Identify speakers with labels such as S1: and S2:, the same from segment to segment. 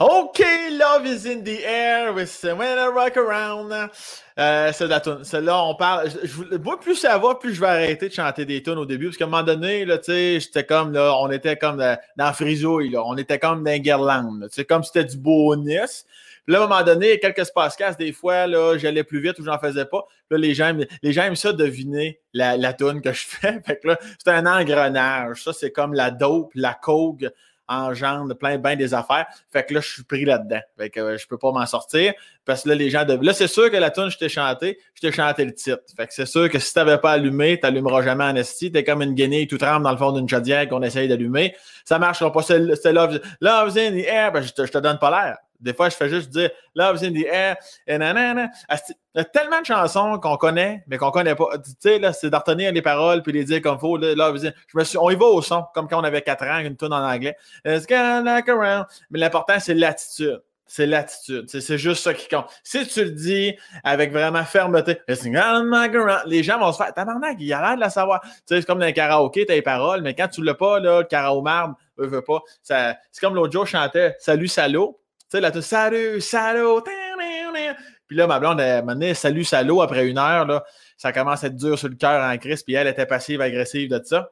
S1: OK, love is in the air with when I rock around. Euh, c'est la tune. Celle-là, on parle. Moi, plus ça va, plus je vais arrêter de chanter des tunes au début. Parce qu'à un moment donné, là, tu j'étais comme, là, on était comme dans Frisouille, là. On était comme dans Guerlain. C'est comme si c'était du bonus. Puis là, à un moment donné, quelques podcasts, des fois, là, j'allais plus vite ou j'en faisais pas. Puis là, les gens, les gens aiment ça deviner la, la que je fais. Que c'est un engrenage. Ça, c'est comme la dope, la cogue engendre plein ben des affaires. Fait que là, je suis pris là-dedans. Fait que euh, je peux pas m'en sortir. Parce que là, les gens de. Là, c'est sûr que la tune je t'ai chanté, je t'ai chanté le titre. Fait que c'est sûr que si tu n'avais pas allumé, tu n'allumeras jamais en esti. T'es comme une guenille tout tremble dans le fond d'une chaudière qu'on essaye d'allumer. Ça marchera pas. C'est love, love's in the air. Ben, je, te, je te donne pas l'air. Des fois, je fais juste dire Love's in the air. Et nanana. Il y a tellement de chansons qu'on connaît, mais qu'on connaît pas. Tu sais, là, c'est d'en les paroles puis les dire comme faut. Love's in... je me suis... On y va au son, comme quand on avait 4 ans, une tune en anglais. It's like around. Mais l'important, c'est l'attitude. C'est l'attitude. C'est juste ça qui compte. Si tu le dis avec vraiment fermeté, les gens vont se faire Tabarnak, il a l'air de la savoir. Tu sais, c'est comme dans le karaoké, t'as les paroles, mais quand tu l'as pas, là, le karaoke marde, veut, veut pas. C'est comme l'autre jour, je chantais Salut, salaud. Sais, là, Salut, salaud. Puis là, ma blonde, elle m'a dit Salut, salaud, après une heure, là, ça commence à être dur sur le cœur en crise, puis elle était passive, agressive de ça.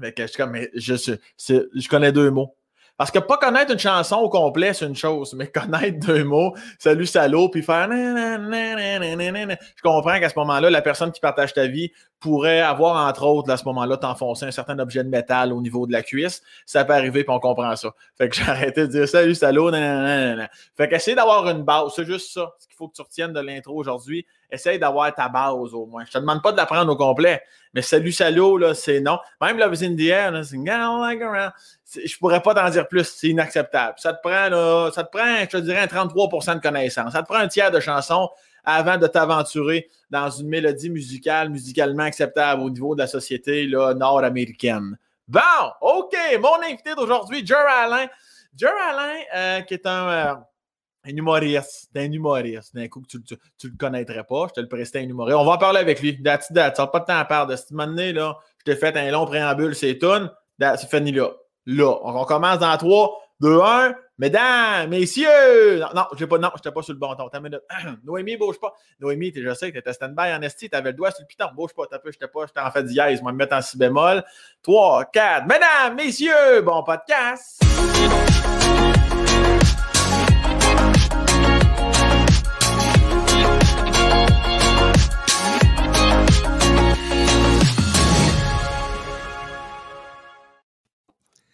S1: Fait que je suis comme, mais je, je connais deux mots. Parce que pas connaître une chanson au complet, c'est une chose, mais connaître deux mots, salut, salaud, puis faire. Je comprends qu'à ce moment-là, la personne qui partage ta vie pourrait avoir, entre autres, à ce moment-là, t'enfoncer un certain objet de métal au niveau de la cuisse. Ça peut arriver, puis on comprend ça. Fait que j'ai arrêté de dire salut, salaud, nanana. Fait qu'essayer d'avoir une base, c'est juste ça. Ce qu'il faut que tu retiennes de l'intro aujourd'hui. Essaye d'avoir ta base au moins. Je te demande pas de la prendre au complet, mais salut, salaud, là, c'est non. Même Love is in the air, là, c'est je pourrais pas t'en dire plus, c'est inacceptable. Ça te prend, là, ça te prend, je te dirais, un 33 de connaissances. Ça te prend un tiers de chansons avant de t'aventurer dans une mélodie musicale, musicalement acceptable au niveau de la société nord-américaine. Bon, OK, mon invité d'aujourd'hui, Jer Alain. Jer Alain, euh, qui est un, euh, un humoriste, un humoriste. D'un coup, tu, tu, le connaîtrais pas, je te le prestais un humoriste. On va en parler avec lui. That's that. Ça n'a pas de temps à perdre. Cette année, là, je t'ai fait un long préambule, c'est tout. C'est fini là. Là, on commence dans 3, 2, 1. Mesdames, messieurs! Non, non, j'ai pas, non, j'étais pas sur le bon ton. Noémie, bouge pas. Noémie, je sais que t'étais stand-by en esti, t'avais le doigt sur le piton. Bouge pas, t'as peu, j'étais pas, j'étais en fait dièse. Moi, me mettre en si bémol. 3, 4. Mesdames, messieurs, bon podcast!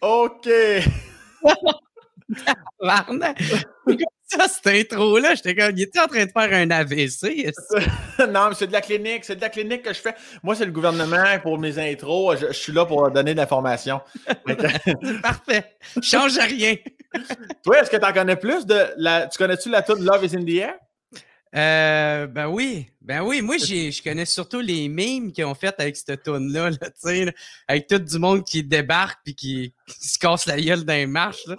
S1: OK!
S2: ça, cette intro-là, j'étais comme, il était en train de faire un AVC.
S1: non, mais c'est de la clinique, c'est de la clinique que je fais. Moi, c'est le gouvernement pour mes intros. Je, suis là pour donner de l'information.
S2: Parfait. Change rien.
S1: Toi, est-ce que tu en connais plus de la. Tu connais-tu la tune Love is in the air?
S2: Euh, ben oui, ben oui. Moi, je connais surtout les memes qu'ils ont fait avec cette tune-là, là, avec tout du monde qui débarque puis qui, se casse la gueule dans les marches. Là.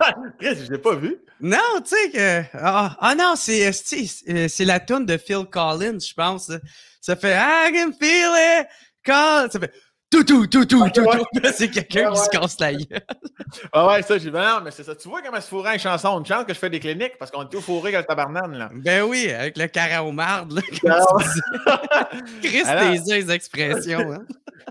S1: je l'ai pas vu.
S2: Non, tu sais que. Ah, ah non, c'est, c'est la tune de Phil Collins, je pense. Ça fait I can feel it. Call. Ça fait tout, tout, tout, tout, tout, tout. C'est quelqu'un qui se casse la gueule.
S1: Ah ouais, ça, j'ai dit, non, mais c'est ça. Tu vois comment se fourrait une chanson? Une chance que je fais des cliniques parce qu'on est tout fourré avec le tabarnane, là.
S2: Ben oui, avec le caraomarde, là. Chris, tes expressions, hein.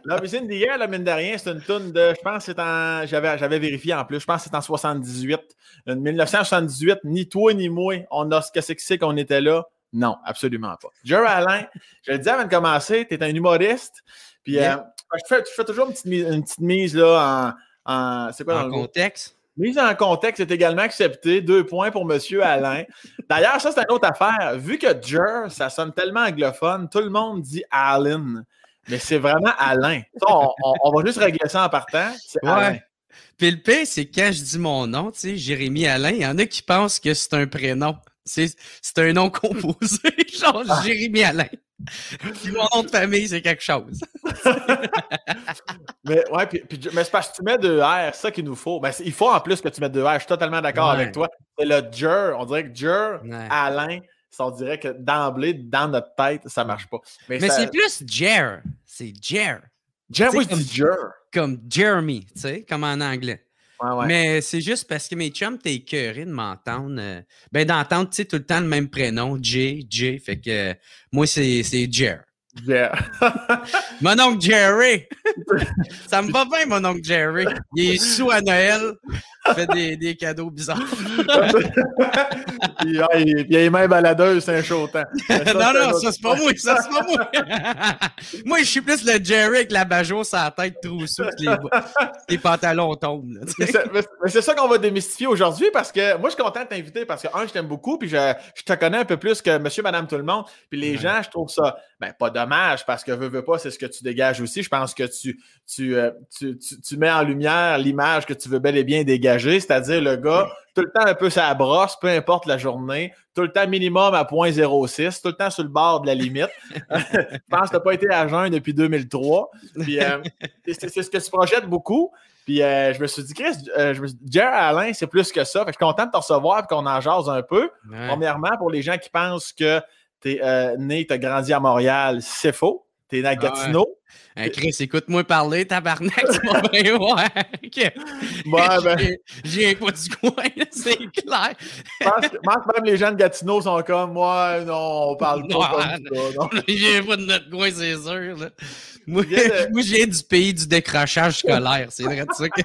S1: La piscine d'hier, la mine de rien, c'est une tonne de. Je pense que c'est en. J'avais, j'avais vérifié en plus. Je pense que c'est en 78. En 1978, ni toi ni moi, on a ce que c'est qu'on était là. Non, absolument pas. Jerry Alain, je le disais avant de commencer, tu es un humoriste. Puis euh, je, fais, toujours une petite mise, là, en, c'est quoi
S2: en contexte.
S1: Mise en contexte est également acceptée. Deux points pour M. Alain. D'ailleurs, ça, c'est une autre affaire. Vu que Jer, ça sonne tellement anglophone, tout le monde dit Allen. Mais c'est vraiment Alain. on, va juste régler ça en partant. C'est Alain.
S2: Puis le pire, c'est quand je dis mon nom, tu sais, Jérémy Alain, il y en a qui pensent que c'est un prénom. C'est un nom composé, genre ah. Jérémy Alain. Puis mon nom de famille, c'est quelque chose.
S1: mais ouais, puis, mais c'est parce que tu mets deux R, c'est ça qu'il nous faut. Mais il faut en plus que tu mettes deux R. Je suis totalement d'accord avec toi. C'est le Jer. On dirait que Jer, Alain, on dirait que d'emblée, dans notre tête, ça marche pas.
S2: Mais, c'est plus Jer. C'est Jer.
S1: Jer, oui, je dis Jer.
S2: Comme Jeremy, tu sais, comme en anglais. Mais c'est juste parce que mes chums, t'es écœuré de m'entendre. Euh, ben, d'entendre, tu sais, tout le temps le même prénom, J, J. Fait que moi, c'est Jer.
S1: Jer.
S2: mon oncle Jerry. Ça me va bien, mon oncle Jerry. Il est sous à Noël. Il fait des, des cadeaux bizarres.
S1: puis, il, y a les mains baladeuses, c'est un chaud temps.
S2: non, non, ça, c'est pas moi. Ça, c'est pas moi. moi, je suis plus le Jerry avec la bajo sur la tête trousseau les, les pantalons tombent.
S1: mais c'est ça qu'on va démystifier aujourd'hui parce que moi, je suis content de t'inviter parce que, un, je t'aime beaucoup, puis je, je, te connais un peu plus que monsieur, madame, tout le monde. Puis les gens, je trouve ça, ben, pas dommage parce que veux, veux pas, c'est ce que tu dégages aussi. Je pense que tu, tu, euh, tu, tu mets en lumière l'image que tu veux bel et bien dégager c'est-à-dire le gars, tout le temps un peu sa brosse, peu importe la journée, tout le temps minimum à 0.06, tout le temps sur le bord de la limite. je pense que tu n'as pas été à jeun depuis 2003. Puis, euh, c'est, ce que tu projettes beaucoup. Puis euh, je me suis dit, Chris, euh, je me suis dit, Jerry Alain, c'est plus que ça. Fait que je suis content de te recevoir et qu'on en jase un peu. Premièrement, pour les gens qui pensent que tu es né, tu as grandi à Montréal, c'est faux. T'es dans Gatineau.
S2: Chris, écoute-moi parler, tabarnak, c'est mon bien ouais. ben... J'ai pas du coin, c'est clair.
S1: Je pense, que même les gens de Gatineau sont comme moi, non, on parle pas comme ça. Non.
S2: J'ai pas de notre coin, c'est sûr. Là. Moi, moi j'ai du pays du décrochage scolaire, c'est vrai de ça. Que...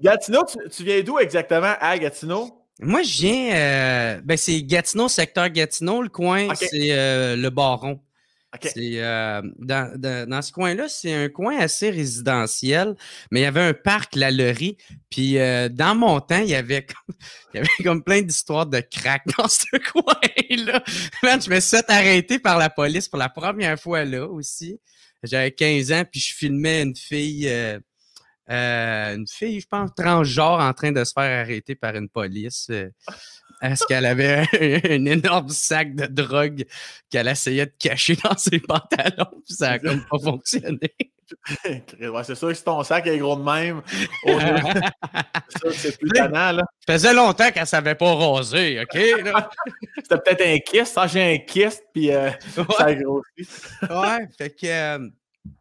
S1: Gatineau, tu, viens d'où exactement à Gatineau?
S2: Moi, je viens, euh, ben c'est Gatineau, secteur Gatineau, le coin, c'est euh, le Baron. Euh, dans, dans, ce coin-là, c'est un coin assez résidentiel, mais il y avait un parc, la Lerie. Puis euh, dans mon temps, il y avait comme, il y avait comme plein d'histoires de crack dans ce coin-là. je me suis arrêté par la police pour la première fois là aussi. J'avais 15 ans, puis je filmais une fille, euh, une fille, je pense, transgenre en train de se faire arrêter par une police. Est-ce qu'elle avait un, énorme sac de drogue qu'elle essayait de cacher dans ses pantalons, puis ça n'a comme pas fonctionné?
S1: c'est sûr que si ton sac est gros de même, c'est sûr que c'est plus tannant, là.
S2: Ça faisait longtemps qu'elle ne savait pas raser, OK?
S1: C'était peut-être un kiss. Ça, j'ai un kiss, puis euh, ça a grossi.
S2: ouais, fait que... Euh,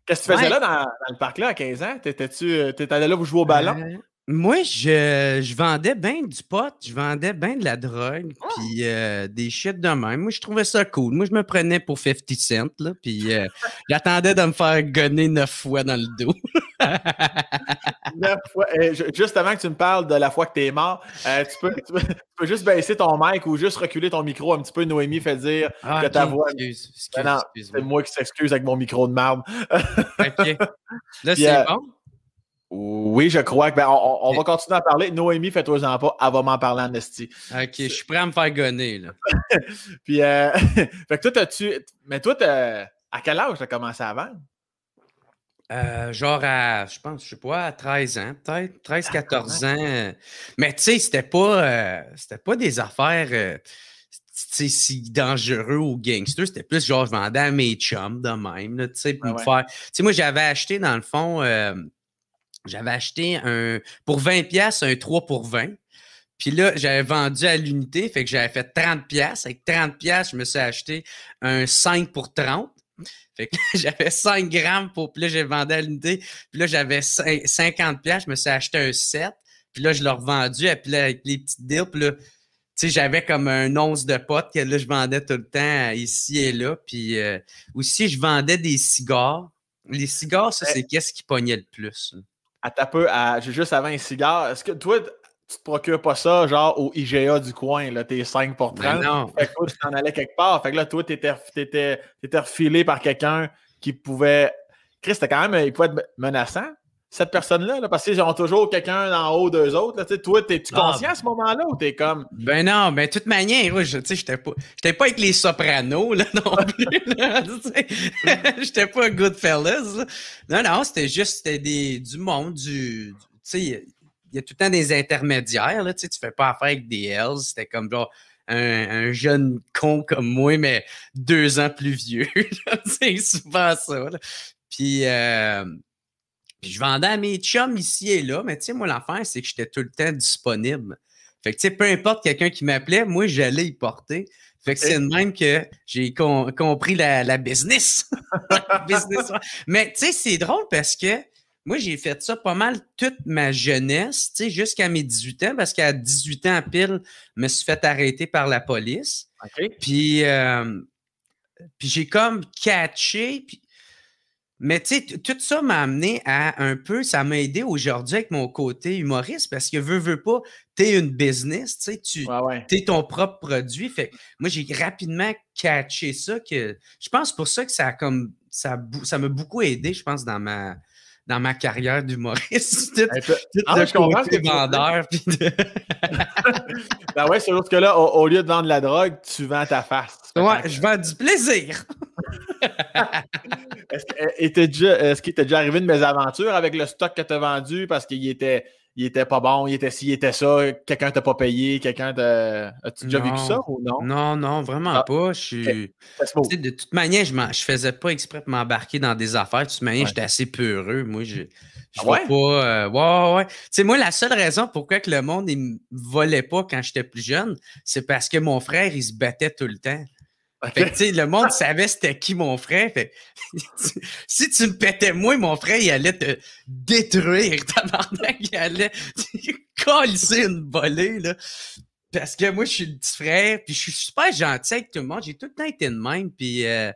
S1: Qu'est-ce que tu faisais là dans, le parc-là à 15 ans? T'étais-tu euh, allé là pour jouer au ballon?
S2: Moi, je, je vendais bien du pot, je vendais bien de la drogue, ah! puis euh, des shit de même. Moi, je trouvais ça cool. Moi, je me prenais pour 50 Cent, là, puis euh, j'attendais de me faire gonner neuf fois dans le dos.
S1: neuf fois. Eh, juste avant que tu me parles de la fois que tu es mort, euh, tu, peux, tu, peux, juste baisser ton mic ou juste reculer ton micro un petit peu. Noémie fait dire ah, que ta voix. Excuse, excuse, non, c'est moi qui s'excuse avec mon micro de marbre.
S2: OK. Là, c'est bon?
S1: Oui, je crois que ben, on, va continuer à parler. Noémie, fais-toi-en pas, elle va m'en parler en esti.
S2: OK, je suis prêt à me faire gonner. Là.
S1: Puis, euh, fait que toi, tu Mais toi, à quel âge tu as commencé à vendre?
S2: Euh, genre à, je pense, je sais pas, à 13 ans, peut-être, 13, 14 ah, ans. Mais tu sais, c'était pas, euh, c'était pas des affaires si dangereux ou gangster. C'était plus genre, je vendais à mes chums de même, tu sais, pour me faire. Tu sais, moi, j'avais acheté, dans le fond, j'avais acheté un pour 20 pièces un 3 pour 20. Puis là, j'avais vendu à l'unité, fait que j'avais fait 30 pièces. Avec 30 pièces, je me suis acheté un 5 pour 30. Fait que j'avais 5 grammes pour. Puis là, j'ai vendu à l'unité. Puis là, j'avais 50 pièces, je me suis acheté un 7. Puis là, je l'ai revendu. Et puis là, avec les petites deals, puis là, tu sais, j'avais comme un once de potes que là, je vendais tout le temps ici et là. Puis euh, aussi, je vendais des cigares. Les cigares, ça, c'est qu'est-ce qui pognait le plus
S1: à ta peu, à, juste avant un cigare, est-ce que toi, tu te procures pas ça, genre au IGA du coin, là, t'es 5 pour 30? Ben non. Fait que toi, tu t'en allais quelque part. Fait que là, toi, t'étais, étais, refilé par quelqu'un qui pouvait. Chris, quand même, il pouvait être menaçant, cette personne-là, parce qu'ils ont toujours quelqu'un en haut d'eux autres. Là, toi, es-tu ah, conscient à ce moment-là ou t'es comme.
S2: Ben non, mais de toute manière, je j'étais pas, pas avec les sopranos là, non plus. j'étais pas Goodfellas. Non, non, c'était juste des, du monde, du. tu sais, il y a tout le temps des intermédiaires. Là, tu fais pas affaire avec des Hells. C'était comme genre. Un, jeune con comme moi, mais deux ans plus vieux. c'est souvent ça. Là. Puis, euh, puis je vendais à mes chums ici et là, mais tu sais, moi, l'affaire, c'est que j'étais tout le temps disponible. Fait que, tu sais, peu importe quelqu'un qui m'appelait, moi, j'allais y porter. Fait que c'est de même que j'ai compris la, business. business. Mais tu sais, c'est drôle parce que moi, j'ai fait ça pas mal toute ma jeunesse, tu sais, jusqu'à mes 18 ans, parce qu'à 18 ans pile, je me suis fait arrêter par la police. Puis, euh, puis j'ai comme catché. Puis... Mais tu sais, tout ça m'a amené à un peu, ça m'a aidé aujourd'hui avec mon côté humoriste parce que veux, veux pas, tu es une business, tu sais, tu es ton propre produit. Fait moi, j'ai rapidement catché ça que je pense pour ça que ça a comme ça m'a beaucoup aidé, je pense, dans ma dans ma carrière d'humoriste. tout, ben, tout ah, de côté vendeur.
S1: ben ouais, c'est l'autre que là, au, lieu de vendre la drogue, tu vends ta face.
S2: Ouais, je vends du plaisir.
S1: Est-ce qu'il t'est déjà arrivé une mésaventure avec le stock que tu as vendu parce qu'il était il était pas bon, il était ci, il était ça, quelqu'un t'a pas payé, quelqu'un t'a. As-tu déjà vécu ça ou non?
S2: Non, non, vraiment ah, pas. Je suis. De toute manière, je, je faisais pas exprès de m'embarquer dans des affaires. De toute manière, j'étais assez peureux. Moi, je. Je ah ouais? pas. Euh, ouais, ouais. Tu sais, moi, la seule raison pourquoi que le monde, il me volait pas quand j'étais plus jeune, c'est parce que mon frère, il se battait tout le temps. Fait le monde savait c'était qui mon frère. Fait, si tu me pétais moi, mon frère, il allait te détruire. Tabarnak, il allait coller une volée, là. Parce que moi, je suis le petit frère, puis je suis super gentil avec tout le monde. J'ai tout le temps été de même, puis... Euh,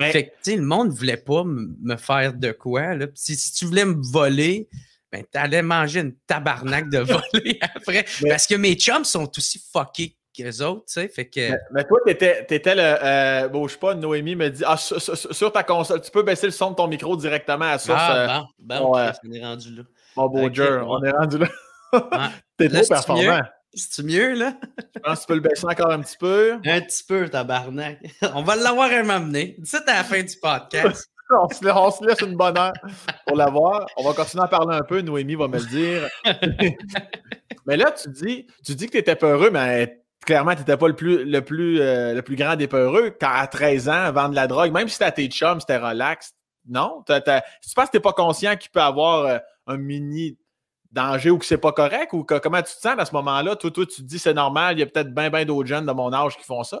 S2: fait que, le monde ne voulait pas me faire de quoi, là. Si, si, tu voulais me voler, ben, t'allais manger une tabarnak de volée après. Parce que mes chums sont aussi fuckés qu'eux autres, tu sais. Fait que...
S1: mais, toi, t'étais, étais le. Euh, bon, je sais pas, Noémie me dit Ah, sur, ta console, tu peux baisser le son de ton micro directement à source.
S2: Ah, bon, bon, on est rendu là.
S1: Mon beau on est rendu là. T'es trop performant.
S2: C'est-tu mieux, là?
S1: Je pense que tu peux le baisser encore un petit peu.
S2: Un petit peu, tabarnak. On va l'avoir un m'amener. C'est à la fin du podcast.
S1: on, se laisse, on, se laisse, une bonne heure pour l'avoir. On va continuer à parler un peu. Noémie va me le dire. mais là, tu dis, tu dis que tu étais peureux, mais clairement, tu n'étais pas le plus, le, plus, euh, le plus grand des peureux. Quand à 13 ans, vendre la drogue, même si c'était tes chums, c'était relax. Non? tu penses que tu n'es pas conscient qu'il peut avoir euh, un mini danger ou que c'est pas correct? Ou comment tu te sens à ce moment-là? Toi, toi, tu te dis c'est normal, il y a peut-être bien, bien d'autres jeunes de mon âge qui font ça?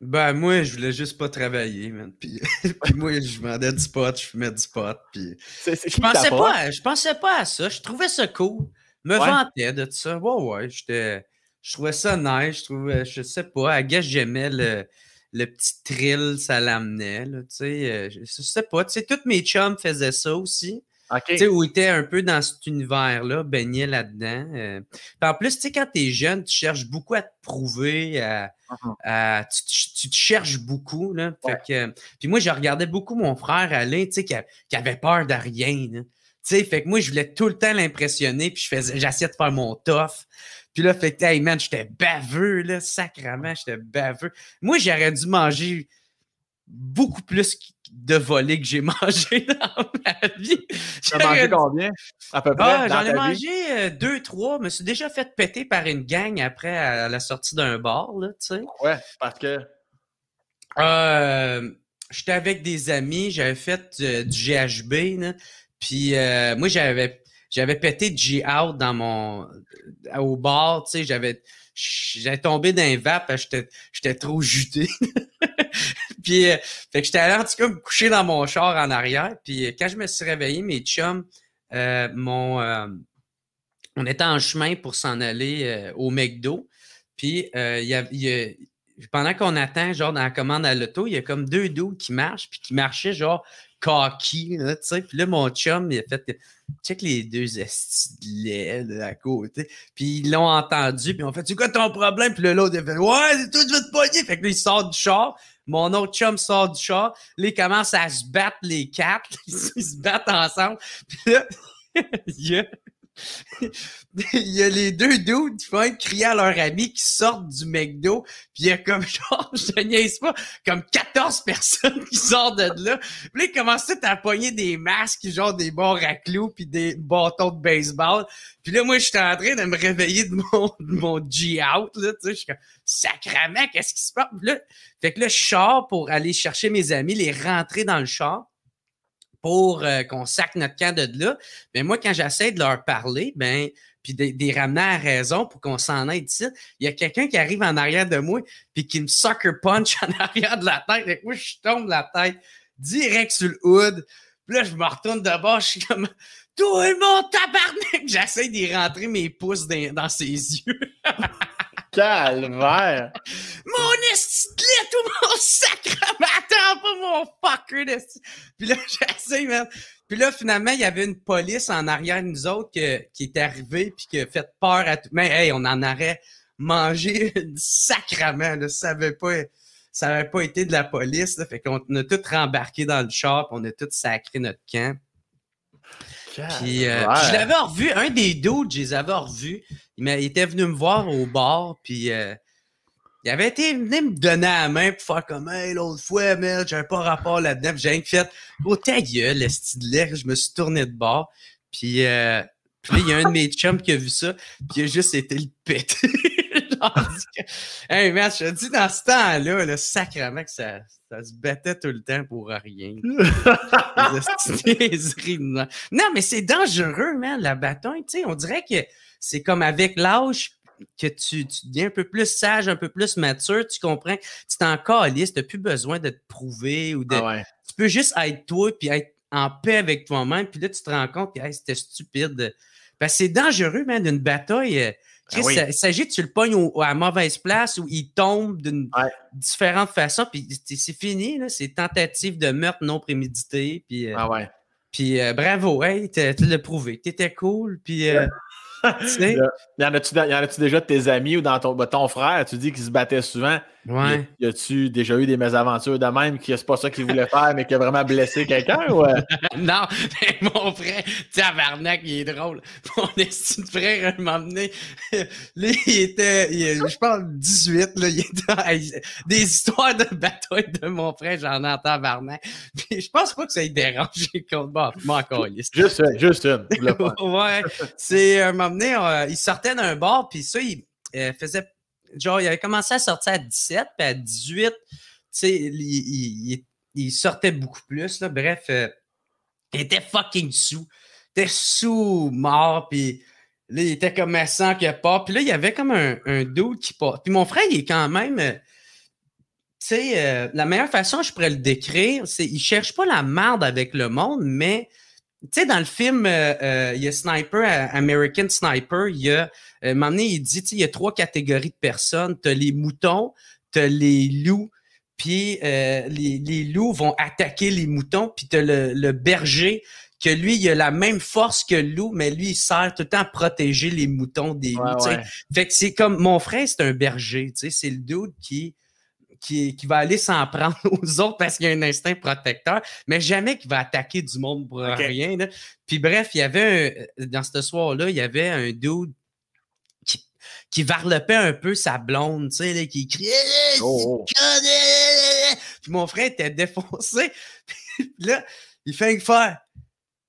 S2: Ben, moi, je voulais juste pas travailler, man. Puis, moi, je vendais du pot, je fumais du pot. Puis... je, pensais pas, je pensais pas à ça. Je trouvais ça cool. Me vantais de ça. Ouais, ouais, j'étais je trouvais ça nice. Je trouvais, je sais pas, à guess j'aimais le, le, petit thrill, ça l'amenait. Tu sais, euh, je, sais pas. Tu sais, tous mes chums faisaient ça aussi. Tu sais, où ils étaient un peu dans cet univers-là, baignaient là-dedans. Euh. en plus, tu sais, quand tu es jeune, tu cherches beaucoup à te prouver, à, uh-huh. tu, te cherches beaucoup. Là. Fait que, puis moi, je regardais beaucoup mon frère aller, tu sais, qui, qui, avait peur de rien. Tu sais, fait que moi, je voulais tout le temps l'impressionner, puis je faisais, j'essayais de faire mon tough. Puis là, fait que, hey man, j'étais baveux, là, sacrement, j'étais baveux. Moi, j'aurais dû manger beaucoup plus de volets que j'ai mangé dans ma vie.
S1: Tu as mangé combien, à peu près?
S2: Ah, j'en ai mangé euh, deux, trois. Je me suis déjà fait péter par une gang après à la sortie d'un bar, là, tu sais.
S1: Ouais, parce que.
S2: Euh, j'étais avec des amis, j'avais fait euh, du GHB, là, puis euh, moi, j'avais j'avais pété G-Out dans mon au bar, tu sais, j'avais j'avais tombé dans un vape, j'étais trop juté. puis, euh, fait que j'étais allé en tout cas me coucher dans mon char en arrière. Puis euh, quand je me suis réveillé, mes chums, euh, mon, euh, on était en chemin pour s'en aller au McDo. Puis pendant qu'on attend, genre dans la commande à l'auto, il y a comme deux dos qui marchent, puis qui marchaient genre cocky, tu sais. Puis là, mon chum, il a fait check les deux estis de à côté. Puis ils l'ont entendu, puis on fait, c'est quoi ton problème? Puis l'autre, il fait, ouais, c'est tout, je vais te pogner. Fait que là, il sort du char. Mon autre chum sort du char. Là, ils commencent à se battre les quatre. Ils se battent ensemble. Puis là, il y a il y a les deux dudes qui font crier à leur ami qui sortent du McDo, puis il y a comme genre, je niaise pas, comme 14 personnes qui sortent de là. Puis là, ils commencent à pogner des masques, genre des bons raclous, puis des bâtons de baseball. Puis là, moi, je suis en train de me réveiller de mon, de mon G-out, là, tu sais, je suis comme, sacrament, qu'est-ce qui se passe? Là, fait que là, je sors pour aller chercher mes amis, les rentrer dans le char pour euh, qu'on sac notre camp de là. Mais moi, quand j'essaie de leur parler, ben, puis de, les ramener à raison pour qu'on s'en aille ici, il y a quelqu'un qui arrive en arrière de moi, puis qui me sucker punch en arrière de la tête. Et moi, je tombe la tête direct sur le hood. Puis là, je me retourne de je suis comme Toi, mon tabarnak! J'essaie d'y rentrer mes pouces dans ses yeux.
S1: Calvaire!
S2: mon estilet tout mon sacrement! Pas mon fucker. Puis là, j'essaie, man. Puis là, finalement, il y avait une police en arrière de nous autres que- qui est arrivée puis qui a fait peur à tout. Mais hey, on en aurait mangé sacrament. Là. Ça avait pas, ça avait pas été de la police. Fait qu'on a tout rembarqué dans le char, on a tout sacré notre camp. Puis, euh, je l'avais revu, un des dudes, je les avais revus. Il, était venu me voir au bar, puis euh, il avait été venu me donner la main pour faire comme Hey, l'autre fois, merde, j'avais pas rapport là-dedans. Puis j'ai rien que fait Oh ta gueule, le style l'air, je me suis tourné de bord. Puis, euh, puis là, il y a un de mes chums qui a vu ça, puis il a juste été le péter. Hey, man, je te dis, dans ce temps-là, le sacrement que ça, ça se battait tout le temps pour rien. Non, mais c'est dangereux, man, la bataille. Tu sais, on dirait que c'est comme avec l'âge que tu, tu deviens un peu plus sage, un peu plus mature, tu comprends. Tu t'en calisses, t'as plus besoin de te prouver ou de.
S1: Ah ouais.
S2: Tu peux juste être toi puis être en paix avec toi-même. Puis là, tu te rends compte que hey, c'était stupide. Ben, c'est dangereux, man, d'une bataille.
S1: Ah oui.
S2: il s'agit que tu le pognes au- à la mauvaise place où il tombe d'une
S1: Ouais.
S2: différente façon, puis c'est fini, là. C'est tentative de meurtre non prémédité, puis, euh,
S1: Ah ouais.
S2: puis euh, bravo, hey, tu l'as prouvé. T'étais cool, puis euh, tu sais,
S1: Y en a-tu déjà de tes amis ou dans ton, ben, ton frère, tu dis qu'il se battait souvent.
S2: Ouais.
S1: Y a-tu déjà eu des mésaventures de même qui c'est pas ça qu'il voulait faire, mais qui a vraiment blessé quelqu'un? ou, euh?
S2: Non, mais mon frère, tabarnak, il est drôle. Mon esti de frère, m'a emmené. Lui, il était, il- je pense, 18, là, il était, des histoires de bataille de mon frère, j'en entends tabarnak. Puis je pense pas que ça ait dérangé contre moi encore.
S1: Juste, une, juste une.
S2: ouais, c'est un moment donné, euh, il sortait d'un bar, puis ça, il euh, faisait, genre, il avait commencé à sortir à 17, puis à 18, tu sais, il, sortait beaucoup plus, là. Bref, euh, il était fucking sous. Il était sous, mort, puis là, il était comme 100 quelque part. Puis là, il y avait comme un, un dude qui part. Puis mon frère, il est quand même... euh, tu sais, euh, la meilleure façon, je pourrais le décrire, c'est il cherche pas la merde avec le monde, mais tu sais, dans le film, euh, euh, il y a Sniper, euh, American Sniper, il y a, euh, un moment donné, il dit, il y a trois catégories de personnes. Tu as les moutons, tu as les loups, puis euh, les, les loups vont attaquer les moutons, puis tu as le, le berger, que lui, il a la même force que le loup, mais lui, il sert tout le temps à protéger les moutons des
S1: Ouais,
S2: loups.
S1: ouais.
S2: Fait que c'est comme, mon frère, c'est un berger, tu sais, c'est le dude qui qui, qui va aller s'en prendre aux autres parce qu'il a un instinct protecteur, mais jamais qu'il va attaquer du monde pour rien. là. Puis bref, il y avait un- dans ce soir-là, il y avait un dude qui, qui varlopait un peu sa blonde, tu sais, là, qui criait
S1: Oh, oh.
S2: Puis mon frère était défoncé. Puis là, il fait que faire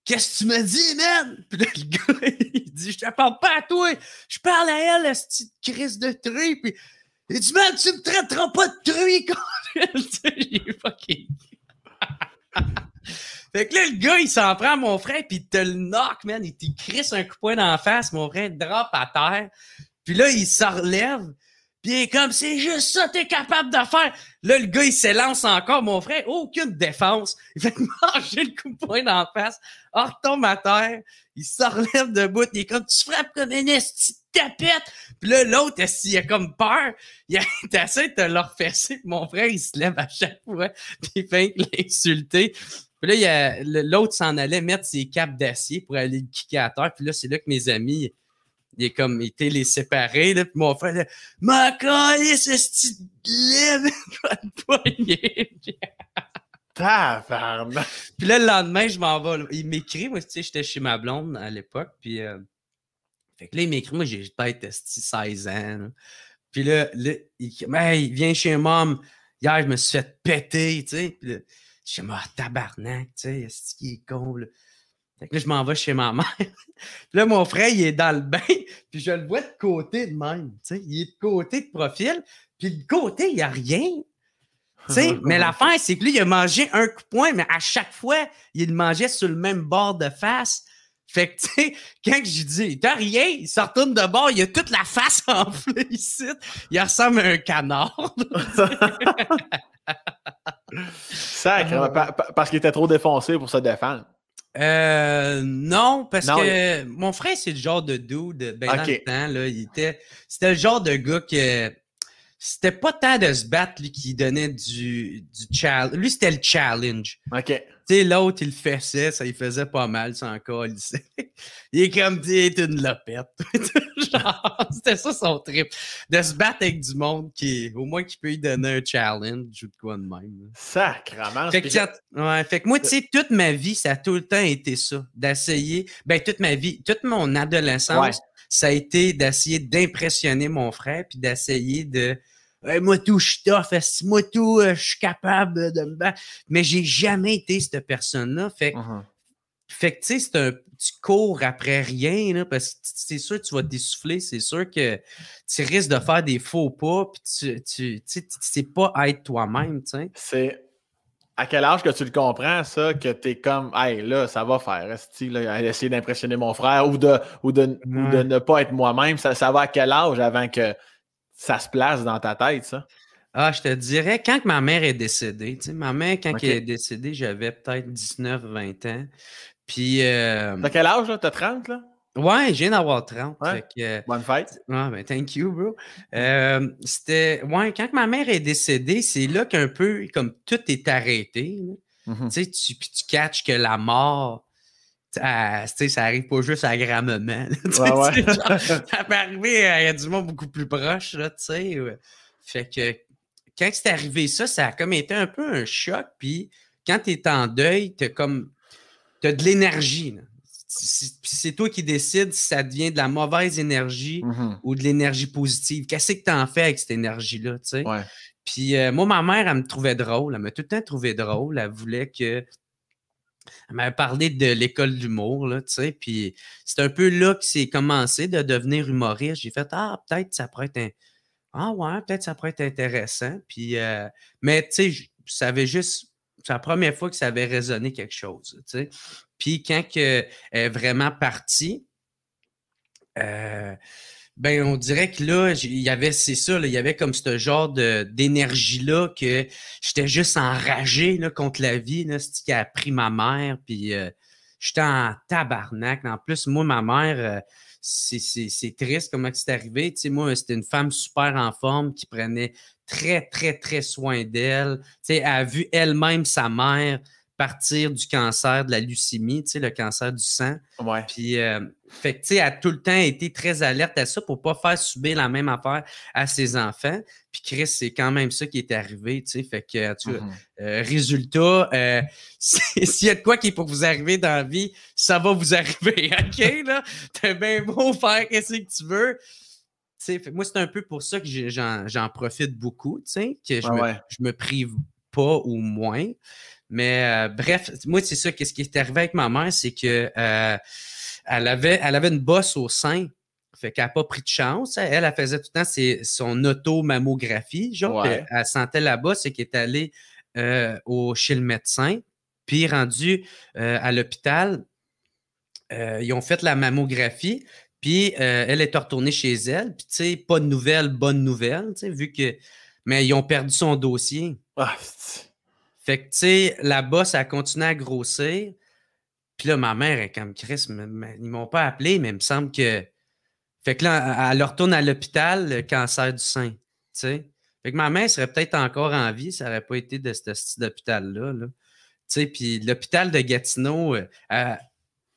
S2: Qu'est-ce que tu me dis, man? Puis là, le gars, il dit Je te parle pas à toi, je parle à elle, la petite crise de truie. Puis il dit Man, tu me traiteras pas de truie, J'ai fucking. Fait que là, le gars, il s'en prend mon frère, puis il te le knock, man. Il te crisse un coup de poing dans la face. Mon frère drop à terre. Puis là, il se relève. Puis il est comme, c'est juste ça t'es capable de faire. Là, le gars, il s'élance encore. Mon frère, aucune défense. Il fait manger le coup de poing dans la face. Il retombe à terre. Il se relève debout. Il est comme, tu frappes comme une esti de tapette. Puis là, l'autre, il a comme peur? Il a- il essaie de te le refesser. Puis mon frère, il se lève à chaque fois. Puis il fait l'insulter. Puis là, l'autre s'en allait mettre ses capes d'acier pour aller le kicker à terre. Puis là, c'est là que mes amis, il est comme, il était les séparer. Là, puis mon frère, là, ma ce pas de poignet.
S1: Tabarnak.
S2: Puis là, le lendemain, je m'en vais. là. Il m'écrit, moi, tu sais, j'étais chez ma blonde à l'époque. Puis, euh, fait que là, il m'écrit, moi, j'ai peut-être esti, 16 ans. là. Puis là, là, il hey, viens chez mom. Hier, je me suis fait péter, tu sais. Puis là, je suis ah, tabarnak, tu sais, est-ce qu'il est con, là. Fait que là, je m'en vais chez ma mère. Puis là, mon frère, il est dans le bain, puis je le vois de côté de même, tu sais. Il est de côté de profil, puis de côté, il n'y a rien. Tu sais, mais l'affaire, c'est que lui, il a mangé un coup de poing, mais à chaque fois, il le mangeait sur le même bord de face. Fait que, tu sais, quand j'ai dit, t'as rien, il se retourne de bord, il a toute la face enflée ici. Il ressemble à un canard.
S1: Sacre, pa- parce qu'il était trop défoncé pour se défendre.
S2: Euh, non, parce que mon frère, c'est le genre de dude, ben dans le temps, là, il était, c'était le genre de gars que c'était pas tant de se battre, lui, qui donnait du, du challenge. Lui, c'était le challenge.
S1: OK.
S2: Tu sais, l'autre, il le faisait, ça il faisait pas mal, ça encore, il Il est comme, tu une lopette. c'était ça son trip. De se battre avec du monde qui, au moins, qui peut lui donner un challenge ou de quoi de même.
S1: Sacrement.
S2: Fait que, ouais, fait que moi, tu sais, toute ma vie, ça a tout le temps été ça. D'essayer, ben, toute ma vie, toute mon adolescence, ça a été d'essayer d'impressionner mon frère puis d'essayer de moi tout, je suis tough, moi tout, euh, je suis capable de me battre? Mais j'ai jamais été cette personne-là. Fait, uh-huh. fait que, tu sais, c'est un, tu cours après rien, là, parce que c'est sûr que tu vas t'essouffler, c'est sûr que tu risques de faire des faux pas, puis tu, tu, tu sais pas être toi-même, tu sais.
S1: C'est à quel âge que tu le comprends, ça, que tu es comme, hey, là, ça va faire, là, essayer d'impressionner mon frère ou de, ou de, ou de ne pas être moi-même, ça, ça va à quel âge avant que ça se place dans ta tête, ça?
S2: Ah, je te dirais, quand ma mère est décédée, tu sais, ma mère, quand elle est décédée, j'avais peut-être 19, 20 ans. Puis. Euh...
S1: T'as quel âge, là? T'as 30, là?
S2: Ouais, je viens d'avoir 30.
S1: Bonne fête.
S2: Ouais, ben, thank you, bro. Euh, c'était. Ouais, quand ma mère est décédée, c'est là qu'un peu, comme tout est arrêté. Mm-hmm. Tu sais, tu, puis tu catches que la mort ça, ça arrive pas juste à grand moment. ça peut arriver à, du monde beaucoup plus proche, là, tu sais. Fait que quand c'est arrivé ça, ça a comme été un peu un choc. Puis quand tu es en deuil, tu comme. T'as de l'énergie. C'est toi qui décides si ça devient de la mauvaise énergie mm-hmm. ou de l'énergie positive. Qu'est-ce que tu en fais avec cette énergie-là? Puis euh, moi, ma mère, elle me trouvait drôle. Elle m'a tout le temps trouvé drôle. Elle voulait que elle m'avait parlé de l'école d'humour, là, tu sais, puis c'est un peu là que c'est commencé de devenir humoriste. J'ai fait, ah, peut-être ça pourrait être Ah ouais, peut-être ça pourrait être intéressant. Puis, euh, mais tu sais, je savais juste, c'est la première fois que ça avait résonné quelque chose, tu sais. Puis quand elle est vraiment partie, euh, ben, on dirait que là, il y avait, c'est ça, il y avait comme ce genre d'énergie-là que j'étais juste enragé contre la vie, là, ce qui a pris ma mère, puis euh, j'étais en tabarnak. En plus, moi, ma mère, euh, c'est triste comment c'est arrivé. Tu sais, moi, c'était une femme super en forme qui prenait très, très, très soin d'elle. Tu sais, elle a vu elle-même sa mère partir du cancer de la leucémie, tu sais, le cancer du sang.
S1: Ouais.
S2: Puis, euh, fait que, tu sais, elle a tout le temps été très alerte à ça pour ne pas faire subir la même affaire à ses enfants. Puis, Chris, c'est quand même ça qui est arrivé, tu sais. Fait que, tu mm-hmm. euh, résultat, euh, s'il y a de quoi qui est pour vous arriver dans la vie, ça va vous arriver, OK, là? T'as bien beau faire qu'est-ce que tu veux. Fait, moi, c'est un peu pour ça que j'en profite beaucoup, tu sais, que je, me, je me prive pas ou moins. Mais euh, bref, moi, c'est ça. Qu'est-ce qui est arrivé avec ma mère, c'est que euh, elle, avait, elle avait une bosse au sein. Fait qu'elle n'a pas pris de chance. Elle, elle faisait tout le temps son auto-mammographie. Genre, elle, sentait la bosse et qu'elle est allée euh, au, chez le médecin. Puis, rendu à l'hôpital, ils ont fait la mammographie. Puis, elle est retournée chez elle. Puis, tu sais, pas de nouvelles, bonne nouvelle, tu sais, vu que. Mais ils ont perdu son dossier.
S1: Ah,
S2: fait que, tu sais, la bosse a continué à grossir. Puis là, ma mère est comme Chris, ils m'ont pas appelé, mais il me semble que. Fait que là, elle retourne à l'hôpital, le cancer du sein. Tu sais. Fait que ma mère serait peut-être encore en vie, ça n'aurait pas été de ce style d'hôpital-là. Tu sais, puis l'hôpital de Gatineau, euh,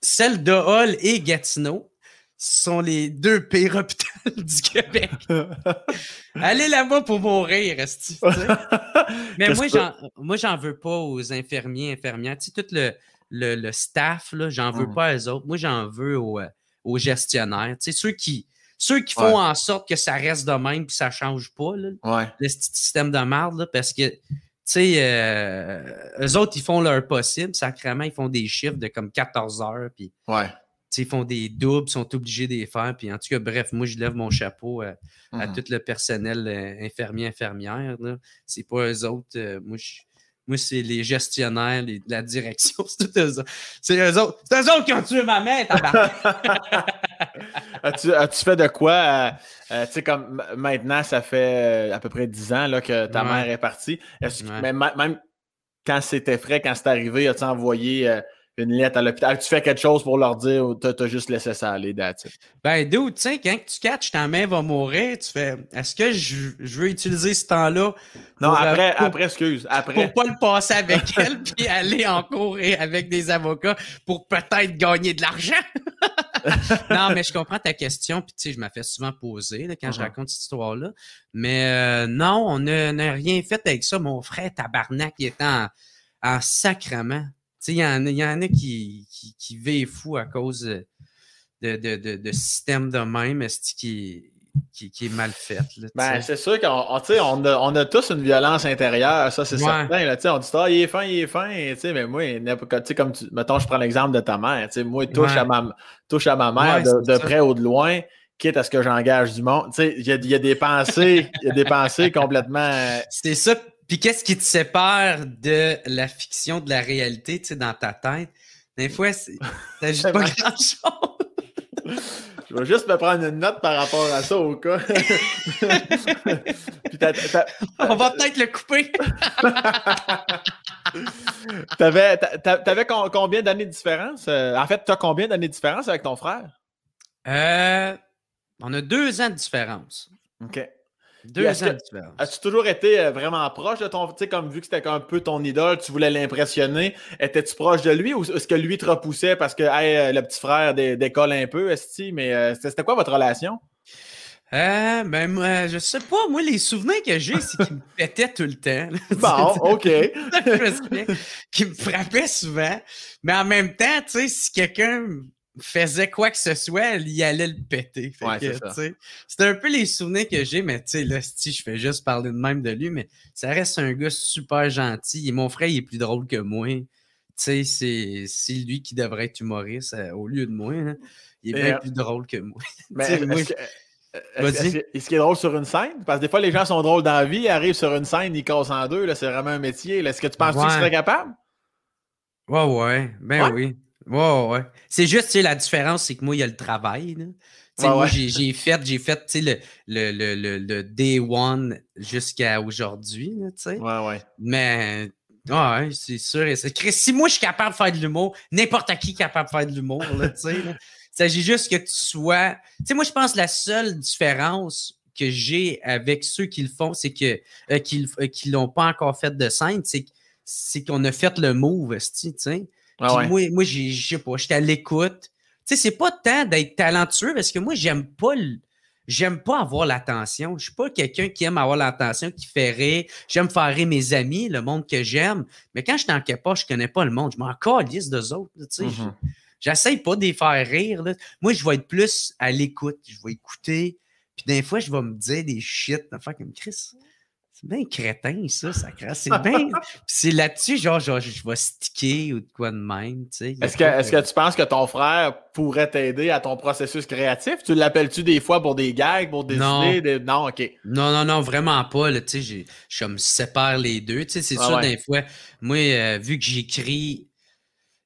S2: celle de Hall et Gatineau, sont les deux pires hôpitaux du Québec. Allez là-bas pour mourir, esti. Mais moi, j'en, moi, j'en veux pas aux infirmiers, infirmières. Tu sais, tout le, le, staff, là, j'en veux mmh. pas aux autres. Moi, j'en veux aux, euh, aux gestionnaires. Tu sais, ceux qui, ceux qui font en sorte que ça reste de même puis ça change pas, là, le système de merde, parce que, tu sais, euh, eux autres, ils font leur possible. Sacrément, ils font des chiffres de comme 14 heures. Puis,
S1: ouais
S2: ils font des doubles, sont obligés de les faire. Puis en tout cas, bref, moi, je lève mon chapeau à, mmh. tout le personnel euh, infirmier, infirmière. C'est pas eux autres. Euh, moi, moi c'est les gestionnaires, la direction. C'est tout eux autres. C'est eux autres. C'est eux autres qui ont tué ma mère,
S1: as-tu, as-tu fait de quoi? Euh, tu sais, comme maintenant, ça fait à peu près 10 ans là, que ta mère est partie. Mais même quand c'était frais, quand c'est arrivé, as-tu envoyé une lettre à l'hôpital. Tu fais quelque chose pour leur dire ou t'as juste laissé ça aller, that's
S2: Ben, d'où, tu sais, quand tu catches, ta main va mourir, tu fais, est-ce que je, je, veux utiliser ce temps-là?
S1: Non, après, après, excuse, après.
S2: Pour pas le passer avec elle, puis aller en cours avec des avocats pour peut-être gagner de l'argent? non, mais je comprends ta question, puis tu sais, je m'en fais souvent poser quand je uh-huh. raconte cette histoire-là. Mais euh, non, on n'a rien fait avec ça. Mon frère tabarnak, il était en, en sacrement il y, en, y en a qui, qui, qui vivent fou à cause de, de, de, de système de même qui, qui, qui, est mal fait.
S1: ben, c'est sûr qu'on on a, on a tous une violence intérieure, ça c'est certain. Là, on dit ah, il est fin, il est fin, mais moi, comme tu, mettons, je prends l'exemple de ta mère, moi, touche, à ma, touche à ma mère de, près ou de loin, quitte à ce que j'engage du monde. Il y a, y a des pensées, il y a des pensées complètement.
S2: C'est ça puis qu'est-ce qui te sépare de la fiction de la réalité, tu sais, dans ta tête? Des fois, t'as juste pas grand-chose.
S1: Je vais juste me prendre une note par rapport à ça au cas.
S2: On va peut-être le couper.
S1: t'avais, t'avais combien d'années de différence? Euh, en fait, tu as combien d'années de différence avec ton frère?
S2: Euh, on a deux ans de différence.
S1: OK.
S2: Deux ans de différence.
S1: As-tu toujours été euh, vraiment proche de ton. Tu sais, comme vu que c'était un peu ton idole, tu voulais l'impressionner, étais-tu proche de lui ou est-ce que lui te repoussait parce que euh, le petit frère décolle un peu, est Mais euh, c'était quoi votre relation?
S2: Euh, ben, moi, je sais pas. Moi, les souvenirs que j'ai, c'est qu'il me pétait tout le temps.
S1: Bon, OK.
S2: Qu'il me frappait souvent. Mais en même temps, tu sais, si quelqu'un faisait quoi que ce soit, il allait le péter. C'était un peu les souvenirs que j'ai, mais tu sais, là, si je fais juste parler de même de lui, mais ça reste un gars super gentil. Et mon frère, il est plus drôle que moi. Tu sais, c'est lui qui devrait être humoriste euh, au lieu de moi. Hein. Il est bien euh, plus drôle que moi.
S1: Mais est-ce qu'il est, drôle sur une scène? Parce que des fois, les gens sont drôles dans la vie, ils arrivent sur une scène, ils cassent en deux. C'est vraiment un métier. Est-ce que tu penses que tu serais capable?
S2: Ouais, ouais. Ben oui. Ouais, ouais. C'est juste, tu sais, la différence, c'est que moi, il y a le travail. Tu sais, moi, j'ai fait, j'ai fait, tu sais, le, le, le, le, day one jusqu'à aujourd'hui, tu sais.
S1: Ouais, ouais.
S2: Mais, ouais, c'est sûr. Et si moi, je suis capable de faire de l'humour, n'importe qui est capable de faire de l'humour, tu sais. Il s'agit juste que tu sois... Tu sais, moi, je pense que la seule différence que j'ai avec ceux qui le font, c'est que, euh, qui, euh, qui l'ont pas encore fait de scène, c'est qu'on a fait le move, tu sais. Ah moi, moi je sais pas, j'étais à l'écoute. Tu sais, c'est pas tant d'être talentueux parce que moi, j'aime pas J'aime pas avoir l'attention. Je suis pas quelqu'un qui aime avoir l'attention, qui fait rire. J'aime faire rire mes amis, le monde que j'aime. Mais quand je en pas, je connais pas le monde. Je m'en calisse d'eux autres. Tu sais. Mm-hmm. J'essaye pas de les faire rire. Moi, je vais être plus à l'écoute. Je vais écouter. Puis des fois, je vais me dire des shit. Enfin, comme Chris. C'est bien crétin, ça, ça C'est bien. c'est là-dessus, genre, genre, je vais sticker ou de quoi de même, tu sais.
S1: Est-ce que, est que tu penses que ton frère pourrait t'aider à ton processus créatif? Tu l'appelles-tu des fois pour des gags, pour des idées? Non, OK.
S2: Non, non, non, vraiment pas, tu sais. Je me sépare les deux, tu sais. C'est sûr, des fois, moi, euh, vu que j'écris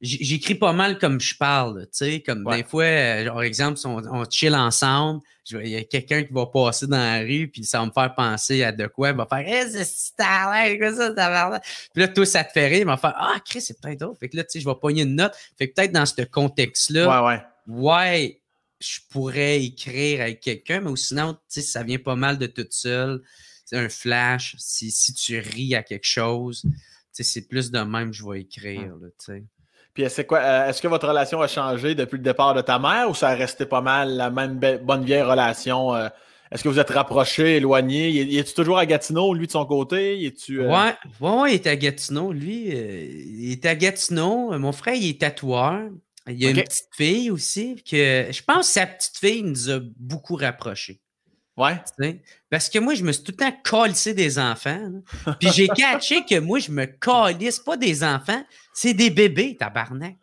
S2: j'écris pas mal comme je parle, tu sais, comme des fois, euh, par exemple, on, on chill ensemble, il y a quelqu'un qui va passer dans la rue, puis ça va me faire penser à de quoi, il va faire hey, c'est quoi ça, Puis là, tout ça te fait rire, il va faire Ah, Chris, c'est peut-être d'autre. Fait que là, tu sais, je vais pogner une note. Fait que peut-être dans ce contexte-là,
S1: ouais, ouais.
S2: ouais, je pourrais écrire avec quelqu'un, mais sinon, tu sais, ça vient pas mal de tout seul. C'est un flash, si, si tu ris à quelque chose, tu sais, c'est plus de même que je vais écrire, tu sais.
S1: Puis est-ce quoi, euh, est-ce que votre relation a changé depuis le départ de ta mère ou ça a resté pas mal la même bonne vieille relation? Euh? est-ce que vous êtes rapprochés, éloignés? Y es-tu toujours à Gatineau, lui, de son côté?
S2: -tu, euh? ouais, ouais, il est à Gatineau, lui. il est à Gatineau. Mon frère, il est tatoueur. Il y a une petite fille aussi que je pense que sa petite fille nous a beaucoup rapprochés.
S1: Ouais.
S2: Parce que moi, je me suis tout le temps calissé des enfants. Puis j'ai catché que moi, je me calisse pas des enfants, c'est des bébés, tabarnak.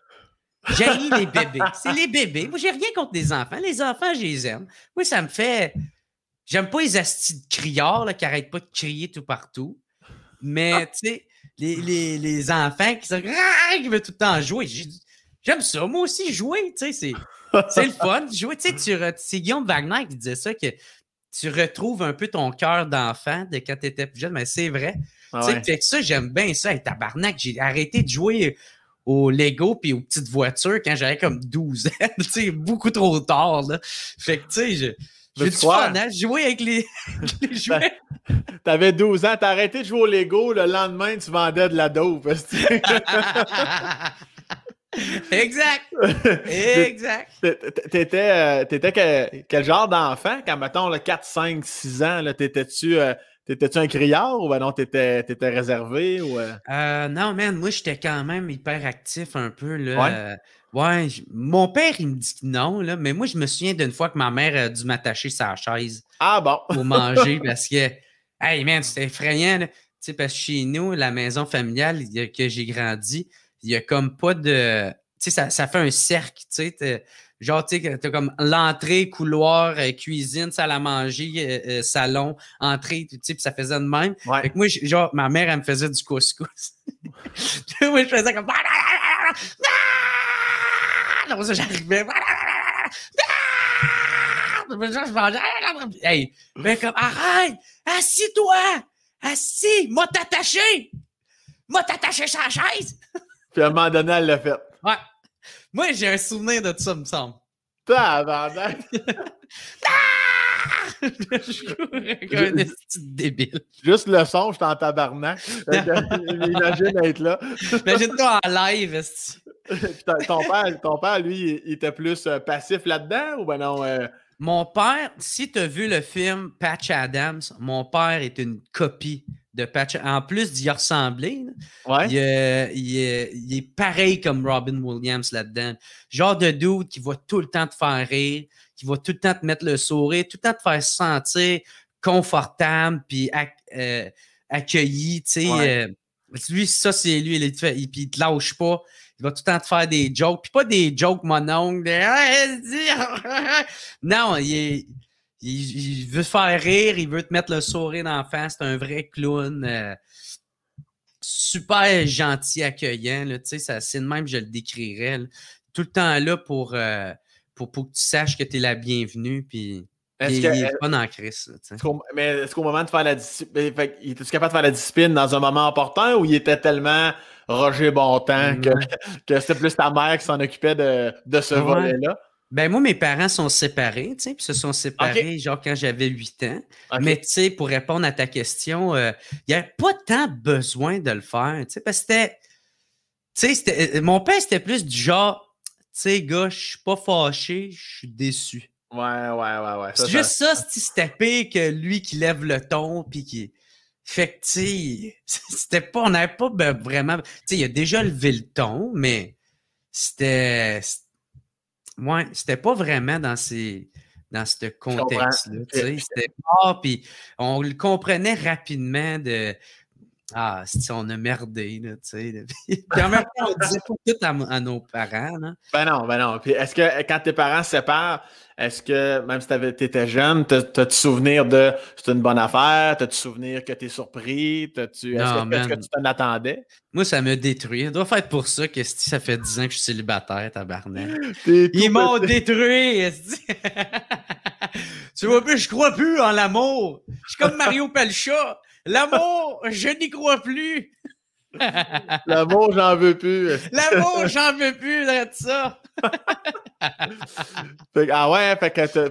S2: J'ai les bébés. C'est les bébés. Moi, j'ai rien contre les enfants. Les enfants, je les aime. Moi, ça me fait. J'aime pas les astis de criards là, qui arrêtent pas de crier tout partout. Mais, tu sais, les, les, les, enfants qui, sont... qui veulent tout le temps jouer. J'aime ça. Moi aussi, jouer, tu sais, c'est le fun. Jouer, tu sais, c'est Guillaume Wagner qui disait ça, que tu retrouves un peu ton cœur d'enfant de quand tu étais plus jeune, mais c'est vrai. Ah fait que ça, j'aime bien ça. Hey, tabarnak, j'ai arrêté de jouer au Lego puis aux petites voitures quand j'avais comme 12 ans. tu sais, beaucoup trop tard, là. Fait que, tu sais, je. J'ai du fun, hein? Jouer avec les, les jouets.
S1: T'avais 12 ans, t'as arrêté de jouer au Lego, le lendemain, tu vendais de la dope.
S2: exact. Exact.
S1: T'étais, euh, t'étais quel genre d'enfant quand, mettons, le 4, 5, 6 ans, t'étais-tu euh, T'étais-tu un criard ou ben non, t'étais, étais réservé? Ou,
S2: euh? non, man, moi, j'étais quand même hyper actif un peu. Là. Ouais, mon père, il me dit non, là, mais moi, je me souviens d'une fois que ma mère a dû m'attacher sa chaise
S1: ah, bon.
S2: pour manger parce que, hey man, c'était effrayant. Tu sais, parce que chez nous, la maison familiale que j'ai grandi, il n'y a comme pas de. Tu sais, ça, ça, fait un cercle, tu sais. Genre, tu sais, t'as comme l'entrée, couloir, euh, cuisine, salle à manger, euh, euh, salon, entrée, tu sais, puis ça faisait de même. Fait que moi, genre, ma mère, elle me faisait du couscous. moi, je faisais comme non, ça, j'arrivais. Je mangeais. Hey, ben comme, arrête! Assis-toi! Assis! M'a t'attaché! M'a t'attaché sur la chaise!
S1: Puis à un moment donné, elle l'a fait.
S2: Ouais. Moi, j'ai un souvenir de ça, me semble.
S1: Tabarnak!
S2: je courais comme un débile.
S1: Juste le son, je suis en tabarnak. Imagine être là.
S2: Imagine-toi en live,
S1: ton, père, ton père, lui, il était plus euh, passif là-dedans ou ben non? Euh?
S2: Mon père, si tu as vu le film Patch Adams, mon père est une copie de Patch. En plus d'y ressembler, il, est, pareil comme Robin Williams là-dedans. Genre de dude qui va tout le temps te faire rire, qui va tout le temps te mettre le sourire, tout le temps te faire sentir confortable puis euh, accueilli. lui, ça, c'est lui. Il, fait, il, il te lâche pas il va tout le temps te faire des jokes. Puis pas des jokes mononges. non, il, il, veut te faire rire, il veut te mettre le sourire dans la face. C'est un vrai clown. Euh, super gentil, accueillant. C'est de même je le décrirais. Tout le temps là pour, euh, pour, pour, que tu saches que tu es la bienvenue. Puis, est-ce il, est pas dans Chris.
S1: mais est-ce qu'au moment de faire la discipline, il était capable de faire la discipline dans un moment important ou il était tellement Roger Bontemps, que, que c'était plus ta mère qui s'en occupait de, de ce volet-là?
S2: Ben moi, mes parents sont séparés, tu sais, puis se sont séparés genre quand j'avais 8 ans. Mais tu sais, pour répondre à ta question, euh, il n'y avait pas tant besoin de le faire, tu sais, parce que c'était, tu sais, euh, mon père, c'était plus du genre, tu sais, gars, je suis pas fâché, je suis déçu.
S1: Ouais, ouais, ouais, ouais.
S2: C'est juste ça, c'était pire que lui qui lève le ton, puis qui... Fait que, tu c'était pas, on n'avait pas ben, vraiment, tu sais, il a déjà levé le ton, mais c'était, ouais, c'était pas vraiment dans ces, dans ce contexte-là, sais, c'était pas, puis on le comprenait rapidement de, ah, si on a merdé, là, tu sais. Puis en même temps, on disait pas tout à, nos parents, là.
S1: Ben non, ben non. Puis est-ce que quand tes parents se séparent, est-ce que, même si tu étais jeune, t'as-tu souvenir de c'est une bonne affaire? T'as-tu souvenir que t'es surpris? Est-ce que, tu t'en attendais?
S2: Moi, ça me détruit. Ça doit faire pour ça que ça fait 10 ans que je suis célibataire, tabarnak. Ils m'ont détruit! tu vois plus, je crois plus en l'amour. Je suis comme Mario Pelcha. L'amour, je n'y crois plus.
S1: L'amour, j'en veux plus.
S2: L'amour, j'en veux plus de ça.
S1: ah ouais, fait que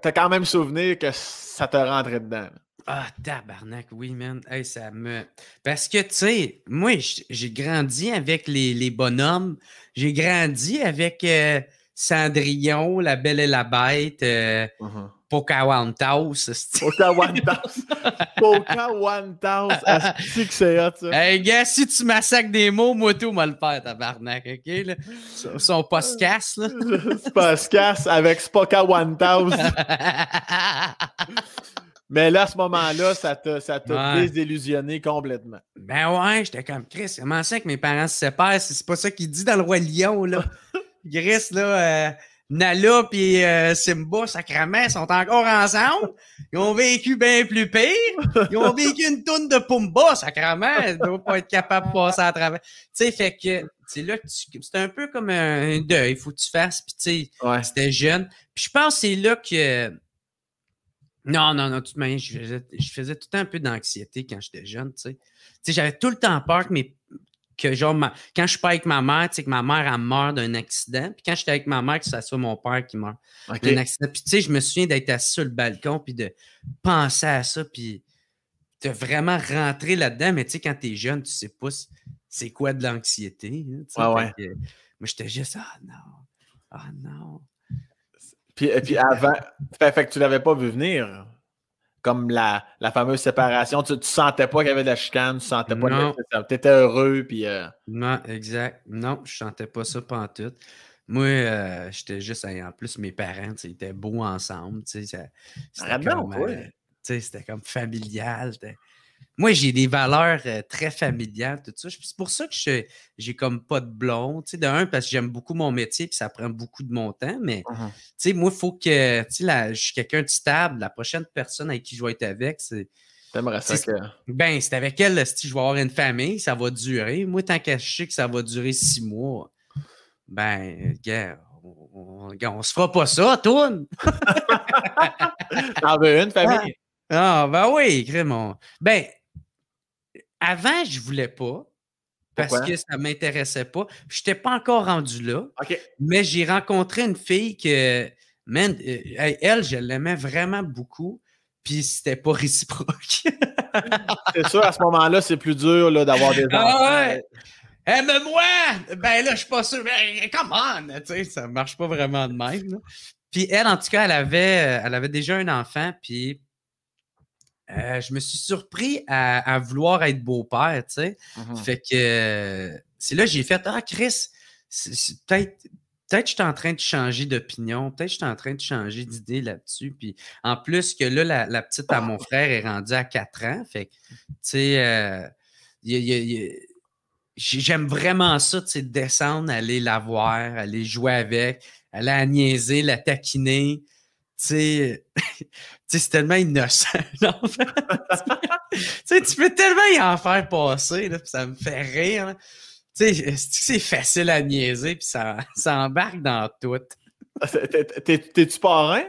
S1: t'as quand même souvenir que ça te rentrait dedans.
S2: Ah, tabarnak, oui, man. ça me. Parce que, tu sais, moi, j'ai grandi avec les, les bonhommes. J'ai grandi avec euh, Cendrillon, La Belle et la Bête. Euh, uh-huh. Pocahontas.
S1: Pocahontas. Pocahontas. Est-ce que c'est hot, ça?
S2: Hey, gars, si tu massacres des mots, moi, tout, moi le faire, tabarnak, OK? Là? Son podcast, là.
S1: podcast avec Pocahontas. Mais là, à ce moment-là, ça t'a, ça désillusionné complètement.
S2: Ben ouais, j'étais comme Chris. Comment ça que mes parents se séparent? C'est pas ça qu'il dit dans le Roi Lion, là. Chris, là. Euh, Nala et euh, Simba, sacrament, sont encore ensemble. Ils ont vécu bien plus pire. Ils ont vécu une tonne de Pumba, sacrament. Ils doivent pas être capables de passer à travers. Tu sais, fait que c'est là que c'est un peu comme un deuil, il faut que tu fasses. Puis tu sais, c'était jeune. Puis je pense que c'est là que non, non, non, de je faisais, je faisais tout un peu d'anxiété quand j'étais jeune, tu sais. Tu sais, j'avais tout le temps peur que mes que genre, quand je suis pas avec ma mère, tu sais, que ma mère, elle meurt d'un accident. Puis quand j'étais avec ma mère, que ça soit mon père qui meurt d'un accident. Puis tu sais, je me souviens d'être assis sur le balcon, puis de penser à ça, puis de vraiment rentrer là-dedans. Mais tu sais, quand tu es jeune, tu sais pas c'est quoi de l'anxiété.
S1: Hein, ouais,
S2: moi, j'étais juste, ah non, ah non.
S1: Puis, et puis avant, fait, que tu l'avais pas vu venir comme la, la fameuse séparation. Tu, tu sentais pas qu'il y avait de la chicane, tu sentais pas que tu étais heureux. Puis, euh,
S2: Non, exact. Non, je sentais pas ça tout. Moi, euh, j'étais juste. En plus, mes parents, ils étaient beaux ensemble. C'était comme, euh, c'était comme familial. Moi, j'ai des valeurs euh, très familiales, tout ça. C'est pour ça que je j'ai comme pas de blond. Tu sais, de un, parce que j'aime beaucoup mon métier puis ça prend beaucoup de mon temps. Mais uh-huh. tu sais, moi, il faut que. Tu sais, je suis quelqu'un de stable. La prochaine personne avec qui je vais être avec, c'est.
S1: T'aimerais ça que.
S2: Ben, c'est avec elle, si je vais avoir une famille, ça va durer. Moi, tant que je sais que ça va durer six mois, ben, gars, on, on, se fera pas ça, toi!
S1: T'en veux une famille?
S2: Ah, ben oui, mon. Ben, avant, je voulais pas. Parce que ça ne m'intéressait pas. Je n'étais pas encore rendu là. Mais j'ai rencontré une fille que, man, euh, elle, je l'aimais vraiment beaucoup. Puis c'était pas réciproque.
S1: c'est sûr, à ce moment-là, c'est plus dur d'avoir des
S2: ah enfants. Aime-moi! Ben là, je suis pas sûr. Mais come on! Tu sais, ça marche pas vraiment de même. Puis elle, en tout cas, elle avait, elle avait déjà un enfant. Puis euh, je me suis surpris à, vouloir être beau-père, tu sais. Mm-hmm. Fait que c'est là que j'ai fait Ah, Chris, peut-être. Peut-être que je suis en train de changer d'opinion, peut-être que je suis en train de changer d'idée là-dessus. Puis en plus que là, la, petite à mon frère est rendue à 4 ans. Fait que, tu sais, euh, j'aime vraiment ça, tu sais, descendre, aller la voir, aller jouer avec, aller la niaiser, la taquiner. Tu sais, c'est tellement innocent. tu peux tellement y en faire passer, là, ça me fait rire. Tu sais, c'est facile à niaiser, puis ça, ça embarque dans tout?
S1: Ah, t'es-tu parrain?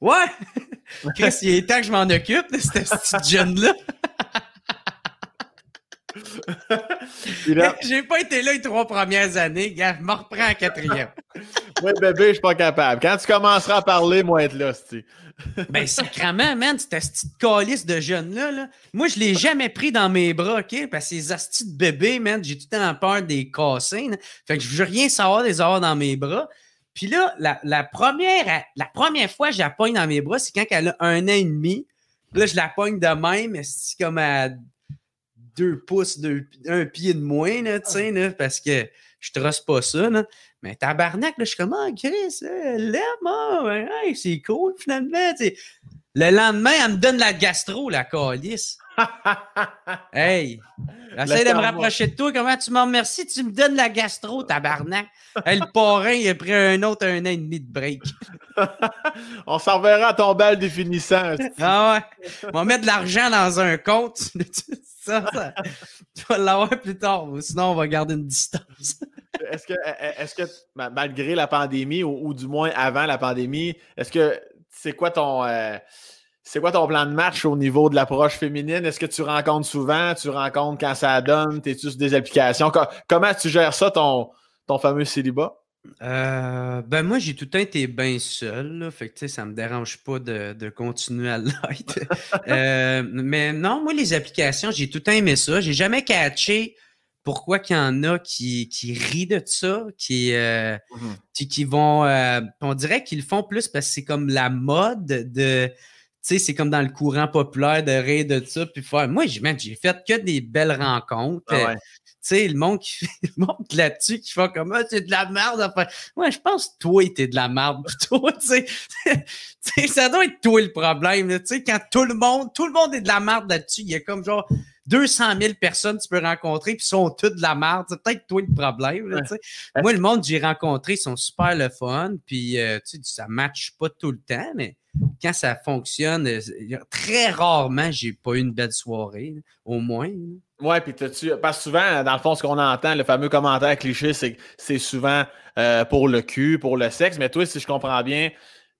S2: Ouais! Chris, il est temps que je m'en occupe de cette petite jeune-là. J'ai pas été là les trois premières années, gars. Je me reprends en quatrième.
S1: Oui, bébé, je suis pas capable. Quand tu commenceras à parler, moi, être là, c'est.
S2: ben, sacrement, man, cette petite calice de jeunes-là, là. moi, je l'ai jamais pris dans mes bras, OK? Parce que ces astis de bébés, man, j'ai tout le temps peur des casser. Fait que je veux rien savoir des avoir dans mes bras. Puis là, la, première, la première fois que je la pogne dans mes bras, c'est quand elle a un an et demi. Là, je la pogne de même, c'est comme à deux pouces, un pied de moins, là, sais, parce que je trosse pas ça. Là. Mais tabarnak, là, je suis comme, ah, Chris, elle l'aime, ah, c'est cool, finalement. Le lendemain, elle me donne la gastro, la calice. hey, essaye de me rapprocher de toi. Comment tu m'en remercies? Tu me donnes la gastro, tabarnak. hey, le parrain, il a pris un autre un an et demi de break.
S1: On s'en reverra à ton bal définissant.
S2: ah ouais. On va mettre de l'argent dans un compte. ça, ça, tu vas l'avoir plus tard. Sinon, on va garder une distance.
S1: est-ce que, est que, malgré la pandémie, ou, du moins avant la pandémie, est-ce que c'est quoi ton. Euh, c'est quoi ton plan de marche au niveau de l'approche féminine? Est-ce que tu rencontres souvent? Tu rencontres quand ça donne? T'es-tu sur des applications? Comment tu gères ça, ton, ton fameux célibat?
S2: Euh, ben moi, j'ai tout le temps été bien seul. Là, fait que ça me dérange pas de, continuer à l'être. Euh, mais non, moi, les applications, j'ai tout le temps aimé ça. J'ai jamais catché pourquoi qu'il y en a qui, qui rient de ça, qui, euh, mm-hmm. qui, vont. on dirait qu'ils le font plus parce que c'est comme la mode de sais, c'est comme dans le courant populaire de rire de ça. Puis faire. Moi, j'ai fait que des belles rencontres. Ah tu sais, le monde qui là-dessus, qui fait comme ah, c'est de la merde. Moi, je pense que toi, t'es de la merde plutôt. tu sais, ça doit être toi le problème. Tu sais, quand tout le monde, tout le monde est de la merde là-dessus, il y a comme genre 200 000 personnes tu peux rencontrer, puis sont toutes de la merde. C'est peut-être toi le problème. Moi, le monde que j'ai rencontré, ils sont super le fun, puis euh, ça match pas tout le temps, mais quand ça fonctionne, euh, très rarement, j'ai pas eu une belle soirée, au moins.
S1: Ouais, puis tu parce que souvent, dans le fond, ce qu'on entend, le fameux commentaire cliché, c'est que c'est souvent euh, pour le cul, pour le sexe. Mais toi, si je comprends bien,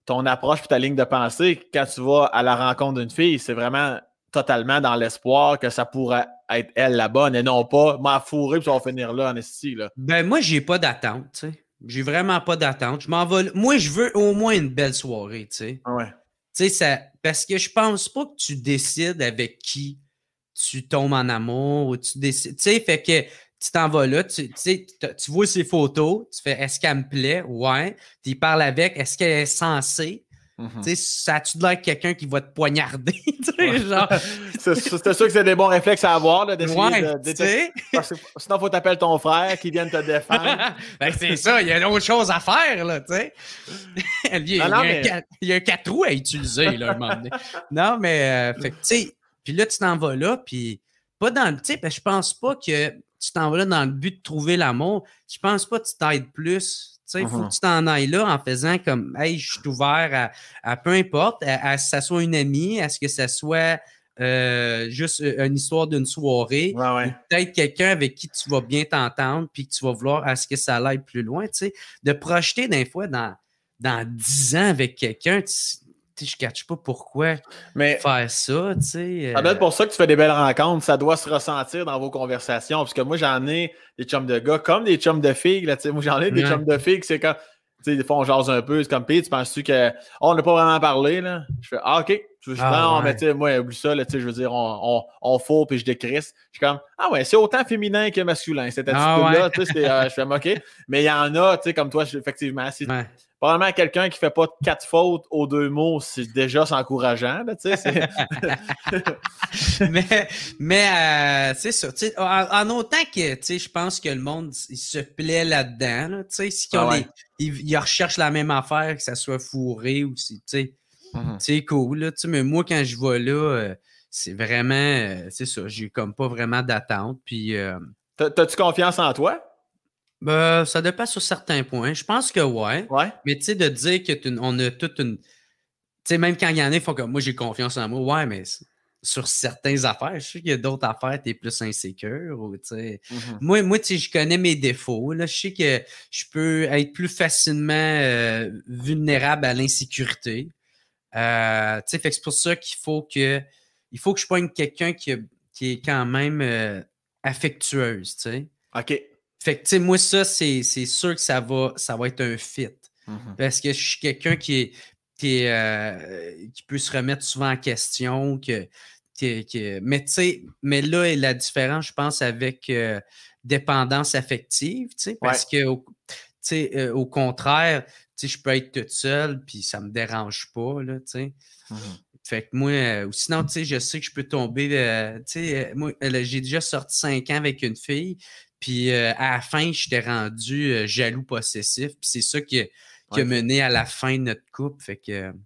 S1: ton approche et ta ligne de pensée, quand tu vas à la rencontre d'une fille, c'est vraiment totalement dans l'espoir que ça pourrait être elle la bonne et non pas m'a fourré puis ça va finir là en esti. Là.
S2: Ben, moi, j'ai pas d'attente, tu sais. J'ai vraiment pas d'attente. Je m'en vais. Moi, je veux au moins une belle soirée, tu sais.
S1: Ouais.
S2: Tu sais, ça. Parce que je pense pas que tu décides avec qui tu tombes en amour ou tu décides. Tu sais, fait que tu t'en vas là, tu, tu sais, tu- tu vois ses photos, tu fais est-ce qu'elle me plaît? Ouais. Tu y parles avec, est-ce qu'elle est censée? Sais, ça a-tu de l'air quelqu'un qui va te poignarder? genre?
S1: C'est sûr que c'est des bons réflexes à avoir, là,
S2: Ouais,
S1: de
S2: sais.
S1: Parce que Sinon, faut t'appeler ton frère qui vienne te défendre.
S2: ben, c'est ça, il y a d'autres choses à faire, là, tu sais. il, y a,
S1: Non, non,
S2: il y a
S1: mais-
S2: un quatre- il y a un quatre roues à utiliser, là, un moment donné. Non, mais, euh, fait que, tu sais, puis là, tu t'en vas là, puis pas dans le, parce que je pense pas que tu t'en vas là dans le but de trouver l'amour. Je pense pas que tu t'aides plus. Tu sais, il faut que tu t'en ailles là en faisant comme, hey, je suis ouvert à, à peu importe, à, à ce que ça soit une amie, à ce que ça soit euh, juste euh, une histoire d'une soirée
S1: Ouais, ouais.
S2: peut-être quelqu'un avec qui tu vas bien t'entendre puis que tu vas vouloir à ce que ça aille plus loin, tu sais. De projeter des fois dans, dans 10 ans avec quelqu'un, tu sais, je ne catch pas pourquoi
S1: Mais
S2: faire ça, tu sais.
S1: ça doit
S2: euh,
S1: être pour ça que tu fais des belles rencontres. Ça doit se ressentir dans vos conversations. Parce que moi, j'en ai des chums de gars comme des chums de filles. Là, moi, j'en ai des
S2: Ouais.
S1: chums de filles c'est comme. Tu sais, des fois, on jase un peu. C'est comme, Pis, tu penses-tu que. Oh, on n'a pas vraiment parlé, là? Je fais, ah, OK. Je fais,
S2: Ah,
S1: non,
S2: ouais.
S1: mais tu sais, moi, oublie ça, là, tu sais, je veux dire, on, on, on fourre puis je décrisse. Je suis comme, ah ouais, c'est autant féminin que masculin, cette
S2: Ah,
S1: attitude-là. tu sais, euh, je fais, OK. Mais il y en a, tu sais, comme toi, je- effectivement, si. Probablement quelqu'un qui fait pas quatre fautes aux deux mots, c'est déjà encourageant. Là, tu sais, c'est-
S2: mais mais euh, c'est ça. En, en autant que tu sais, je pense que le monde il se plaît là-dedans. Là, tu sais, si ils,
S1: Ah ouais.
S2: ils, ils recherchent la même affaire, que ça soit fourré ou si, tu sais,
S1: Mhm.
S2: c'est cool. Là, tu sais, mais moi, quand je vais là, euh, c'est vraiment, euh, c'est ça, j'ai comme pas vraiment d'attente. Puis, euh,
S1: T'as-tu confiance en toi?
S2: Ben, ça dépend sur certains points. Je pense que ouais.
S1: Ouais.
S2: Mais tu sais, de dire qu'on a toute une. Tu sais, même quand il y en a, ils font comme moi, j'ai confiance en moi. Ouais, mais sur certaines affaires, je sais qu'il y a d'autres affaires, tu es plus insécure. Ou.
S1: Mhm.
S2: Moi, moi tu sais, je connais mes défauts. Là. Je sais que je peux être plus facilement euh, vulnérable à l'insécurité. Euh, tu sais, fait que c'est pour ça qu'il faut que il faut que je poigne quelqu'un qui, qui est quand même euh, affectueuse, tu sais.
S1: OK.
S2: Fait que, tu sais, moi, ça, c'est c'est sûr que ça va, ça va être un fit.
S1: Mhm.
S2: Parce que je suis quelqu'un qui est, qui, est, euh, qui peut se remettre souvent en question. Que, qui- qui- mais tu sais, mais là, la différence, je pense, avec euh, dépendance affective, tu sais, parce que au, tu sais, euh, au contraire, tu sais, je peux être toute seule, puis ça me dérange pas, là, tu sais.
S1: Mhm.
S2: Fait que moi, euh, ou sinon, tu sais, je sais que je peux tomber. euh, tu sais, euh, moi, j'ai déjà sorti cinq ans avec une fille, puis euh, à la fin, j'étais rendu euh, jaloux possessif, puis c'est ça qui, a- mené à la fin de notre couple. Fait que, tu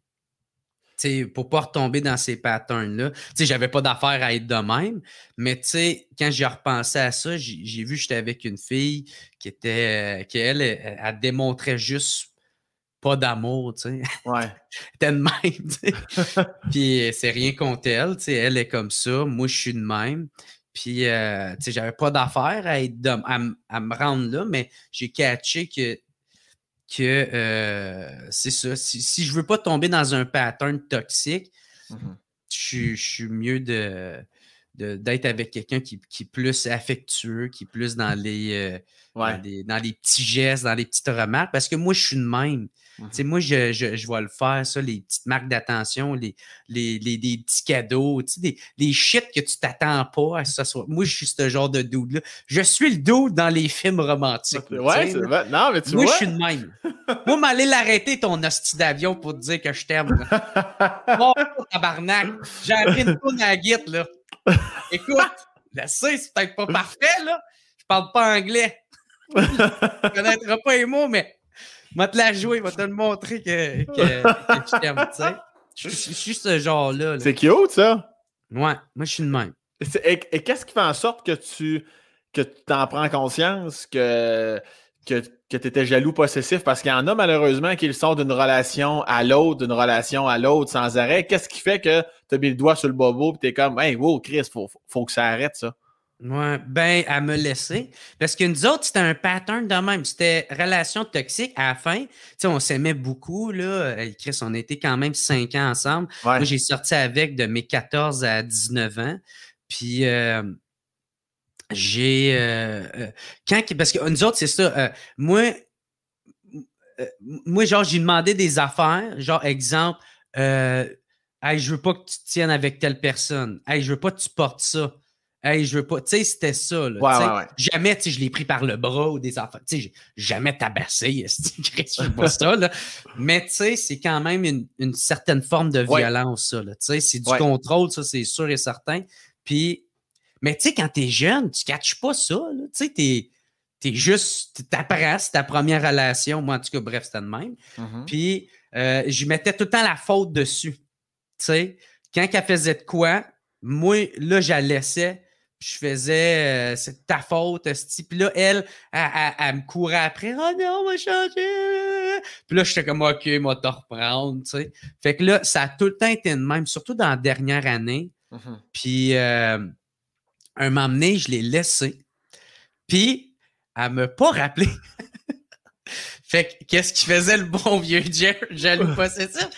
S2: sais, pour pas retomber dans ces patterns-là, tu sais, j'avais pas d'affaire à être de même, mais tu sais, quand j'ai repensé à ça, j'ai vu que j'étais avec une fille qui était, euh, qui elle, elle, elle démontrait juste pas d'amour, tu sais
S1: Ouais.
S2: était de même, tu sais. Puis c'est rien contre elle, tu sais, elle est comme ça, moi je suis de même. Puis, euh, tu sais, j'avais pas d'affaire à, être de- à, me rendre là, mais j'ai catché que, que euh, c'est ça. Si, si je veux pas tomber dans un pattern toxique,
S1: Mhm.
S2: je, suis- je suis mieux de- d'être avec quelqu'un qui, qui est plus affectueux, qui est plus dans les, euh,
S1: Ouais.
S2: dans, les, dans les petits gestes, dans les petites remarques, parce que moi, je suis de même. Tu sais, moi, je, je, je vais le faire, ça, les petites marques d'attention, les, les, les, les petits cadeaux, tu sais, des, des shit que tu t'attends pas à ce soit. Moi, je suis ce genre de dude-là. Je suis le dude dans les films romantiques.
S1: Ouais,
S2: là.
S1: vrai. Non, mais tu
S2: Moi,
S1: vois.
S2: je suis de même. Moi, m'aller l'arrêter, ton hostie d'avion, pour te dire que je t'aime. Bon, tabarnak. J'ai appris une tourne à la là. Écoute, je sais, c'est peut-être pas parfait, là. Je parle pas anglais. Je connaîtrai pas les mots, mais je vais te la jouer, je vais te le montrer que, que, que tu sais. Je je- je suis ce genre-là. là.
S1: C'est cute, ça.
S2: Ouais, moi, je suis de même.
S1: Et, qu'est-ce qui fait en sorte que tu que tu t'en prends conscience que, que, que tu étais jaloux possessif? Parce qu'il y en a malheureusement qui le sont d'une relation à l'autre, d'une relation à l'autre sans arrêt. Qu'est-ce qui fait que tu as mis le doigt sur le bobo et tu es comme Hey, wow, Chris, faut, faut que ça arrête ça?
S2: Ouais, ben, à me laisser. Parce que nous autres, c'était un pattern de même. C'était relation toxique à la fin. Tu sais, on s'aimait beaucoup, là. Chris, on était quand même cinq ans ensemble. Moi, j'ai sorti avec de mes 14 à 19 ans. Puis, euh, j'ai. Euh, euh, quand, parce que nous autres, c'est ça. moi, moi, genre, j'ai demandé des affaires. Genre, exemple, hey, je veux pas que tu te tiennes avec telle personne. Hey, je veux pas que tu portes ça. Hey, je veux pas. Tu sais, c'était ça. Là,
S1: ouais, ouais,
S2: Jamais, tu sais, je l'ai pris par le bras ou des enfants. Tu sais, jamais tabassé. je pas ça. Là. Mais tu sais, c'est quand même une, une, certaine forme de violence, ça. Tu sais, c'est du contrôle, ça, c'est sûr et certain. Puis, mais tu sais, quand t'es jeune, tu catches pas ça. Tu sais, t'es es juste, t'apprends, c'est ta première relation. Moi, en tout cas, bref, c'était de même.
S1: Mm-hmm.
S2: Puis, euh, je mettais tout le temps la faute dessus. Tu sais, quand elle faisait de quoi, moi, là, je la laissais je faisais, euh, c'est ta faute, ce Puis là, elle, elle, me courait après. Oh non, on va changer. Puis là, j'étais comme, OK, moi, te reprendre, tu sais. Fait que là, ça a tout le temps été de même, surtout dans la dernière année.
S1: Mm-hmm.
S2: Puis, euh, un moment donné, je l'ai laissé. Puis, elle m'a pas rappelé. fait que, qu'est-ce qu'il faisait le bon vieux Jerry, jaloux ça.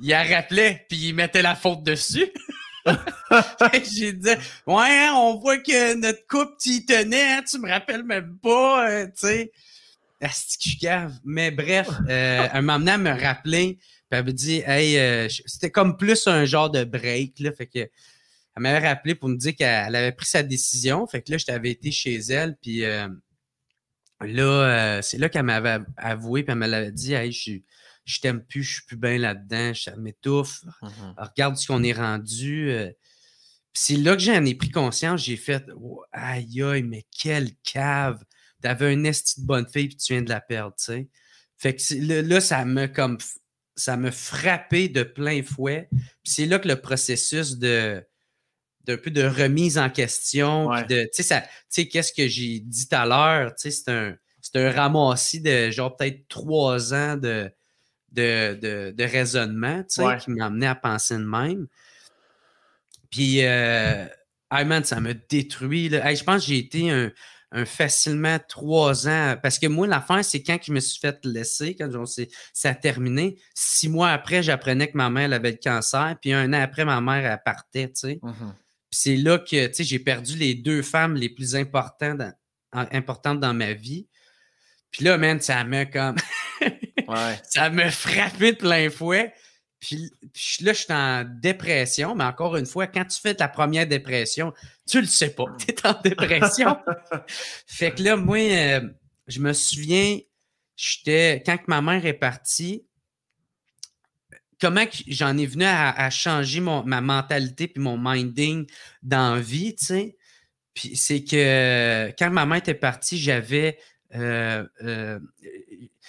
S2: Il a rappelé, puis il mettait la faute dessus. j'ai dit, ouais, hein, on voit que notre couple, tu y tenais, hein, tu me rappelles même pas, euh, tu sais. Mais bref, euh, un moment donné, me rappelait, puis elle me dit, hey, euh, c'était comme plus un genre de break, là, fait que elle m'avait rappelé pour me dire qu'elle avait pris sa décision, fait que là, j'avais été chez elle, puis là, c'est là qu'elle m'avait avoué, puis elle m'avait dit, hey, je je t'aime plus, je suis plus bien là-dedans, ça m'étouffe.
S1: Mmh
S2: regarde ce qu'on est rendu. Euh. c'est là que j'en ai pris conscience, j'ai fait aïe aïe, mais quelle cave! T'avais une esti de bonne fille puis tu viens de la perdre, tu sais. Fait que là, ça me comme ça me frappé de plein fouet. Puis c'est là que le processus de d'un peu de remise en question, de tu sais qu'est-ce que j'ai dit tout à l'heure, c'est un un ramassis de genre peut-être trois ans de de, de, raisonnement qui m'a amené à penser de même. Puis, euh, ça m'a détruit. je pense que j'ai été un, facilement trois ans. Parce que moi, l'affaire, c'est quand je me suis fait laisser, quand ça a terminé. Six mois après, j'apprenais que ma mère avait le cancer. Puis un an après, ma mère, elle partait. Tu sais. Puis c'est là que j'ai perdu les deux femmes les plus importantes dans, importantes dans ma vie. Puis là, man, ça m'a comme. Ça m'a frappé de plein fouet. Puis, là, je suis en dépression, mais encore une fois, quand tu fais ta première dépression, tu le sais pas, tu es en dépression. fait que là, moi, euh, je me souviens, j'étais, quand ma mère est partie, comment j'en ai venu à, changer ma mentalité puis mon minding dans vie, tu sais? Puis c'est que quand ma mère était partie, j'avais euh, euh,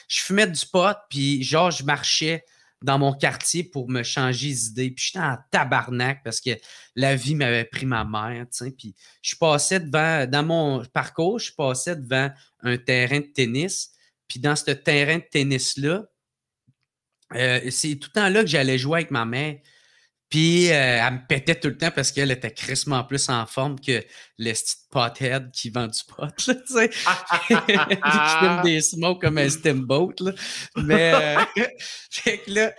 S2: je fumais du pot, puis genre, je marchais dans mon quartier pour me changer d'idée. Puis j'étais en tabarnak parce que la vie m'avait pris ma mère, tu sais? Puis je passais devant, dans mon parcours, je passais devant un terrain de tennis. Puis dans ce terrain de tennis-là, euh, c'est tout le temps là que j'allais jouer avec ma mère. Puis euh, elle me pétait tout le temps parce qu'elle était crissement plus en forme que le petit pothead qui vend du pot, tu sais. qui fume des smokes comme un steamboat, là. Mais, euh, fait que là,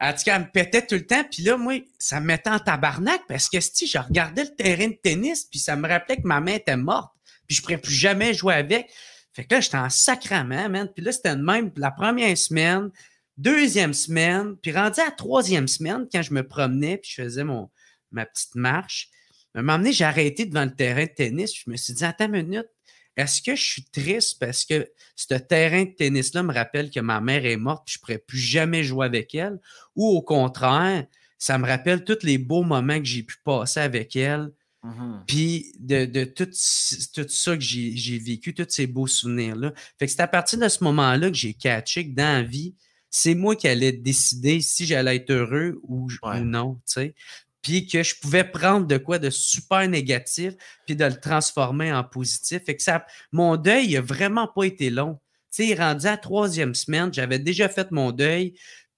S2: en tout cas, elle me pétait tout le temps. Puis là, moi, ça me mettait en tabarnak parce que si je regardais le terrain de tennis, puis ça me rappelait que ma main était morte, puis je pourrais plus jamais jouer avec. Fait que là, j'étais en sacrament, man. Puis là, c'était même la première semaine Deuxième semaine, puis rendu à la troisième semaine, quand je me promenais, puis je faisais mon, ma petite marche, à un moment donné, j'ai arrêté devant le terrain de tennis. Je me suis dit, attends une minute, est-ce que je suis triste parce que ce terrain de tennis-là me rappelle que ma mère est morte et je ne pourrais plus jamais jouer avec elle? Ou au contraire, ça me rappelle tous les beaux moments que j'ai pu passer avec elle,
S1: mm-hmm.
S2: puis de, tout, tout, ça que j'ai vécu, tous ces beaux souvenirs-là. Fait que c'est à partir de ce moment-là que j'ai catché que dans la vie, c'est moi qui allais décider si j'allais être heureux ou, non, tu sais. Puis que je pouvais prendre de quoi de super négatif, puis de le transformer en positif. Fait que ça, mon deuil n'a vraiment pas été long. Tu sais, rendu à la troisième semaine, j'avais déjà fait mon deuil,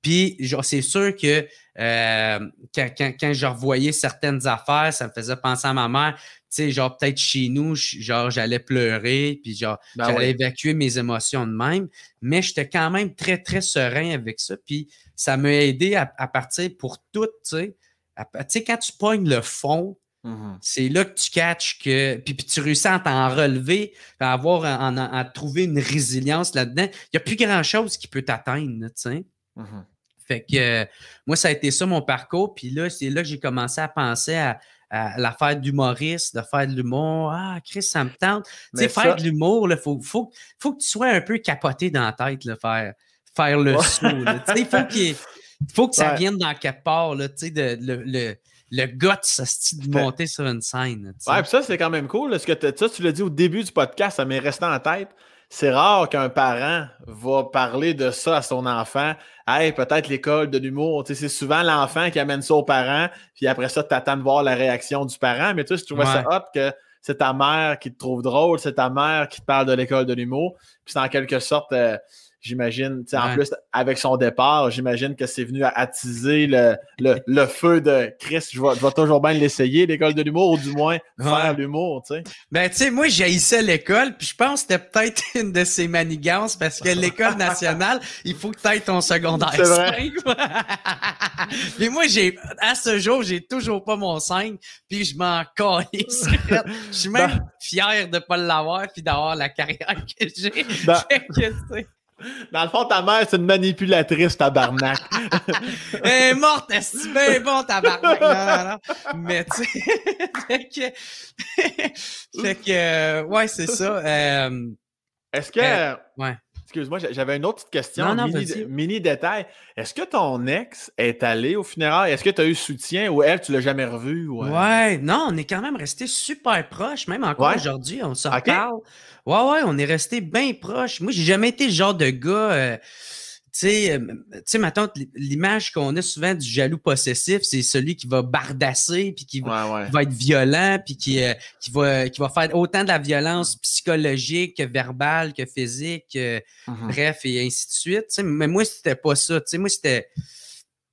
S2: Puis, c'est sûr que euh, quand, quand, quand, je revoyais certaines affaires, ça me faisait penser à ma mère. Tu sais, genre, peut-être chez nous, genre, j'allais pleurer, puis genre, ben j'allais évacuer mes émotions de même. Mais j'étais quand même très, très serein avec ça. Puis, ça m'a aidé à, partir pour tout, tu sais. Tu sais, quand tu pognes le fond, mm-hmm. C'est là que tu catches que. Puis, tu réussis à t'en relever, à avoir à, trouver une résilience là-dedans. Il n'y a plus grand-chose qui peut t'atteindre, tu sais. Mm-hmm. Fait que euh, moi, ça a été ça mon parcours. Puis là, c'est là que j'ai commencé à penser à, l'affaire d'humoriste, de faire de l'humour. Ah, Chris, ça me tente. Tu sais, faire de l'humour, il faut, faut, faut, que tu sois un peu capoté dans la tête, là, faire, faire le saut. Il faut, qu'il, faut que ça vienne dans quelque part, là, de, le, le, le guts de monter sur une scène.
S1: Ouais, puis ça, c'est quand même cool. Ce que ça, tu l'as dit au début du podcast, ça m'est resté en tête c'est rare qu'un parent va parler de ça à son enfant. Hey, peut-être l'école de l'humour. c'est souvent l'enfant qui amène ça aux parents, puis après ça, tu attends de voir la réaction du parent. Mais tu sais, je trouvais ça hot que c'est ta mère qui te trouve drôle, c'est ta mère qui te parle de l'école de l'humour. Puis c'est en quelque sorte. Euh, j'imagine. En plus, avec son départ, j'imagine que c'est venu à attiser le, le, feu de Chris. Je vais, toujours bien l'essayer, l'école de l'humour, ou du moins faire l'humour, tu sais.
S2: Ben, tu sais, moi, j'haïssais l'école, puis je pense que c'était peut-être une de ces manigances, parce que l'école nationale, il faut que tu aies ton secondaire 5. Mais moi, j'ai, à ce jour, j'ai toujours pas mon 5, puis je m'en calisse. Je suis même ben fier de pas l'avoir, puis d'avoir la carrière que j'ai. Ben
S1: dans le fond, ta mère, c'est une manipulatrice, tabarnak.
S2: Elle est morte, est bien bon, tabarnak. Non, non, non. Mais, tu sais, fait que, fait que, euh, ouais, c'est ça. Euh,
S1: Est-ce que, euh, ouais. Excuse-moi, j'avais une autre petite question, non, mini, détail. Est-ce que ton ex est allé au funérail? Est-ce que tu as eu soutien ou elle, tu l'as jamais revu?
S2: Ouais. non, on est quand même resté super proches, même encore aujourd'hui, on s'en parle. Ouais, ouais, on est resté bien proches. Moi, j'ai jamais été le genre de gars. Euh, tu sais, euh, tu sais, maintenant, l'image qu'on a souvent du jaloux possessif, c'est celui qui va bardasser, puis qui va, être violent, puis qui, euh, qui, va, qui va faire autant de la violence psychologique que verbale, que physique, mm-hmm. bref, et ainsi de suite. mais moi, c'était pas ça. Tu sais, moi, c'était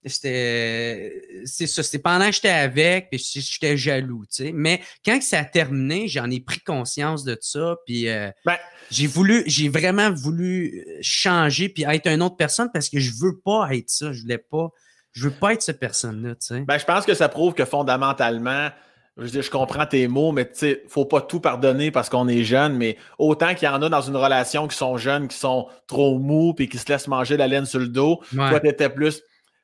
S2: c'était c'est ça c'était pendant que j'étais avec puis j'étais jaloux tu sais. Mais quand ça a terminé j'en ai pris conscience de ça puis euh, ben j'ai voulu j'ai vraiment voulu euh, changer puis être une autre personne parce que je veux pas être ça. Je voulais pas je veux pas être cette personne là tu sais.
S1: Ben je pense que ça prouve que fondamentalement je dis, je comprends tes mots, mais tu sais, faut pas tout pardonner parce qu'on est jeune, mais autant qu'il y en a dans une relation qui sont jeunes, qui sont trop mous et qui se laissent manger la laine sur le dos. Toi, tu étais plus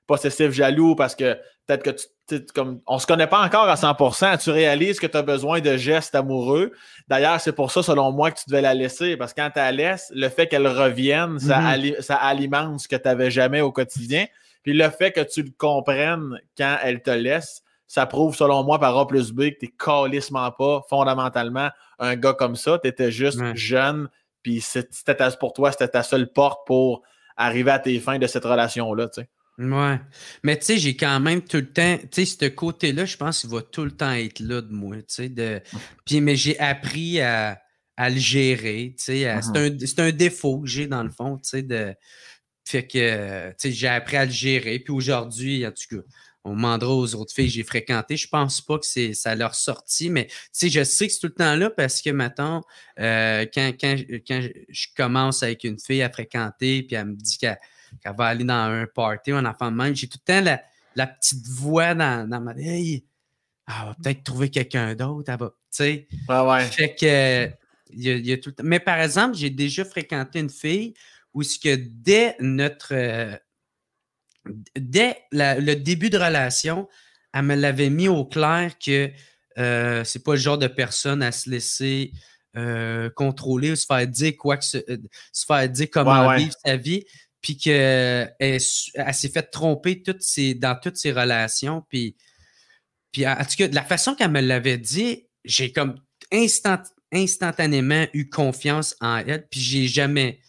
S1: possessif, jaloux, parce que peut-être que tu, comme, on se connaît pas encore à 100%, tu réalises que tu as besoin de gestes amoureux. D'ailleurs, c'est pour ça, selon moi, que tu devais la laisser, parce que quand tu la laisses, le fait qu'elle revienne, ça, mm-hmm. ça, alimente ce que tu n'avais jamais au quotidien. Puis le fait que tu le comprennes quand elle te laisse, ça prouve, selon moi, par A plus B, que tu calissement pas fondamentalement un gars comme ça. Tu étais juste jeune, puis c'était pour toi, c'était ta seule porte pour arriver à tes fins de cette relation-là. Tu sais.
S2: Ouais. Mais tu sais, j'ai quand même tout le temps, tu sais, ce côté-là, je pense qu'il va tout le temps être là de moi, tu sais. De... Puis, mais j'ai appris à, le gérer, tu sais. Mm-hmm. C'est un, défaut que j'ai dans le fond, tu sais. De... Fait que, tu sais, j'ai appris à le gérer. Puis aujourd'hui, en tout cas, on demandera aux autres filles que j'ai fréquentées. Je pense pas que c'est ça leur sorti, mais tu sais, je sais que c'est tout le temps là parce que maintenant, euh, quand, quand, quand je commence avec une fille à fréquenter, puis elle me dit qu'elle qu'elle va aller dans un party ou un enfant de même, j'ai tout le temps la, petite voix dans, ma hey, elle va peut-être trouver quelqu'un d'autre, elle va, tu sais.
S1: Ouais, ouais.
S2: Fait que, il y a, tout le temps. Mais par exemple, j'ai déjà fréquenté une fille où ce que dès notre, euh, dès le début de relation, elle me l'avait mis au clair que euh, c'est pas le genre de personne à se laisser euh, contrôler ou se faire dire quoi que se, faire dire comment vivre sa vie puis qu'elle elle, s'est fait tromper toutes dans toutes ses relations. Puis, puis en tout cas, de la façon qu'elle me l'avait dit, j'ai comme instantanément eu confiance en elle, puis j'ai jamais,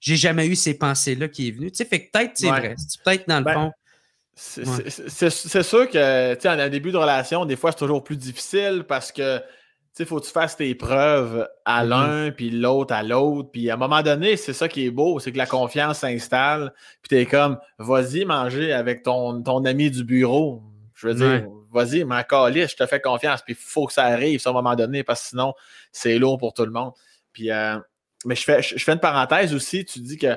S2: j'ai jamais eu ces pensées-là qui est venues. Tu sais, fait que peut-être c'est vrai. Peut-être dans le ben, fond.
S1: C'est sûr que, tu sais, en un début de relation, des fois, c'est toujours plus difficile parce que il faut que tu fasses tes preuves à mm-hmm. l'un, puis l'autre à l'autre. Puis à un moment donné, c'est ça qui est beau, c'est que la confiance s'installe. Puis tu es comme, vas-y manger avec ton, ton ami du bureau. Je veux dire, vas-y, ma je te fais confiance. Puis il faut que ça arrive à un moment donné, parce que sinon, c'est lourd pour tout le monde. Puis, euh, mais je fais, je fais une parenthèse aussi. Tu dis que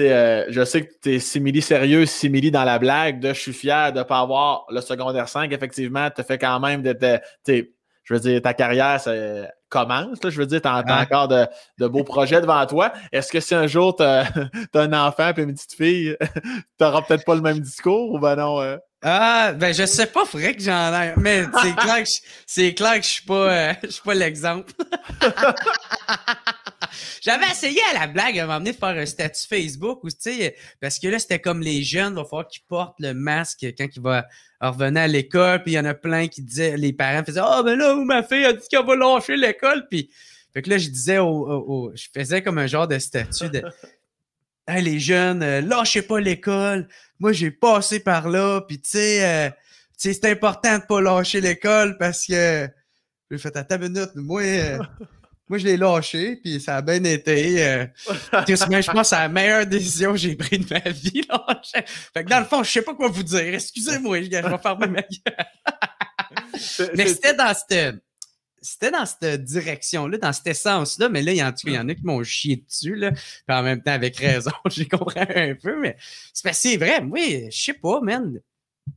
S1: euh, je sais que tu es simili sérieux, simili dans la blague, de je suis fier de ne pas avoir le secondaire 5. Effectivement, tu fait quand même d'être. Je veux dire, ta carrière ça commence. je veux dire, tu as, encore de, beaux projets devant toi. Est-ce que si un jour tu as, un enfant et une petite fille, tu n'auras peut-être pas le même discours ou ben non? Euh?
S2: Ah, ben je sais pas, faudrait que j'en aille. Mais c'est clair que je, c'est clair que je suis pas, euh, je suis pas l'exemple. J'avais essayé à la blague à m'emmener de faire un statut Facebook ou tu sais, parce que là, c'était comme les jeunes, il va falloir qu'ils portent le masque quand ils vont revenir à l'école, puis il y en a plein qui disaient, les parents faisaient Ah, oh, ben là, ma fille a dit qu'elle va lâcher l'école, puis fait que là, je disais au, je faisais comme un genre de statut de Hey, les jeunes, euh, lâchez pas l'école. Moi, j'ai passé par là, puis tu sais, euh, c'est important de pas lâcher l'école parce que j'ai fait à ta minute. Moi, euh, moi, je l'ai lâché, puis ça a bien été. Euh, je pense que c'est la meilleure décision que j'ai prise de ma vie. Lâché. Fait que dans le fond, je sais pas quoi vous dire. Excusez-moi, je vais faire ma gueule. mais c'était dans cette c'était dans cette direction-là, dans cet essence-là, mais là, il y, en, il y en a qui m'ont chié dessus, là, puis en même temps, avec raison, j'ai compris un peu, mais c'est vrai, oui, je sais pas, man. Tu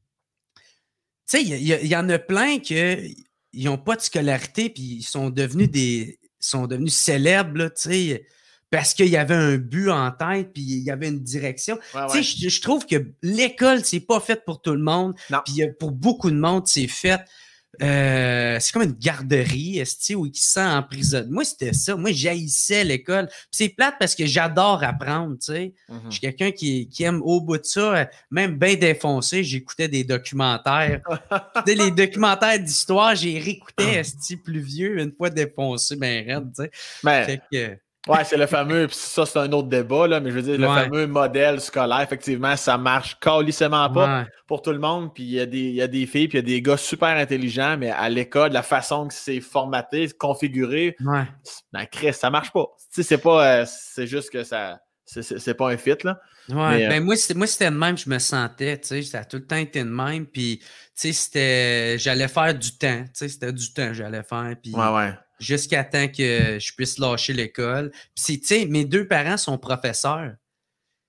S2: sais, il y, y, en a plein qui n'ont pas de scolarité, puis ils sont devenus des, sont devenus célèbres, tu sais, parce qu'il y avait un but en tête, puis il y avait une direction. tu sais, je, trouve que l'école, c'est pas fait pour tout le monde. Puis pour beaucoup de monde, c'est fait euh, c'est comme une garderie, où ils se sent en prison. Moi, c'était ça. Moi, j'haïssais l'école. c'est plate parce que j'adore apprendre, tu sais. Mm-hmm. Je suis quelqu'un qui, aime au bout de ça, même bien défoncé, j'écoutais des documentaires. les documentaires d'histoire, j'ai réécouté Esti plus vieux une fois défoncé, ben raide, tu sais.
S1: Ben, Ouais, c'est le fameux, ça c'est un autre débat, là, mais je veux dire, le fameux modèle scolaire, effectivement, ça marche calissement pas pour tout le monde. Puis il y, a des, y a des filles, puis il y a des gars super intelligents, mais à l'école, la façon que c'est formaté, configuré,
S2: ouais.
S1: ben, Chris, ça marche pas. Tu sais, c'est pas, euh, c'est juste que ça, c'est pas un fit, là.
S2: Ouais, euh, ben moi, c'était de même, je me sentais, tu sais, ça a tout le temps été de même, puis, tu sais, c'était, j'allais faire du temps, tu sais, c'était du temps, j'allais faire, puis...
S1: Ouais, ouais
S2: jusqu'à temps que je puisse lâcher l'école. Puis, tu sais, mes deux parents sont professeurs.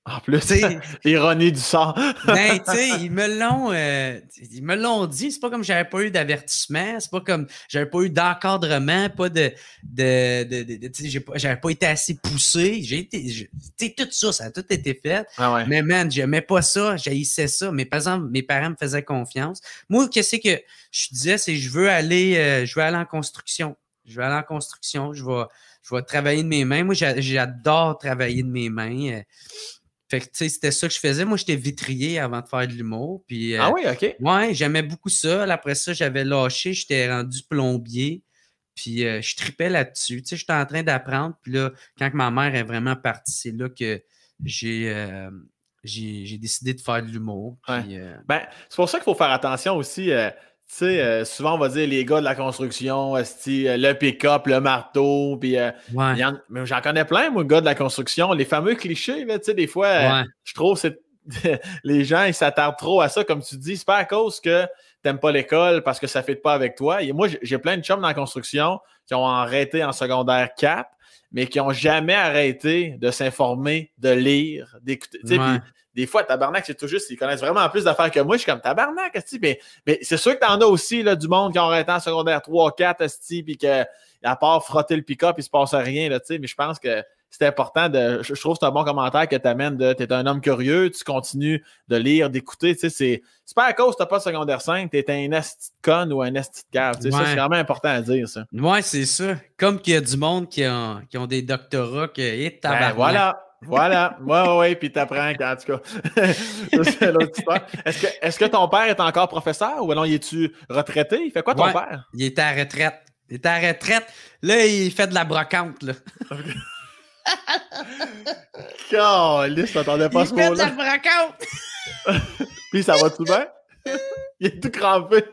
S1: En plus, ironie du sort.
S2: ben, tu sais, ils me l'ont euh, ils me l'ont dit. C'est pas comme j'avais pas eu d'avertissement, c'est pas comme j'avais pas eu d'encadrement, pas de. de, de, j'avais pas été assez poussé. J'ai été. Tu sais, tout ça, ça a tout été fait.
S1: Ah
S2: Mais man, j'aimais pas ça, j'haïssais ça. Mais par exemple, mes parents me faisaient confiance. Moi, qu'est-ce que je disais, c'est je veux aller, euh, je veux aller en construction je vais aller en construction, je vais, je vais travailler de mes mains. Moi, j'adore travailler de mes mains. Euh. Fait que, tu sais, c'était ça que je faisais. Moi, j'étais vitrier avant de faire de l'humour. Puis,
S1: euh, ah oui, OK.
S2: Ouais, j'aimais beaucoup ça. Après ça, j'avais lâché, j'étais rendu plombier. Puis, euh, je tripais là-dessus. Tu sais, j'étais en train d'apprendre. Puis là, quand ma mère est vraiment partie, c'est là que j'ai j'ai décidé de faire de l'humour.
S1: Ben, c'est pour ça qu'il faut faire attention aussi. Tu sais, euh, souvent, on va dire les gars de la construction, euh, le pick-up, le marteau, puis euh, mais j'en connais plein, moi, gars de la construction. Les fameux clichés, tu sais, des fois, je trouve que les gens, ils s'attardent trop à ça, comme tu dis. C'est pas à cause que t'aimes pas l'école parce que ça ne fait pas avec toi. Et moi, j'ai plein de chums dans la construction qui ont arrêté en secondaire 4, mais qui n'ont jamais arrêté de s'informer, de lire, d'écouter des fois, tabarnak, c'est tout juste, ils connaissent vraiment plus d'affaires que moi. Je suis comme tabarnak, mais, mais c'est sûr que t'en as aussi là, du monde qui ont arrêté en secondaire 3, 4, puis que à part frotter le pick-up, il se passe rien, là, mais je pense que c'est important de. Je, trouve que c'est un bon commentaire que tu amènes de t'es un homme curieux, tu continues de lire, d'écouter. Tu sais, c'est, c'est pas à cause que t'as pas secondaire 5, t'es un esti con ou un esti de cave. Tu sais, Ça, c'est vraiment important à dire, ça.
S2: Ouais, c'est ça. Comme qu'il y a du monde qui ont, qui ont des doctorats que. Eh,
S1: ben, voilà. Voilà, ouais, ouais, ouais, puis t'apprends, en tout cas. c'est l'autre histoire. Est-ce que, est-ce que ton père est encore professeur ou alors il est-tu retraité? Il fait quoi ton père?
S2: Il est à retraite. Il est à retraite. Là, il fait de la brocante, là.
S1: Caliste, t'attendais pas il ce
S2: mot-là.
S1: Puis ça va tout bien? Il est tout crampé.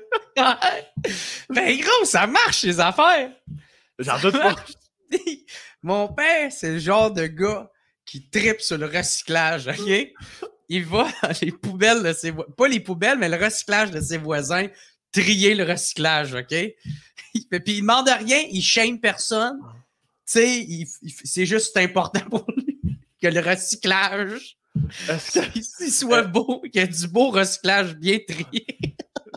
S2: ben gros, ça marche, les affaires.
S1: J'en doute pas.
S2: Mon père, c'est le genre de gars qui tripe sur le recyclage, OK? Il va dans les poubelles de ses voisins, pas les poubelles, mais le recyclage de ses voisins, trier le recyclage, OK? Puis il demande rien, il shame personne. Tu sais, c'est juste important pour lui que le recyclage, qu'il soit beau, qu'il y ait du beau recyclage bien trié.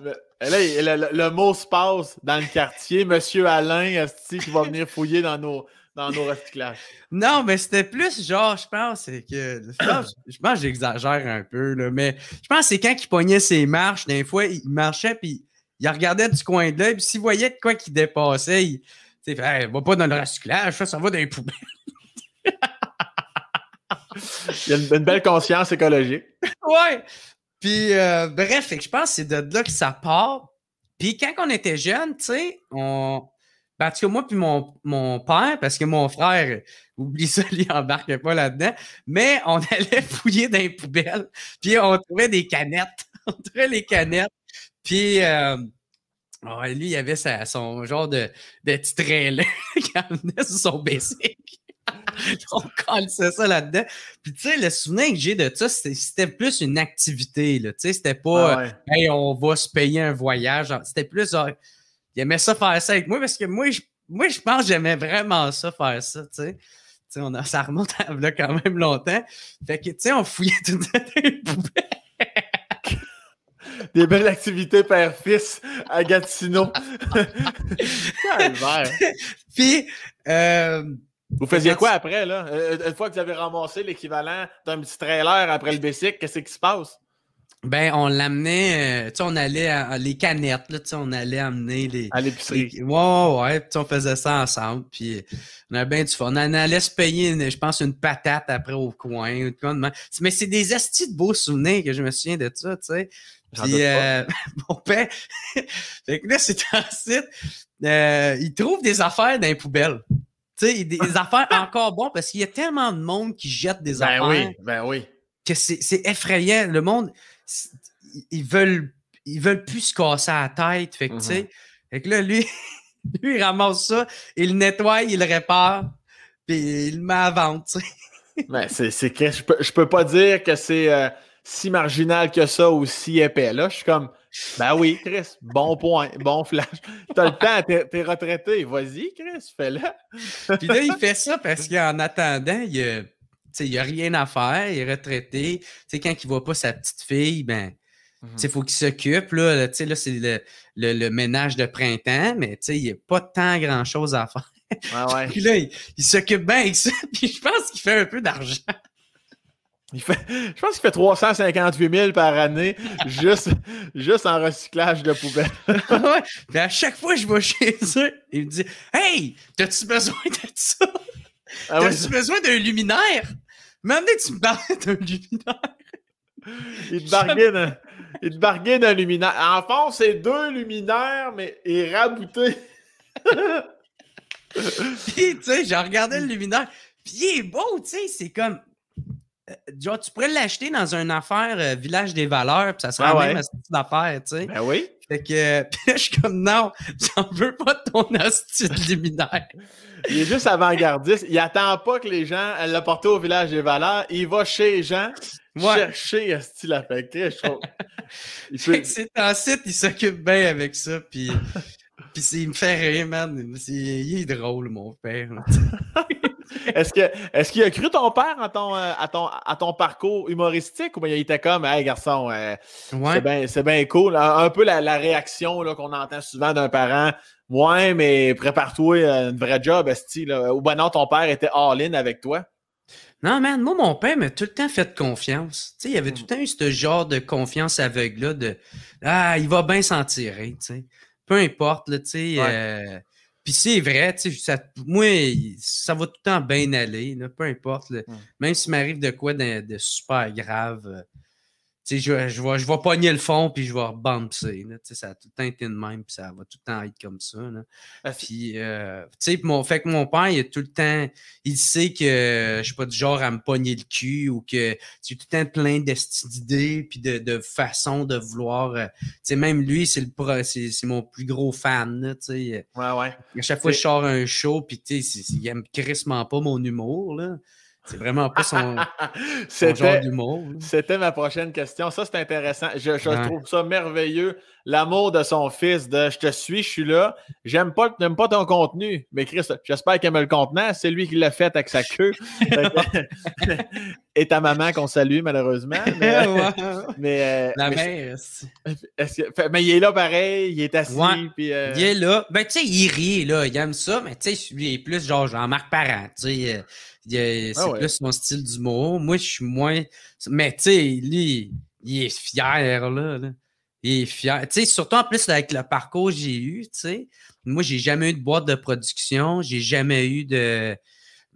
S1: Là, le, le- le mot se passe dans le quartier. Monsieur Alain, esti, qui va venir fouiller dans nos, dans nos recyclages?
S2: Non, mais c'était plus genre, je pense, c'est que. Je pense, je pense que j'exagère un peu, là, mais je pense que c'est quand il pognait ses marches, des fois, il marchait, puis il regardait du coin de l'œil, puis s'il voyait de quoi qui dépassait, il. Tu sais, Hey, va pas dans le recyclage, ça, ça va dans les poubelles.
S1: Il y a une, une belle conscience écologique.
S2: Ouais! Puis, euh, bref, je pense que c'est de là que ça part. Puis, quand on était jeune, tu sais, on. Ben, en tout cas, moi, puis mon, mon père, parce que mon frère, oublie ça, il embarque pas là-dedans, mais on allait fouiller dans les poubelles, puis on trouvait des canettes. On trouvait les canettes. Puis, euh, oh, lui, il avait sa- son genre de, de petit trailer qui amenait sur son basic. on collait ça là-dedans. Puis, tu sais, le souvenir que j'ai de ça, c'était plus une activité. Tu sais, c'était pas,
S1: Ah ouais.
S2: hey, on va se payer un voyage. C'était plus, genre, il aimait ça faire ça avec moi parce que moi, je, moi, je pense que j'aimais vraiment ça faire ça, tu sais. Tu sais, on a, ça remonte à là quand même longtemps. Fait que, tu sais, on fouillait tout dans les poubelles.
S1: Des belles activités père-fils à Gatineau.
S2: Puis, euh,
S1: Vous faisiez quoi après, là? Euh, Une fois que vous avez ramassé l'équivalent d'un petit trailer après le Bessic, qu'est-ce qui se passe?
S2: ben, on l'amenait, euh, tu sais, on allait, à- à- les canettes, là, tu sais, on allait amener les,
S1: À l'épicerie.
S2: les- ouais, ouais, ouais, puis on faisait ça ensemble, puis on avait bien du fun. On allait se payer, une- je pense, une patate après au coin. Mais c'est des estis de beaux souvenirs que je me souviens de ça, tu sais. Puis euh, mon père, fait que là, c'est ensuite, euh, il trouve des affaires dans les poubelles. Tu sais, des, des affaires encore bonnes parce qu'il y a tellement de monde qui jette des
S1: Ben
S2: affaires
S1: oui, ben oui.
S2: que c'est effrayant. Le monde, ils veulent, ils veulent plus se casser la tête. Fait que, tu sais, fait que là, lui, lui, il ramasse ça, il le nettoie, il le répare, puis il le met à vente, tu sais.
S1: Ben, c'est, c'est que je peux, je peux pas dire que c'est euh, si marginal que ça ou si épais. Là, je suis comme, ben oui, Chris, bon point, bon flash. T'as le temps, t'es, t'es retraité. Vas-y, Chris, fais-le.
S2: Puis là, il fait ça parce qu'en attendant, il a, sais, il a rien à faire, il est retraité. Tu sais, quand il voit pas sa petite fille, ben, sais, il faut qu'il s'occupe. Là, là, c'est le, le- le ménage de printemps, mais il n'y a pas tant grand-chose à faire.
S1: Ouais, ouais.
S2: Puis là, il, il s'occupe bien avec ça, puis je pense qu'il fait un peu d'argent.
S1: Il fait, je pense qu'il fait 358 000 par année juste, juste en recyclage de poubelles.
S2: ouais. Puis à chaque fois que je vais chez eux, il me dit Hey, t'as-tu besoin de ça?
S1: Ah ouais,
S2: T'as-tu besoin d'un luminaire? Même tu me parlais d'un luminaire.
S1: il te bargaine, un- il te bargaine un luminaire. En fond, c'est deux luminaires, mais il est rabouté.
S2: Puis, tu sais, j'ai regardé le luminaire. Puis, il est beau, tu sais, c'est comme. Euh, Genre, tu pourrais l'acheter dans une affaire euh, Village des Valeurs, puis ça serait
S1: Ah ouais.
S2: même astuce d'affaire, tu sais.
S1: Ben oui.
S2: Fait que, euh, là, je suis comme, non, j'en veux pas de ton astuce de luminaire.
S1: Il est juste avant-gardiste. Il attend pas que les gens le porter au village des valeurs. Il va chez les gens
S2: Ouais.
S1: chercher esti, la. Je trouve. Peut-
S2: c'est en site, il s'occupe bien avec ça, puis. Puis il me fait rire, man. Il est drôle, mon père.
S1: Est-ce que est-ce qu'il a cru ton père à ton, euh, à ton, à ton parcours humoristique ou bien il était comme Hey garçon, euh,
S2: Ouais.
S1: c'est bien cool. Un, peu la, la réaction qu'on entend souvent d'un parent. Ouais, mais prépare-toi à une vraie job, esti, là. Ou ben non, ton père était all-in avec toi.
S2: Non, man, moi, mon père m'a tout le temps fait confiance. Tu sais, il avait
S1: Mm.
S2: tout le temps eu ce genre de confiance aveugle-là de Ah, il va bien s'en tirer, tu sais. Peu importe, là, tu sais.
S1: Ouais.
S2: euh, Puis c'est vrai, tu sais, ça- moi, ça va tout le temps bien aller, là, peu importe. là.
S1: Mm.
S2: Même s'il m'arrive de quoi de, de super grave, euh, je, je, vais, je vais pogner le fond, puis je vais rebamper. Ça a tout le temps été de même, puis ça va tout le temps être comme ça. Là.
S1: Ah,
S2: Puis, euh, tu sais, mon, fait que mon père, il a tout le temps, il sait que je suis pas du genre à me pogner le cul ou que j'ai tout le temps plein d'idées puis de, de façons de vouloir. euh, tu sais, même lui, c'est le pro- c'est c'est mon plus gros fan, là, tu sais.
S1: Ouais, ouais.
S2: À chaque fois que je sors un show, puis tu il aime crissement pas mon humour, là. C'est vraiment pas son, son genre d'humour.
S1: C'était ma prochaine question. Ça, c'est intéressant. Je, je
S2: Ouais.
S1: trouve ça merveilleux. L'amour de son fils, de je te suis, je suis là. J'aime pas, j'aime pas ton contenu. Mais Chris, j'espère qu'il aime le contenant. C'est lui qui l'a fait avec sa queue. Et ta maman qu'on salue, malheureusement. Mais,
S2: Ouais.
S1: mais, euh,
S2: La
S1: mais
S2: mère, c'est-
S1: que- mais il est là pareil, il est assis.
S2: Ouais.
S1: puis, euh,
S2: Il est là. Ben, tu sais, il rit, là. Il aime ça, mais tu sais, lui, il est plus genre Jean-Marc Parent. Tu sais, euh, c'est
S1: Ah ouais.
S2: plus son style d'humour. Moi, je suis moins. Mais tu sais, lui, il est fier, là. là. Il est fier. Tu sais, surtout en plus avec le parcours que j'ai eu, tu sais. Moi, j'ai jamais eu de boîte de production. J'ai jamais eu de.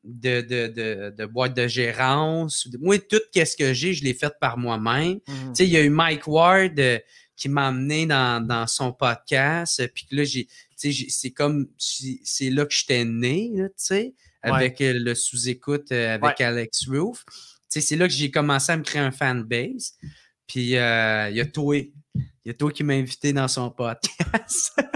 S2: De, de, de, de boîte de gérance. Moi, tout ce que j'ai, je l'ai fait par moi-même. Tu sais, il y a eu Mike Ward euh, qui m'a amené dans, dans son podcast. euh, Puis là, j'ai, tu sais, j'ai- c'est comme, c'est là que j'étais né, là, tu sais, avec euh, le sous-écoute euh, avec Alex Roof. Tu sais, c'est là que j'ai commencé à me créer un fanbase. Puis il y a toi, il y a toi qui m'a invité dans son podcast.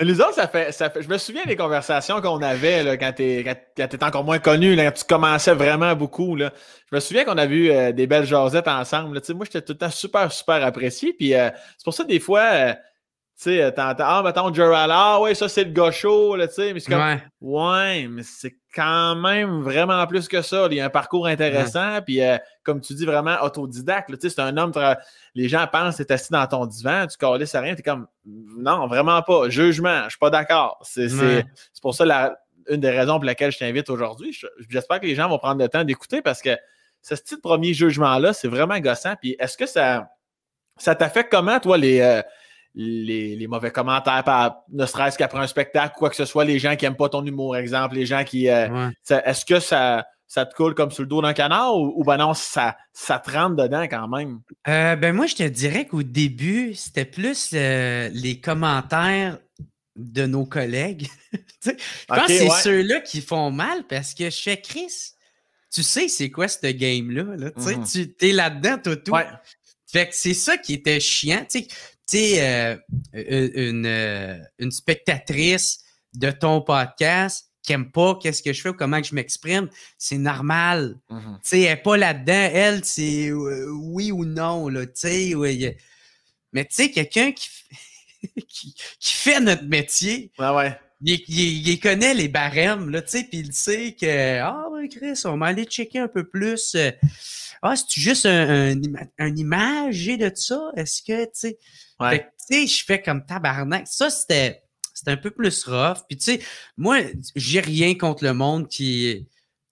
S1: Nous autres, ça fait. Je me souviens des conversations qu'on avait là, quand tu étais encore moins connu, là, quand tu commençais vraiment beaucoup. Je me souviens qu'on a vu euh, des belles jasettes ensemble. Moi, j'étais tout le temps super, super apprécié. Puis euh, c'est pour ça, des fois, euh, sais, t'entends, ah, mettons, Gerald, ah, ouais, ça, c'est le gars chaud, là, tu sais. Mais c'est comme,
S2: ouais.
S1: Ouais, mais c'est quand même vraiment plus que ça. Il y a un parcours intéressant, puis euh, comme tu dis, vraiment autodidacte. Tu sais, c'est un homme, les gens pensent que tu es assis dans ton divan, tu calisses à rien, tu es comme non, vraiment pas. Jugement, je suis pas d'accord. C'est
S2: Ouais.
S1: pour ça la- une des raisons pour laquelle je t'invite aujourd'hui. Je- J'espère que les gens vont prendre le temps d'écouter parce que ce style premier jugement-là, c'est vraiment gossant. Puis est-ce que ça, ça t'affecte comment, toi, les. euh, les, les mauvais commentaires, par, ne serait-ce qu'après un spectacle, quoi que ce soit, les gens qui n'aiment pas ton humour, exemple, les gens qui. euh,
S2: ouais.
S1: Est-ce que ça, ça te coule comme sur le dos d'un canard ou, ou ben non, ça, ça te rentre dedans quand même?
S2: Euh, ben moi, je te dirais qu'au début, c'était plus euh, les commentaires de nos collègues. Je pense que c'est
S1: ouais.
S2: ceux-là qui font mal parce que je fais Chris. Tu sais, c'est quoi ce game-là? Là? Tu
S1: Mhm.
S2: Tu es là-dedans, tout.
S1: Ouais.
S2: Fait que c'est ça qui était chiant. Tu sais, euh, euh, une, une spectatrice de ton podcast qui aime pas qu'est-ce que je fais ou comment que je m'exprime, c'est normal.
S1: Mhm.
S2: Tu sais, elle n'est pas là-dedans. Elle, c'est euh, oui ou non, là, tu sais. Mais tu sais, quelqu'un qui, qui, qui fait notre métier,
S1: Ouais, ouais.
S2: il, il- il connaît les barèmes, là, tu sais, puis il sait que, ah, ben, Chris, on va aller checker un peu plus. Ah, c'est juste un, un, ima- un imagé de ça? Est-ce que, tu sais,
S1: Ouais.
S2: fait que, tu sais, je fais comme tabarnak. Ça, c'était, c'était un peu plus rough. Puis, tu sais, moi, j'ai rien contre le monde qui,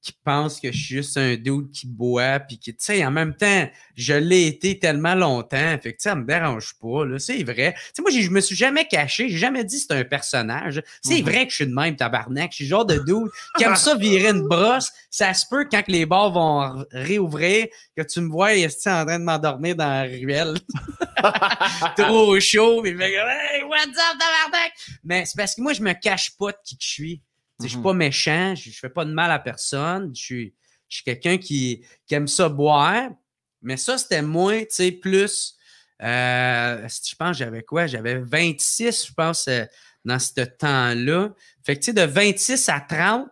S2: qui pense que je suis juste un dude qui boit. Puis, qui, tu sais, en même temps, je l'ai été tellement longtemps. Fait que, ça me dérange pas, là. C'est vrai. Tu sais, moi, je me suis jamais caché. J'ai jamais dit que c'est un personnage. C'est
S1: Mhm.
S2: vrai que je suis de même, tabarnak. Je suis genre de dude qui aime ça virer une brosse. Ça se peut quand les bars vont réouvrir que tu me vois esti, en train de m'endormir dans la ruelle? Trop chaud. Comme, hey, what's up, tabarnak? Mais c'est parce que moi, je me cache pas de qui que je suis. Je suis
S1: Mhm.
S2: pas méchant, je, je fais pas de mal à personne. Je suis, je suis quelqu'un qui, qui aime ça boire. Mais ça, c'était moins, tu sais, plus. Euh, je pense, j'avais quoi? J'avais 26, je pense, euh, dans ce temps-là. Fait que, tu sais, de 26 à 30,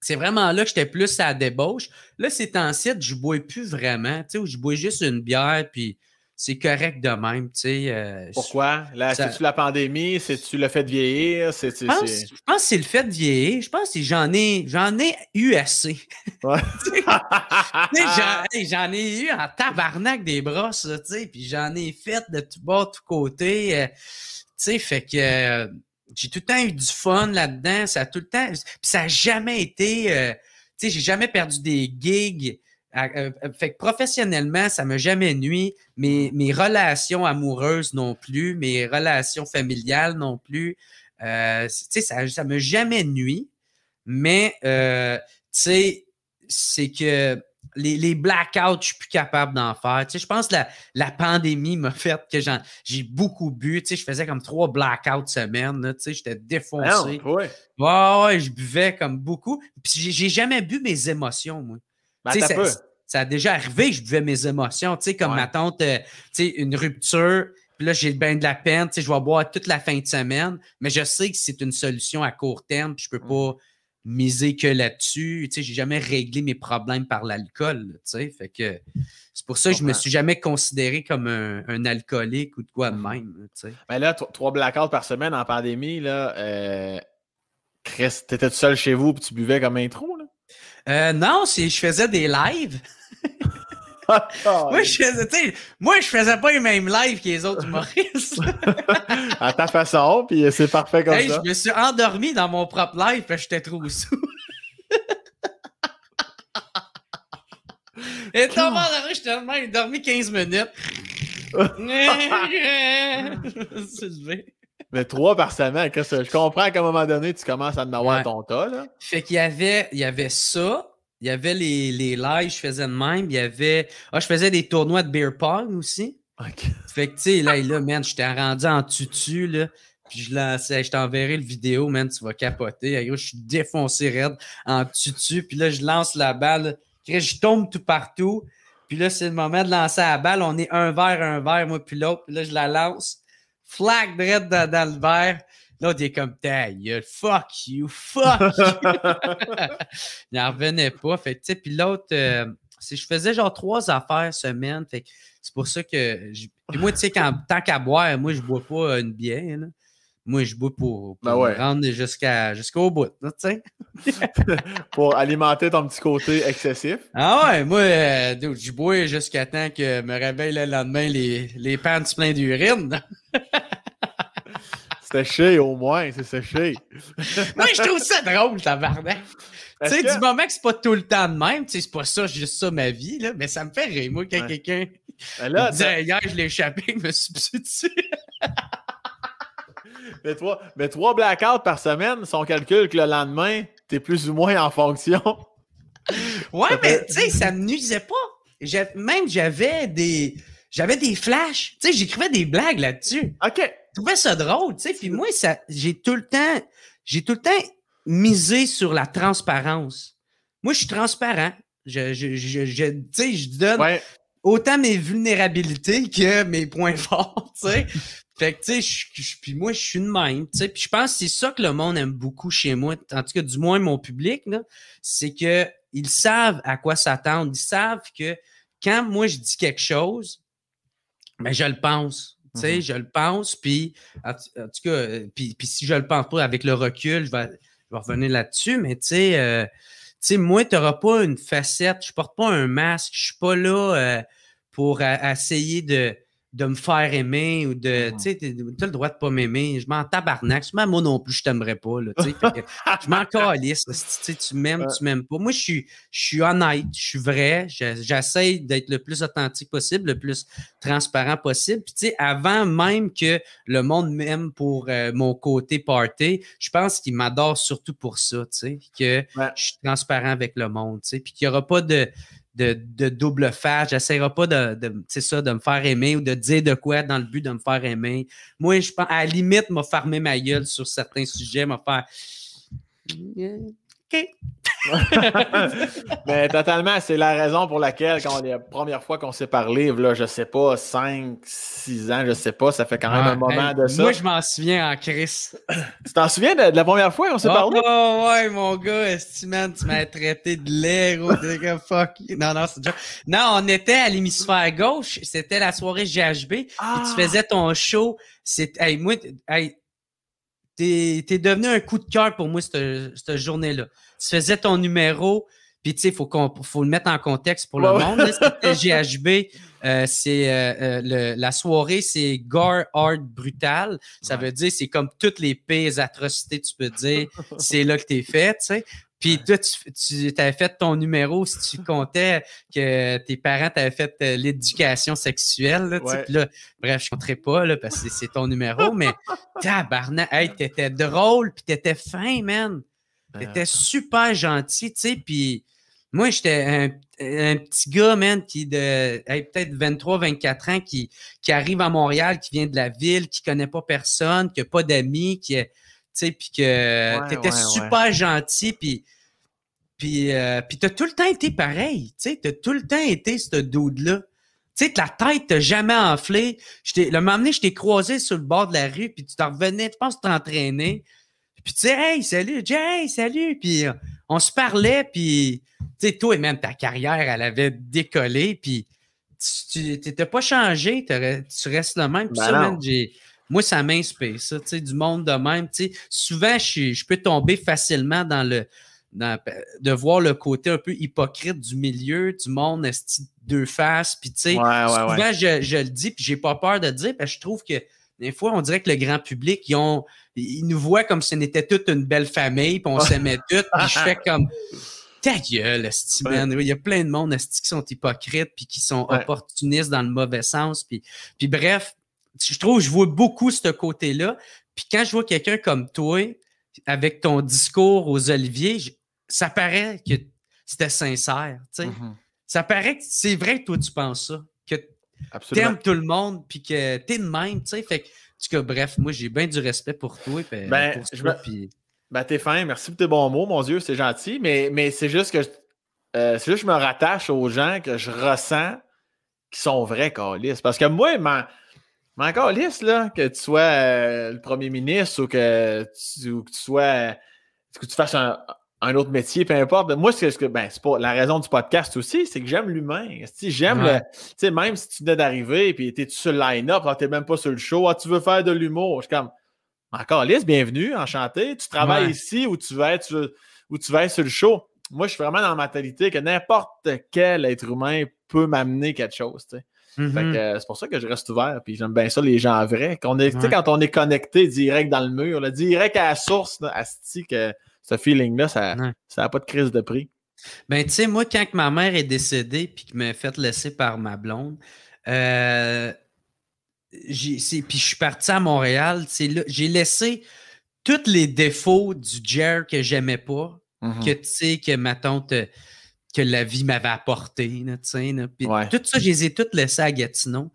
S2: c'est vraiment là que j'étais plus à la débauche. Là, ces temps-ci, je bois plus vraiment, tu sais, où je bois juste une bière, puis c'est correct de même, tu sais. euh,
S1: Pourquoi? C'est-tu la pandémie? C'est-tu le fait de vieillir? C'est, c'est,
S2: Je pense,
S1: c'est-
S2: je pense que c'est le fait de vieillir. Je pense que j'en ai, j'en ai eu assez.
S1: Ouais.
S2: J'en, hey, ai eu en tabarnak des brosses, là, tu sais, puis j'en ai fait de tout bas, de tout côté. euh, tu sais, fait que euh, j'ai tout le temps eu du fun là-dedans. Ça a tout le temps. Puis ça n'a jamais été. euh, tu sais, j'ai jamais perdu des gigs. Euh, euh, fait que professionnellement, ça m'a jamais nuit. Mes, mes relations amoureuses non plus, mes relations familiales non plus. Euh, ça ça m'a jamais nuit. Mais, euh, c'est que les, les blackouts, je suis plus capable d'en faire. Tu sais, je pense que la, la pandémie m'a fait que j'ai beaucoup bu. Tu sais, je faisais comme trois blackouts semaine. tu sais, j'étais défoncé.
S1: ouais.
S2: ouais, je buvais comme beaucoup. Puis j'ai jamais bu mes émotions, moi.
S1: Ben,
S2: ça, ça a déjà arrivé que je buvais mes émotions. Tu sais, comme
S1: Ouais.
S2: ma tante, euh, tu sais, une rupture. Puis là, j'ai bien de la peine. Tu sais, je vais boire toute la fin de semaine. Mais je sais que c'est une solution à court terme. Puis je peux pas miser que là-dessus. Tu sais, j'ai jamais réglé mes problèmes par l'alcool. là, Tu sais, fait que c'est pour ça que je me suis jamais considéré comme un, un alcoolique ou de quoi de même. là, Tu sais.
S1: Mais là, tro- trois blackouts par semaine en pandémie, là, euh, Chris, t'étais tout seul chez vous puis tu buvais comme un trou, là?
S2: Euh, non, je faisais des lives. Moi, je faisais, tu sais, moi, je faisais pas les mêmes lives que les autres humoristes.
S1: à ta façon, puis c'est parfait comme
S2: Hey,
S1: ça.
S2: je me suis endormi dans mon propre live parce que j'étais trop sous. Et tombé endormi, j'étais de même, dormi 15 minutes. C'est levé.
S1: Mais trois par semaine, Chris, je comprends qu'à un moment donné, tu commences à en avoir
S2: Ouais.
S1: ton tas, là.
S2: fait qu'il y avait, il y avait ça. Il y avait les, les lives, je faisais de même. Il y avait. Ah, je faisais des tournois de beer pong aussi.
S1: OK.
S2: Fait que, tu sais, là, là, man, j'étais rendu en tutu, là. Puis je lançais, je t'enverrai le vidéo, man, tu vas capoter. Je suis défoncé raide en tutu. Puis là, je lance la balle. Je tombe tout partout. Puis là, c'est le moment de lancer la balle. On est un verre, un verre, moi, puis l'autre. Puis là, je la lance. Flag direct dans, dans le verre. L'autre, il est comme, ta fuck you, fuck you. il n'en revenait pas. Fait que, tu sais, puis l'autre, euh, c'est- je faisais genre trois affaires semaine. Fait c'est pour ça que. Puis moi, tu sais, tant qu'à boire, moi, je bois pas une bière. là. Moi, je bois pour, pour
S1: Ben ouais.
S2: me rendre jusqu'à, jusqu'au bout. là, tu sais.
S1: Pour alimenter ton petit côté excessif.
S2: Ah ouais, moi, euh, je bois jusqu'à temps que me réveille le lendemain les, les pants pleins d'urine.
S1: C'était séché au moins, c'est séché.
S2: moi, je trouve ça drôle, tabarnak. Tu sais,
S1: que-
S2: du moment que c'est pas tout le temps de même, tu sais, c'est pas ça, juste ça ma vie, là, mais ça me fait rire, moi, quand
S1: Ouais.
S2: quelqu'un disait, hier, je l'ai échappé, je me dessus.
S1: mais trois, mais trois blackouts par semaine, son calcul que le lendemain, t'es plus ou moins en fonction.
S2: Ouais,
S1: Ça
S2: mais tu sais, ça me nuisait pas. Même j'avais des. J'avais des flashs. Tu sais, j'écrivais des blagues là-dessus.
S1: OK.
S2: Je trouvais ça drôle, tu sais. Puis moi, ça, j'ai tout le temps. J'ai tout le temps misé sur la transparence. Moi, je suis transparent. Je, je, je, je- tu sais, je donne
S1: Ouais.
S2: autant mes vulnérabilités que mes points forts, tu sais. Fait que, tu sais, puis moi, je suis de même, tu sais. Puis je pense que c'est ça que le monde aime beaucoup chez moi, en tout cas, du moins mon public, là, c'est que ils savent à quoi s'attendre. Ils savent que quand moi, je dis quelque chose, ben, je le pense. Tu sais,
S1: Mhm.
S2: je le pense, puis en, tout- en tout cas, euh, puis, puis si je le pense pas avec le recul, je vais, je vais revenir là-dessus, mais tu sais, euh, tu sais, moi, tu n'auras pas une facette, je porte pas un masque, je suis pas là euh, pour a- essayer de, de me faire aimer ou de.
S1: Mhm.
S2: Tu sais, tu as le droit de pas m'aimer. Je m'en tabarnak. Même moi non plus, je t'aimerais pas. Là, je m'en calisse. tu m'aimes, tu m'aimes pas. Moi, je suis, je suis honnête, je suis vrai. Je- J'essaie d'être le plus authentique possible, le plus transparent possible. Puis, tu sais, avant même que le monde m'aime pour euh, mon côté party, je pense qu'il m'adore surtout pour ça, tu sais, que
S1: Ouais.
S2: je suis transparent avec le monde, tu sais, puis qu'il n'y aura pas de, de, de double face. J'essaierai pas de, ça, de me faire aimer ou de dire de quoi dans le but de me faire aimer. Moi, je pense, à la limite, m'a fermé ma gueule sur certains sujets, m'a faire. OK.
S1: Mais totalement, c'est la raison pour laquelle, quand la première fois qu'on s'est parlé, là, je sais pas, 5, 6 ans, je sais pas, ça fait quand même un moment
S2: hey,
S1: de ça.
S2: Moi, je m'en souviens en crise.
S1: Tu t'en souviens de, de la première fois qu'on s'est parlé?
S2: Oh, ouais, mon gars, esti, man, tu m'as traité de comme fuck. Non, non, c'est déjà. Non, on était à l'hémisphère gauche, c'était la soirée GHB, puis
S1: Ah!
S2: tu faisais ton show. C'est, hey, moi, hey, t'es, t'es devenu un coup de cœur pour moi cette, cette journée-là. Tu faisais ton numéro, puis tu sais, faut qu'on, faut le mettre en contexte pour le monde. C'était GHB, euh, c'est euh, euh, le- la soirée, c'est Gore Art Brutal. Ça
S1: Ouais.
S2: veut dire, c'est comme toutes les pires atrocités, tu peux dire. c'est là que t'es fait, tu sais. Puis toi, tu, tu avais fait ton numéro si tu comptais que tes parents t'avaient fait euh, l'éducation sexuelle. Là.
S1: Ouais.
S2: Là, bref, je compterai pas là, parce que c'est- ton numéro, mais tabarnak, hey, t'étais drôle, puis t'étais fin, man.
S1: Euh,
S2: T'étais super gentil, tu sais, puis Moi, j'étais un, un petit gars, man, qui de peut-être 23, 24 ans, qui, qui arrive à Montréal, qui vient de la ville, qui connaît pas personne, qui a pas d'amis, qui tu sais, puis que
S1: Ouais,
S2: t'étais
S1: ouais,
S2: super gentil, puis puis, euh, puis t'as tout le temps été pareil, tu sais, t'as tout le temps été ce dude-là. Tu sais, que la tête t'a jamais enflé. Le moment donné, je t'ai croisé sur le bord de la rue, puis tu t'en revenais, je pense que tu t'entraînais. Puis tu sais, hey, salut, Jay, hey, salut. Puis euh, on se parlait, puis tu sais, toi et même ta carrière, elle avait décollé, puis tu t'étais pas changé, tu restes le même. Puis
S1: Ben
S2: ça, man, moi, ça m'inspire, ça, tu sais, du monde de même. Tu sais, souvent, je peux tomber facilement dans le. Dans- de voir le côté un peu hypocrite du milieu, du monde, esti, deux faces, puis tu sais,
S1: Ouais, ouais,
S2: souvent,
S1: ouais.
S2: je, je le dis, puis j'ai pas peur de le dire, parce que je trouve que des fois, on dirait que le grand public, ils, ont, ils nous voient comme si on était toute une belle famille, puis on s'aimait toutes, puis je fais comme ta gueule, esti, man. Il y a plein de monde esti, qui sont hypocrites, puis qui sont opportunistes dans le mauvais sens, puis, puis bref, je trouve je vois beaucoup ce côté-là. Puis quand je vois quelqu'un comme toi, avec ton discours aux Oliviers, ça paraît que c'était sincère.
S1: Mhm.
S2: Ça paraît que c'est vrai que toi, tu penses ça. Que t'aimes tout le monde, puis que t'es de même. Fait que, en tout cas, bref, moi, j'ai bien du respect pour toi. puis
S1: Ben,
S2: pour
S1: me- Ben, t'es fin, merci pour tes bons mots, mon Dieu, c'est gentil, mais, mais c'est juste que je- euh, c'est juste que je me rattache aux gens que je ressens qui sont vrais calices. Parce que moi, m'en m'en calisse, là, que tu sois euh, le premier ministre ou que tu, ou que tu sois euh, que tu fasses un, un autre métier, peu importe. Moi, c'est ce que ben, pas la raison du podcast aussi, c'est que j'aime l'humain. J'aime
S2: Ouais.
S1: le. Tu sais, même si tu venais d'arriver et tu es sur le line-up, t'es même pas sur le show, ah, tu veux faire de l'humour? Je suis comme encore lisse, bienvenue, enchanté. Tu travailles
S2: Ouais.
S1: ici ou tu vas être ou tu vas être sur le show. Moi, je suis vraiment dans la mentalité que n'importe quel être humain peut m'amener quelque chose.
S2: Mhm.
S1: que, euh, c'est pour ça que je reste ouvert. Puis j'aime bien ça, les gens vrais. Est, tu sais,
S2: Ouais.
S1: Quand on est connecté direct dans le mur, là, direct à la source, là, asti, que ce feeling-là, ça n'a pas de crise de prix.
S2: Ben, tu sais, moi, quand ma mère est décédée puis qu'elle m'a fait laisser par ma blonde, euh, puis je suis parti à Montréal, j'ai laissé tous les défauts du Jer que j'aimais pas, que tu sais, que ma tante, que la vie m'avait apporté, tu sais,
S1: Ouais.
S2: tout ça, je les ai toutes laissés à Gatineau.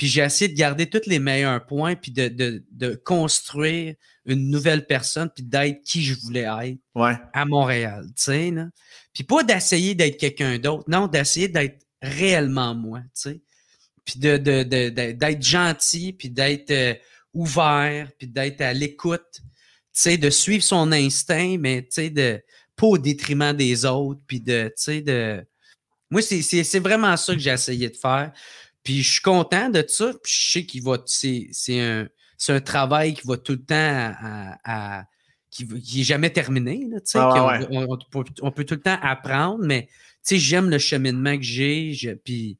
S2: Puis j'ai essayé de garder tous les meilleurs points, puis de, de- de construire une nouvelle personne, puis d'être qui je voulais être
S1: Ouais.
S2: à Montréal, là. Puis pas d'essayer d'être quelqu'un d'autre, non, d'essayer d'être réellement moi. Puis de, de- de- de- d'être gentil, puis d'être euh, ouvert, puis d'être à l'écoute, de suivre son instinct, mais de pas au détriment des autres, puis de, de... Moi, c'est, c'est, c'est vraiment ça que j'ai essayé de faire. Puis je suis content de ça, puis je sais qu'il va... C'est, un, un travail qui va tout le temps à- à- à qui, v- qui est jamais terminé. Là,
S1: Ah ouais,
S2: on, on peut, on peut tout le temps apprendre, mais tu sais, j'aime le cheminement que j'ai, puis,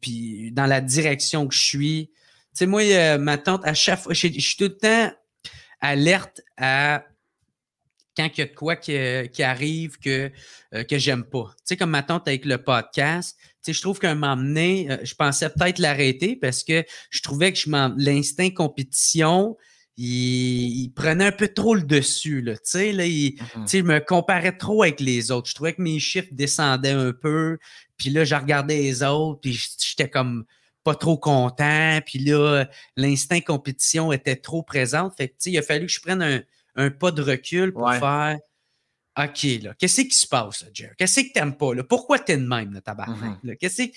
S2: puis dans la direction que je suis. Tu sais, moi, euh, ma tante, à chaque fois, je suis tout le temps alerte à quand il y a de quoi qui, qui arrive que, euh, que j'aime pas. Tu sais, comme ma tante avec le podcast, tu sais, je trouve qu'à un moment donné, euh, je pensais peut-être l'arrêter parce que je trouvais que je l'instinct compétition, il, il prenait un peu trop le dessus, là. Tu sais, là, il- tu sais, je me comparais trop avec les autres. Je trouvais que mes chiffres descendaient un peu. Puis là, je regardais les autres, puis j'étais comme pas trop content. Puis là, l'instinct compétition était trop présent. Fait que, tu sais, il a fallu que je prenne un, un pas de recul pour
S1: Ouais.
S2: faire OK, là, qu'est-ce qui se passe, là, Jer? Qu'est-ce que t'aimes pas, là? Pourquoi t'es de même, là, tabarnak? là? Qu'est-ce que.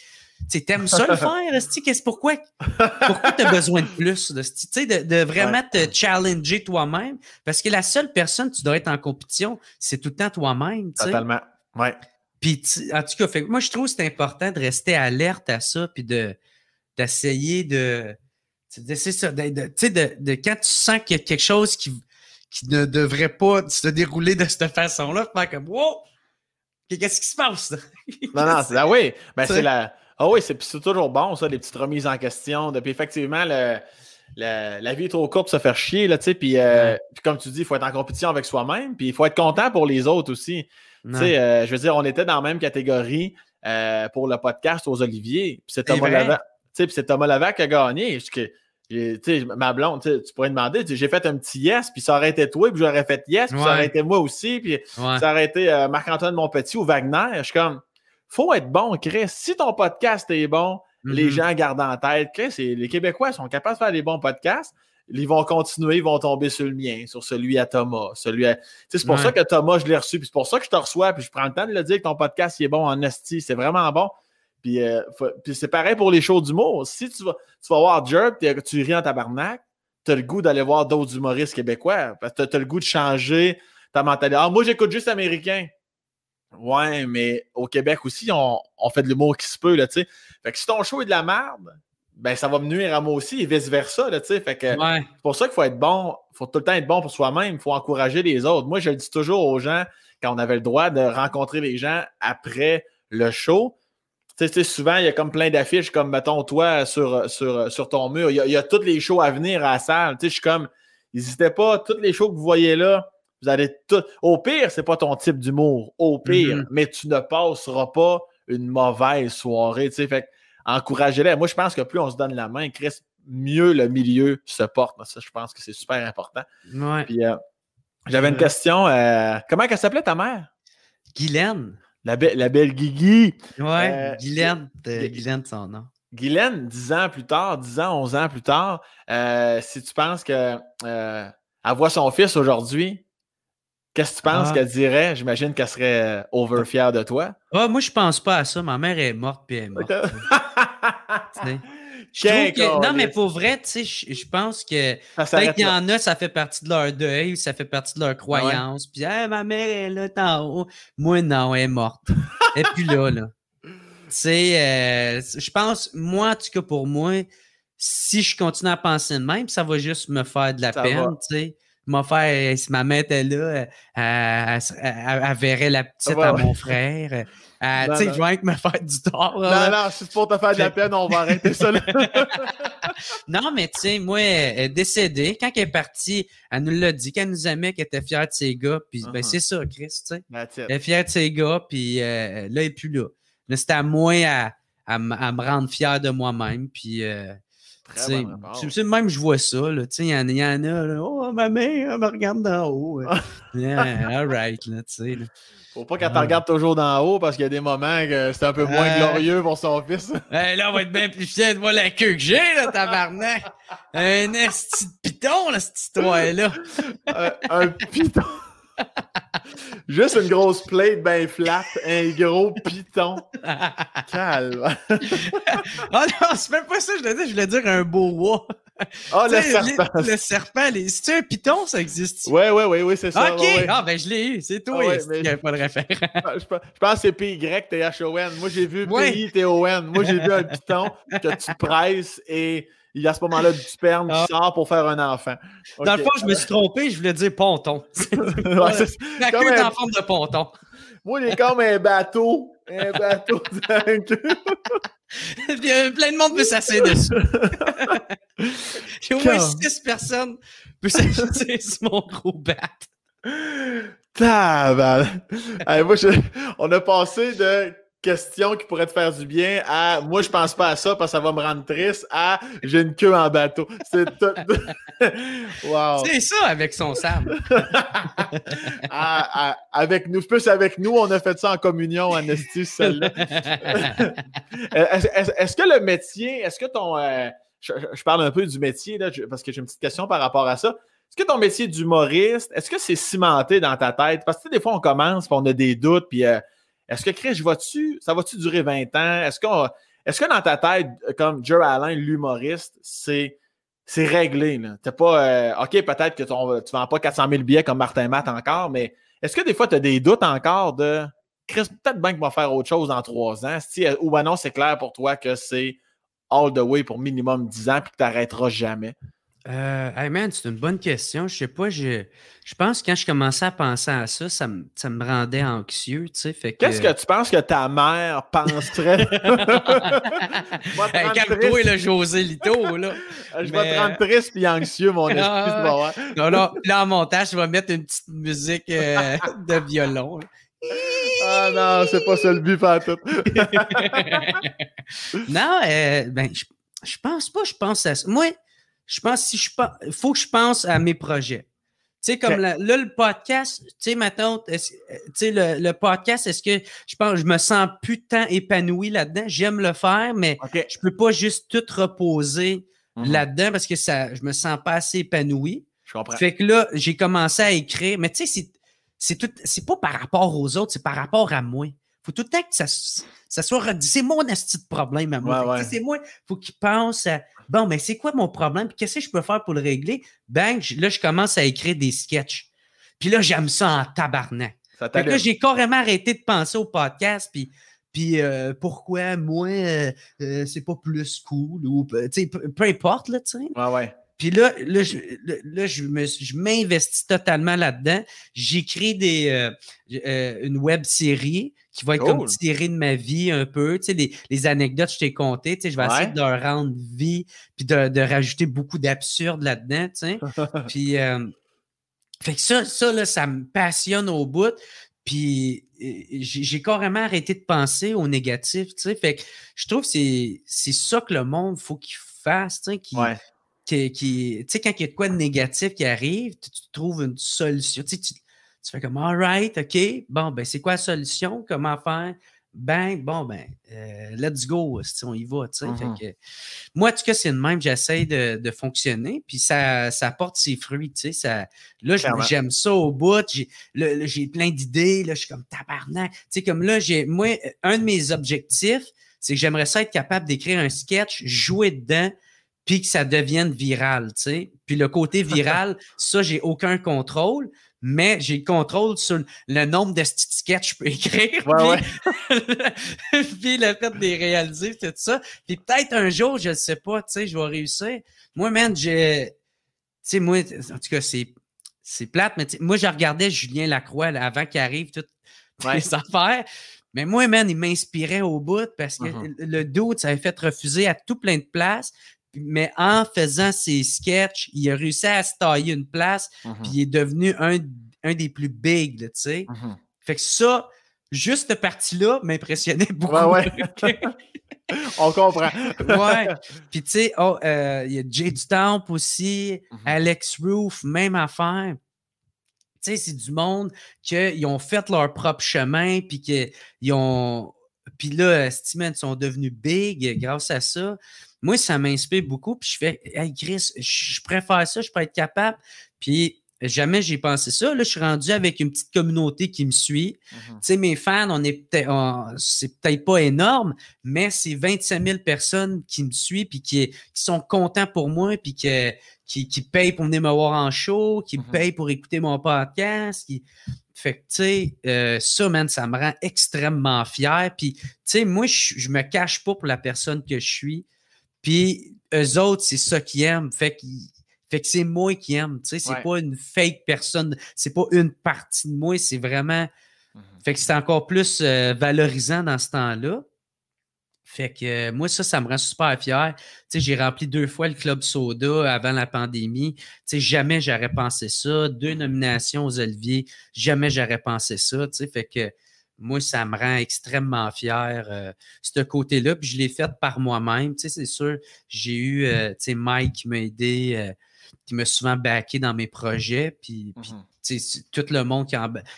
S2: Tu t'aimes ça le faire, esti? Qu'est-ce pourquoi? Pourquoi t'as besoin de plus, de, de vraiment te challenger toi-même. Parce que la seule personne que tu dois être en compétition, c'est tout le temps toi-même.
S1: Totalement. Ouais.
S2: Puis, en tout cas, fait, moi, je trouve que c'est important de rester alerte à ça, puis de, d'essayer de. tu sais, C'est ça, de, de- tu sais, de, de quand tu sens qu'il y a quelque chose qui, qui ne devrait pas se dérouler de cette façon-là, faire comme Wow! Qu'est-ce qui se passe?
S1: Non, non, c'est ah oui. Ben, c'est la. Ah oui, c'est toujours bon, ça, les petites remises en question. Puis effectivement, le, le- la vie est trop courte pour se faire chier, là, tu sais. Puis, euh, puis comme tu dis, il faut être en compétition avec soi-même. Puis il faut être content pour les autres aussi. Tu sais, euh, je veux dire, on était dans la même catégorie euh, pour le podcast aux Oliviers. Puis c'est Thomas. Lavac. Tu sais, puis c'est Thomas Lavac qui a gagné. Ma blonde, tu pourrais demander, j'ai fait un petit yes, puis ça aurait été toi, puis j'aurais fait yes, puis ça aurait été moi aussi, puis ça aurait été euh, Marc-Antoine Monpetit ou Wagner. Je suis comme, faut être bon, Chris. Si ton podcast est bon, les mm-hmm. gens gardent en tête, Chris, les Québécois sont capables de faire des bons podcasts. Ils vont continuer, ils vont tomber sur le mien, sur celui à Thomas. Celui C'est pour ça que Thomas, je l'ai reçu, puis c'est pour ça que je te reçois, puis je prends le temps de le dire que ton podcast est bon en esti. C'est vraiment bon. Euh, puis, c'est pareil pour les shows d'humour. Si tu vas, tu vas voir Jerk, tu ris en tabarnak, tu as le goût d'aller voir d'autres humoristes québécois. Parce que tu as, le goût de changer ta mentalité. Ah, moi, j'écoute juste américain. Ouais, mais au Québec aussi, on, fait de l'humour qui se peut, là, tu sais. Fait que si ton show est de la merde, ben ça va me nuire à moi aussi et vice-versa, tu sais. Fait que c'est pour ça qu'il faut être bon, il faut tout le temps être bon pour soi-même, il faut encourager les autres. Moi, je le dis toujours aux gens, quand on avait le droit de rencontrer les gens après le show, tu sais, souvent, il y a comme plein d'affiches, comme, mettons, toi, sur, sur, sur ton mur. Il y, a, toutes les shows à venir à la salle. Tu sais, je suis comme, n'hésitez pas, toutes les shows que vous voyez là, vous allez tout. Au pire, c'est pas ton type d'humour. Au pire, mm-hmm. mais tu ne passeras pas une mauvaise soirée. Tu sais, fait encouragez-les. Moi, je pense que plus on se donne la main, Chris, mieux le milieu se porte. Ça, je pense que c'est super important.
S2: Ouais.
S1: Puis, euh, j'avais une question. Euh, comment elle s'appelait ta mère?
S2: Guylaine.
S1: La, belle Guigui.
S2: Ouais, euh, Guylaine, Guylaine, son nom.
S1: Guylaine, 10 ans plus tard, 10 ans, 11 ans plus tard, euh, si tu penses qu'elle euh, voit son fils aujourd'hui, qu'est-ce que tu penses ah. qu'elle dirait? J'imagine qu'elle serait over fière de toi.
S2: Ah, moi, je pense pas à ça. Ma mère est morte puis elle est morte. Non, mais pour vrai, tu sais, je pense que peut-être qu'il y en a, ça fait partie de leur deuil, ça fait partie de leur croyance. Puis, ma mère est là, en haut. Moi, non, elle est morte. Et puis là, là. Tu sais, euh, je pense, moi, en tout cas, pour moi, si je continue à penser de même, ça va juste me faire de la peine, tu sais m'a fait, si ma mère était là, elle, elle, verrait la petite à mon frère. tu sais, je vais me faire du tort.
S1: Non, non, c'est pour te faire de la peine, on va arrêter ça.
S2: non, mais tu sais, moi, elle est décédée. Quand elle est partie, elle nous l'a dit, qu'elle nous aimait, qu'elle était fière de ses gars. Puis, ben, uh-huh. c'est ça, Chris, tu sais. Elle est fière de ses gars, puis euh, là, elle n'est plus là. Là, c'était à moi à, à, me rendre fier de moi-même. Puis, euh, c'est même je vois ça. Il y, en, y en a. Là, oh, ma mère elle me regarde d'en haut. yeah, all right. Là, sais
S1: Faut pas qu'elle te regarde toujours d'en haut parce qu'il y a des moments que c'est un peu moins glorieux pour son fils.
S2: là, on va être bien plus fier de voir la queue que j'ai, là, tabarnak. un esti de piton, là, cette histoire-là.
S1: un piton. Juste une grosse plate bien flat, un gros piton. Calme.
S2: oh non, c'est même pas ça, je voulais dire, je voulais dire un boa.
S1: Ah, oh, le serpent.
S2: le serpent, les... c'est un piton, ça existe?
S1: Oui, oui, oui, oui, c'est ça.
S2: OK, ah, ben je l'ai eu, c'est toi, ah, il n'y avait pas de référent?
S1: je, pense que c'est P-Y-T-H-O-N. Moi, j'ai vu P-I-T-O-N. Moi, j'ai vu un piton que tu presses et il y a à ce moment-là du sperme qui ah. sort pour faire un enfant.
S2: Dans le fond, je me suis trompé, je voulais dire ponton. La queue est en forme de ponton.
S1: Moi, il est comme un bateau. Un bateau
S2: Il y a plein de monde peut s'asseoir dessus. J'ai au moins six personnes peut s'asseoir sur mon gros bat.
S1: Tabal. moi, on a passé de question qui pourrait te faire du bien à moi je pense pas à ça parce que ça va me rendre triste à j'ai une queue en bateau. C'est tout.
S2: wow. C'est ça avec son Sam.
S1: avec nous, plus avec nous, on a fait ça en communion, Anastie, celle-là. est-ce, que le métier, est-ce que ton. Euh, je, parle un peu du métier là, parce que j'ai une petite question par rapport à ça. Est-ce que ton métier d'humoriste, est-ce que c'est cimenté dans ta tête? Parce que des fois, on commence, puis on a des doutes, puis euh, est-ce que Chris, -tu, ça va-tu durer 20 ans? Est-ce que, est que dans ta tête, comme Joe Allen, l'humoriste, c'est, c'est réglé? T'es pas, euh, OK, peut-être que tu vends pas 400 000 billets comme Martin Matt encore, mais est-ce que des fois, tu as des doutes encore de Chris, peut-être bien qu'il va faire autre chose dans trois ans? ou ben non, c'est clair pour toi que c'est all the way pour minimum 10 ans puis que tu n'arrêteras jamais?
S2: Euh, hey man, c'est une bonne question. Je sais pas, je, je pense que quand je commençais à penser à ça, ça me, ça me rendait anxieux, tu sais. Fait
S1: Qu'est-ce que tu penses que ta mère penserait?
S2: hey, Calme-toi, le José Lito, là.
S1: je vais te rendre triste et anxieux, mon esprit,
S2: ah, Non, non, là, en montage, je vais mettre une petite musique euh, de violon.
S1: ah non, c'est pas ça le but, pas tout.
S2: non, euh, ben, je, je pense pas, je pense à ça. Moi, je pense si je il faut que je pense à mes projets. Tu sais, comme là, le podcast, tu sais, maintenant, tu sais, le, le, podcast, est-ce que je pense, je me sens plus tant épanoui là-dedans? J'aime le faire, mais je peux pas juste tout reposer mm-hmm. là-dedans parce que ça, je me sens pas assez épanoui.
S1: Je comprends.
S2: Fait que là, j'ai commencé à écrire, mais tu sais, c'est tout, c'est pas par rapport aux autres, c'est par rapport à moi faut tout le temps que ça, ça soit C'est mon asti de problème à moi. C'est moi, il faut qu'il pense à bon, mais c'est quoi mon problème? Puis qu'est-ce que je peux faire pour le régler? Bang, là, je commence à écrire des sketchs. Puis là, j'aime ça en tabarnak. Fait là, j'ai carrément arrêté de penser au podcast. Puis, puis euh, pourquoi moi, euh, euh, c'est pas plus cool ou peu, peu importe, là, tu sais.
S1: Ouais, ouais.
S2: Puis là, là, je, là, je, m'investis totalement là-dedans. J'écris des, euh, euh, une web série qui va être comme tirée de ma vie un peu. Tu sais, les, anecdotes que je t'ai contées, tu sais, je vais essayer de leur rendre vie puis de, rajouter beaucoup d'absurde là-dedans, tu sais. puis, euh, fait que ça, ça, là, ça me passionne au bout. Puis j'ai carrément arrêté de penser au négatif, tu sais. Fait que je trouve que c'est ça que le monde faut qu'il fasse, tu sais, qui, tu sais, quand il y a de quoi de négatif qui arrive, tu, trouves une solution. Tu, tu, fais comme, all right, OK, bon, ben, c'est quoi la solution? Comment faire? Ben, bon, ben, euh, let's go, on y va, tu sais. Mm-hmm. moi, en tout cas, c'est le même, j'essaie de, de, fonctionner, puis ça, ça porte ses fruits, tu sais. Ça, là, j'aime ça au bout, j'ai plein d'idées, là, je suis comme tabarnak. Tu sais, comme là, j'ai, moi, un de mes objectifs, c'est que j'aimerais ça être capable d'écrire un sketch, jouer dedans, puis que ça devienne viral, tu sais. Puis le côté viral, ça, j'ai aucun contrôle, mais j'ai le contrôle sur le nombre de sketchs que je peux écrire.
S1: Ouais,
S2: puis, le fait de les réaliser, tout ça. Puis peut-être un jour, je ne sais pas, tu sais, je vais réussir. Moi, man, j'ai... Tu sais, moi, en tout cas, c'est, c'est plate, mais moi, je regardais Julien Lacroix avant qu'il arrive toutes les affaires. Mais moi, man, il m'inspirait au bout parce que uh-huh. le doute, ça avait fait refuser à tout plein de places mais en faisant ses sketchs, il a réussi à se tailler une place, puis mm-hmm. il est devenu un, des plus big, tu sais. Mm-hmm. Fait que ça, juste cette partie-là m'impressionnait beaucoup.
S1: On comprend.
S2: ouais. Puis tu sais, oh, euh, il y a Jay Stamp aussi, mm-hmm. Alex Roof, même affaire. Tu sais, c'est du monde qui ont fait leur propre chemin, puis qu'ils ont. Puis là, Steven sont devenus big grâce à ça moi, ça m'inspire beaucoup. Puis je fais, hey Chris, je préfère ça, je peux être capable. Puis jamais j'ai pensé ça. Là, je suis rendu avec une petite communauté qui me suit. Mmh tu sais, mes fans, on est peut-être, c'est peut-être pas énorme, mais c'est 25 000 personnes qui me suivent puis qui, sont contents pour moi puis qui, qui, payent pour venir me voir en show, qui mmh payent pour écouter mon podcast. Qui... Fait que, tu sais, euh, ça, man, ça me rend extrêmement fier. Puis, tu sais, moi, je, je me cache pas pour la personne que je suis. Puis eux autres, c'est ça qu'ils aiment. Fait que, fait que c'est moi qui aime. Tu sais, c'est pas une fake personne. C'est pas une partie de moi. C'est vraiment. Mhm. Fait que c'est encore plus euh, valorisant dans ce temps-là. Fait que euh, moi, ça, ça me rend super fier. Tu sais, j'ai rempli deux fois le Club Soda avant la pandémie. Tu sais, jamais j'aurais pensé ça. Deux nominations aux Olivier, jamais j'aurais pensé ça. Tu sais, fait que moi, ça me rend extrêmement fier, euh, ce côté-là. Puis je l'ai fait par moi-même. Tu sais, c'est sûr, j'ai eu, euh, tu sais, Mike qui m'a aidé, euh, qui m'a souvent backé dans mes projets. Puis, mm-hmm. tu sais, tout le monde qui,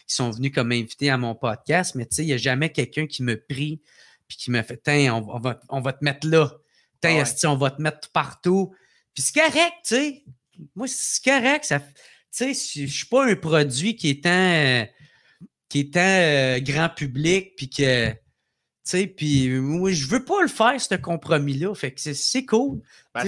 S2: sont venus comme invités à mon podcast. Mais tu sais, il n'y a jamais quelqu'un qui me prie puis qui m'a fait, tiens, on, va, on va te mettre là. Tiens, on va te mettre partout. Puis c'est correct, tu sais. Moi, c'est correct. Ça, tu sais, je ne suis pas un produit qui est tant qui est euh, grand public, puis que, tu sais, puis moi, je veux pas le faire, ce compromis-là. Fait que c'est cool.
S1: Ben,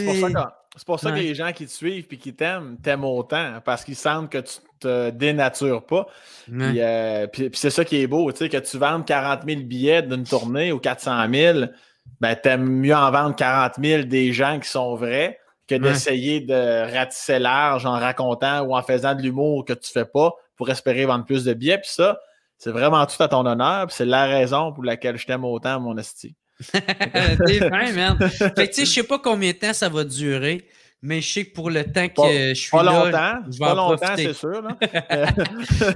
S1: c'est pour ça, que, les gens qui te suivent et qui t'aiment, t'aiment autant, parce qu'ils sentent que tu te dénatures pas. Euh, puis, c'est ça qui est beau, tu sais, que tu vendes 40 000 billets d'une tournée ou 400 000, ben, t'aimes mieux en vendre 40 000 des gens qui sont vrais que d'essayer de ratisser large en racontant ou en faisant de l'humour que tu fais pas pour espérer vendre plus de billets. Puis ça, c'est vraiment tout à ton honneur, c'est la raison pour laquelle je t'aime autant, mon esti.
S2: T'es fin, man. Fait que, tu sais, je sais pas combien de temps ça va durer mais je sais que pour le temps que
S1: Pas-
S2: je suis
S1: Pas
S2: là,
S1: longtemps,
S2: je vais
S1: pas
S2: en
S1: longtemps, c'est sûr. Là.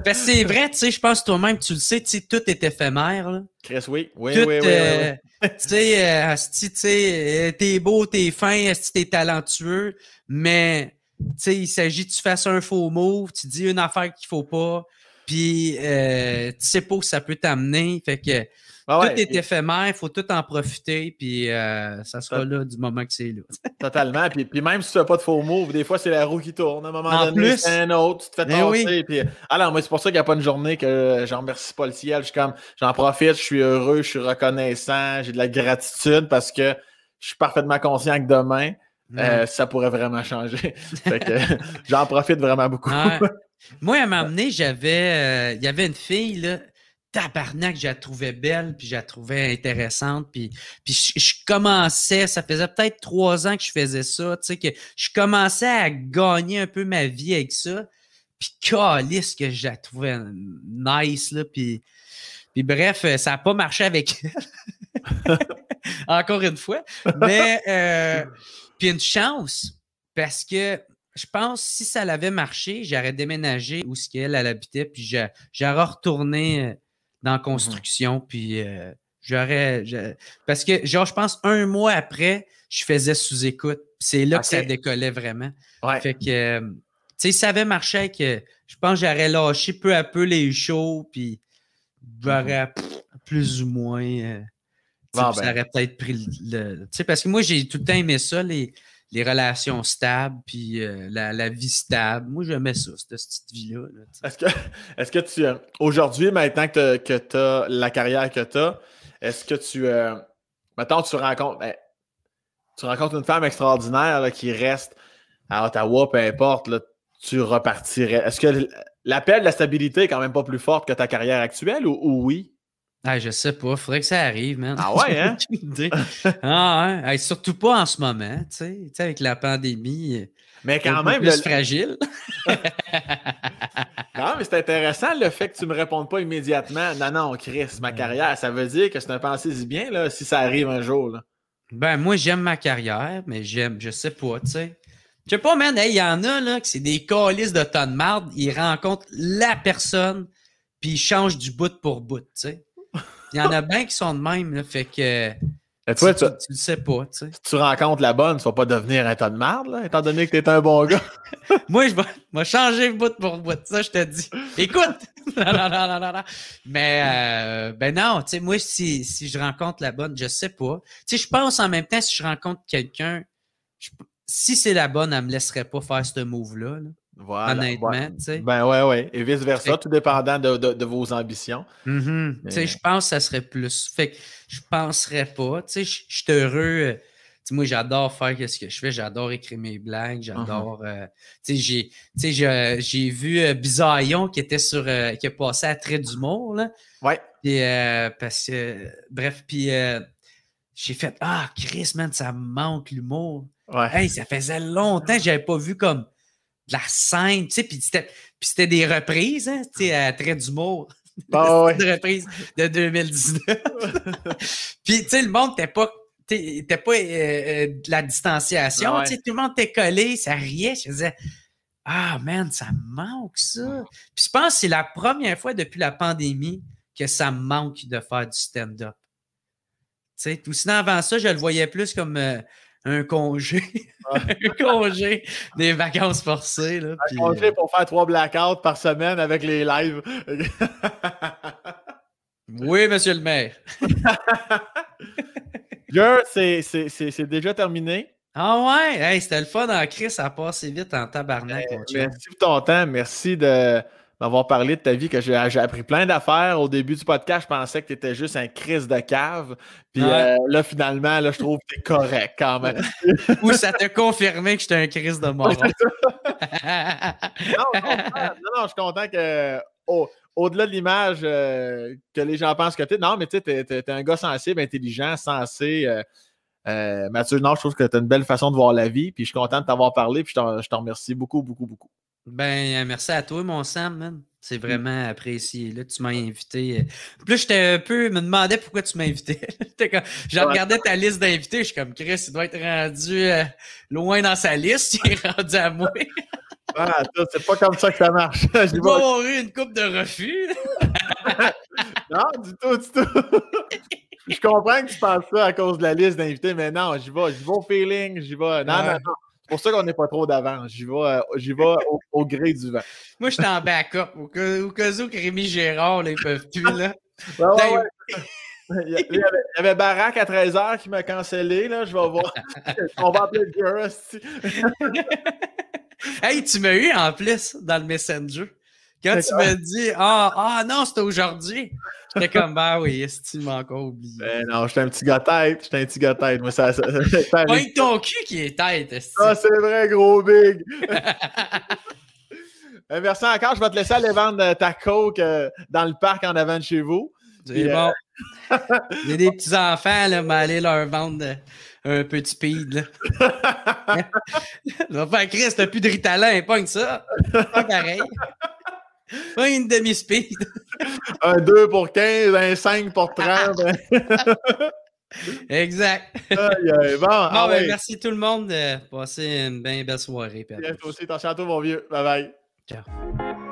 S2: Parce que c'est vrai, tu sais, je pense toi-même, tu le sais, tu sais, tout est éphémère. Là.
S1: Chris, oui. Oui,
S2: tout,
S1: oui, oui, oui, oui.
S2: euh, tu sais, euh, tu sais, euh, t'es beau, t'es fin, t'es talentueux, mais tu sais, il s'agit que tu fasses un faux move, tu dis une affaire qu'il faut pas, puis euh, tu sais pas où ça peut t'amener. Fait que
S1: Ah ouais,
S2: tout est éphémère, il faut tout en profiter, puis euh, ça sera là du moment que c'est là.
S1: Totalement. Puis, puis même si tu fais pas de faux move, des fois, c'est la roue qui tourne. À un moment
S2: En
S1: donné, c'est un autre, tu te fais
S2: oui.
S1: tasser. Puis... Alors, moi, c'est pour ça qu'il n'y a pas une journée que j'en remercie pas le ciel. Je suis comme, j'en profite, je suis heureux, je suis reconnaissant, j'ai de la gratitude parce que je suis parfaitement conscient que demain, euh, ça pourrait vraiment changer. j'en profite vraiment beaucoup.
S2: Moi, à un moment donné, j'avais. euh, Il y avait une fille, là. Tabarnak, je la trouvais belle, puis je la trouvais intéressante, puis, puis je, je commençais, ça faisait peut-être trois ans que je faisais ça, tu sais, que je commençais à gagner un peu ma vie avec ça, puis calisse que je la trouvais nice, là, puis, puis bref, euh, ça n'a pas marché avec elle. Encore une fois. Mais, euh, puis une chance, parce que je pense si ça l'avait marché, j'aurais déménagé où ce qu'elle elle habitait, puis j'a- j'aurais retourné euh, dans la construction, puis euh, j'aurais. Parce que, genre, je pense un mois après, je faisais sous-écoute. C'est là que ça décollait vraiment.
S1: Ouais.
S2: Fait que, euh, tu sais, ça avait marché avec, je pense que j'aurais lâché peu à peu les shows, puis j'aurais pff, plus ou moins. euh, puis
S1: ben.
S2: Ça aurait peut-être pris le. le- tu sais, parce que moi, j'ai tout le temps aimé ça, les, les relations stables, puis euh, la, la vie stable. Moi, j'aimais ça, cette, cette vie-là.
S1: Est-ce que, est-ce que tu. euh, Aujourd'hui, maintenant que tu as la carrière que tu as, est-ce que tu. Euh, maintenant, tu rencontres. ben, tu rencontres une femme extraordinaire là, qui reste à Ottawa, peu importe, là, tu repartirais. Est-ce que l'appel de la stabilité est quand même pas plus forte que ta carrière actuelle ou, ou oui?
S2: Ah, je sais pas, faudrait que ça arrive, man.
S1: Ah ouais, hein?
S2: Ah. Hey, surtout pas en ce moment, tu sais. Tu sais, avec la pandémie. euh,
S1: Mais quand même,
S2: plus
S1: le-
S2: fragile.
S1: non, mais c'est intéressant le fait que tu me répondes pas immédiatement. Non, non, Chris, ma carrière, ça veut dire que c'est un pensée-y bien là, si ça arrive un jour. Là.
S2: Ben, moi, j'aime ma carrière, mais j'aime, je sais pas, tu sais. Je sais pas, man, il y en a, là, que c'est des calices de tonnes de marde. Ils rencontrent la personne, puis ils changent du bout pour bout, tu sais. Il y en a bien qui sont de même, là, fait que tu, tu,
S1: tu,
S2: tu le sais pas, tu sais.
S1: si tu rencontres la bonne, tu vas pas devenir un tas de marde, là, étant donné que tu es un bon gars.
S2: Moi, je vais, vais changer bout pour bout, ça, je te dis. Écoute! non, non, non, non, non. Mais, euh, ben non, tu sais, moi, si, si je rencontre la bonne, je sais pas. Tu sais, je pense en même temps, si je rencontre quelqu'un, si c'est la bonne, elle me laisserait pas faire ce move-là, là.
S1: Voilà,
S2: honnêtement,
S1: ouais.
S2: tu sais.
S1: Ben ouais, ouais. Et vice-versa, tout dépendant de, de- de vos ambitions.
S2: Mhm.
S1: Mais-
S2: Tu sais, je pense que ça serait plus. Fait que je penserais pas. Tu sais, je suis heureux. euh, moi, j'adore faire ce que je fais. J'adore écrire mes blagues. J'adore. euh, tu sais, j'ai, vu euh, qui était sur. euh, qui a passé à Trait d'humour, là.
S1: Ouais.
S2: Puis, euh, parce que. euh, bref, puis. euh, j'ai fait Ah, Chris, man, ça me manque l'humour.
S1: Ouais.
S2: Hey, ça faisait longtemps que j'avais pas vu comme de la scène, tu sais, puis c'était, puis c'était des reprises, hein, tu sais, à trait d'humour.
S1: Ah ouais.
S2: Des reprises de 2019. puis, tu sais, le monde n'était pas, pas euh, euh, de la distanciation,
S1: Ah ouais.
S2: tu sais, tout le monde était collé, ça riait, je faisais Ah, man, ça me manque, ça. Puis je pense que c'est la première fois depuis la pandémie que ça me manque de faire du stand-up. Tu sais, tout sinon avant ça, je le voyais plus comme euh, un congé.
S1: Ah.
S2: un congé, des vacances forcées. Là, puis,
S1: On
S2: euh,
S1: pour faire trois blackouts par semaine avec les lives.
S2: oui, monsieur le maire.
S1: Gars, c'est- déjà terminé.
S2: Ah ouais, hey, c'était le fun en Chris, ça a passé vite en tabarnak, chum.
S1: Merci pour ton temps. Merci de m'avoir parlé de ta vie, que j'ai appris plein d'affaires. Au début du podcast, je pensais que tu étais juste un Chris de cave. Puis
S2: Ouais.
S1: euh, là, finalement, là, je trouve que tu es correct quand même.
S2: Ou ça t'a confirmé que j'étais un Chris de mort.
S1: non, non, non, je suis content que au- au-delà de l'image euh, que les gens pensent que tu es, non, mais tu sais, tu es, un gars sensible, intelligent, sensé. euh, euh, Mathieu, non, je trouve que tu as une belle façon de voir la vie. Puis je suis content de t'avoir parlé. Puis je t'en remercie beaucoup, beaucoup, beaucoup.
S2: Ben, merci à toi, mon Sam, man. C'est vraiment apprécié. Là, tu m'as invité. Plus j'étais un peu, me demandais pourquoi tu m'as invité. je regardais ta liste d'invités, je suis comme Chris, il doit être rendu euh, loin dans sa liste, il est rendu à moi.
S1: ah, c'est pas comme ça que ça marche.
S2: Je vais avoir eu une coupe de refus.
S1: non, du tout, du tout. je comprends que tu penses ça à cause de la liste d'invités, mais non, j'y vais, j'y vais au feeling, j'y vais. Non, non, non. C'est pour ça qu'on n'est pas trop d'avance. J'y vais, euh, j'y vais au, gré du vent.
S2: Moi, je suis en backup. Au cas, où que Rémi Gérard, là, ils peuvent plus, là.
S1: Il y, avait, il y avait Barack à 13h qui m'a cancellé. Là. Je vais voir. On va appeler le gars.
S2: hey, tu m'as eu en plus dans le Messenger. Quand tu m'as dit Ah, ah non, c'était aujourd'hui. J'étais comme bah oui, est-ce que tu m'as encore oublié?
S1: Ben non, j'étais un petit gars tête. J'étais un petit gars tête. Moi, ça. ça,
S2: ton cul qui est tête.
S1: Ah, c'est vrai, gros big. Ben, merci encore. Je vais te laisser aller vendre euh, ta coke euh, dans le parc en avant de chez vous.
S2: C'est bon. Euh, Il y a des petits enfants, là, mais aller leur vendre un peu de speed. Là. va faire Chris, t'as plus de ritalin, pogne ça. Pas pareil. Pas une demi-speed.
S1: un 2 pour 15, un 5 pour 30.
S2: exact.
S1: Bon,
S2: bon ben, merci tout le monde de passer une bien belle soirée.
S1: Bien, toi aussi. Attention à toi, mon vieux. Bye bye.
S2: Ciao.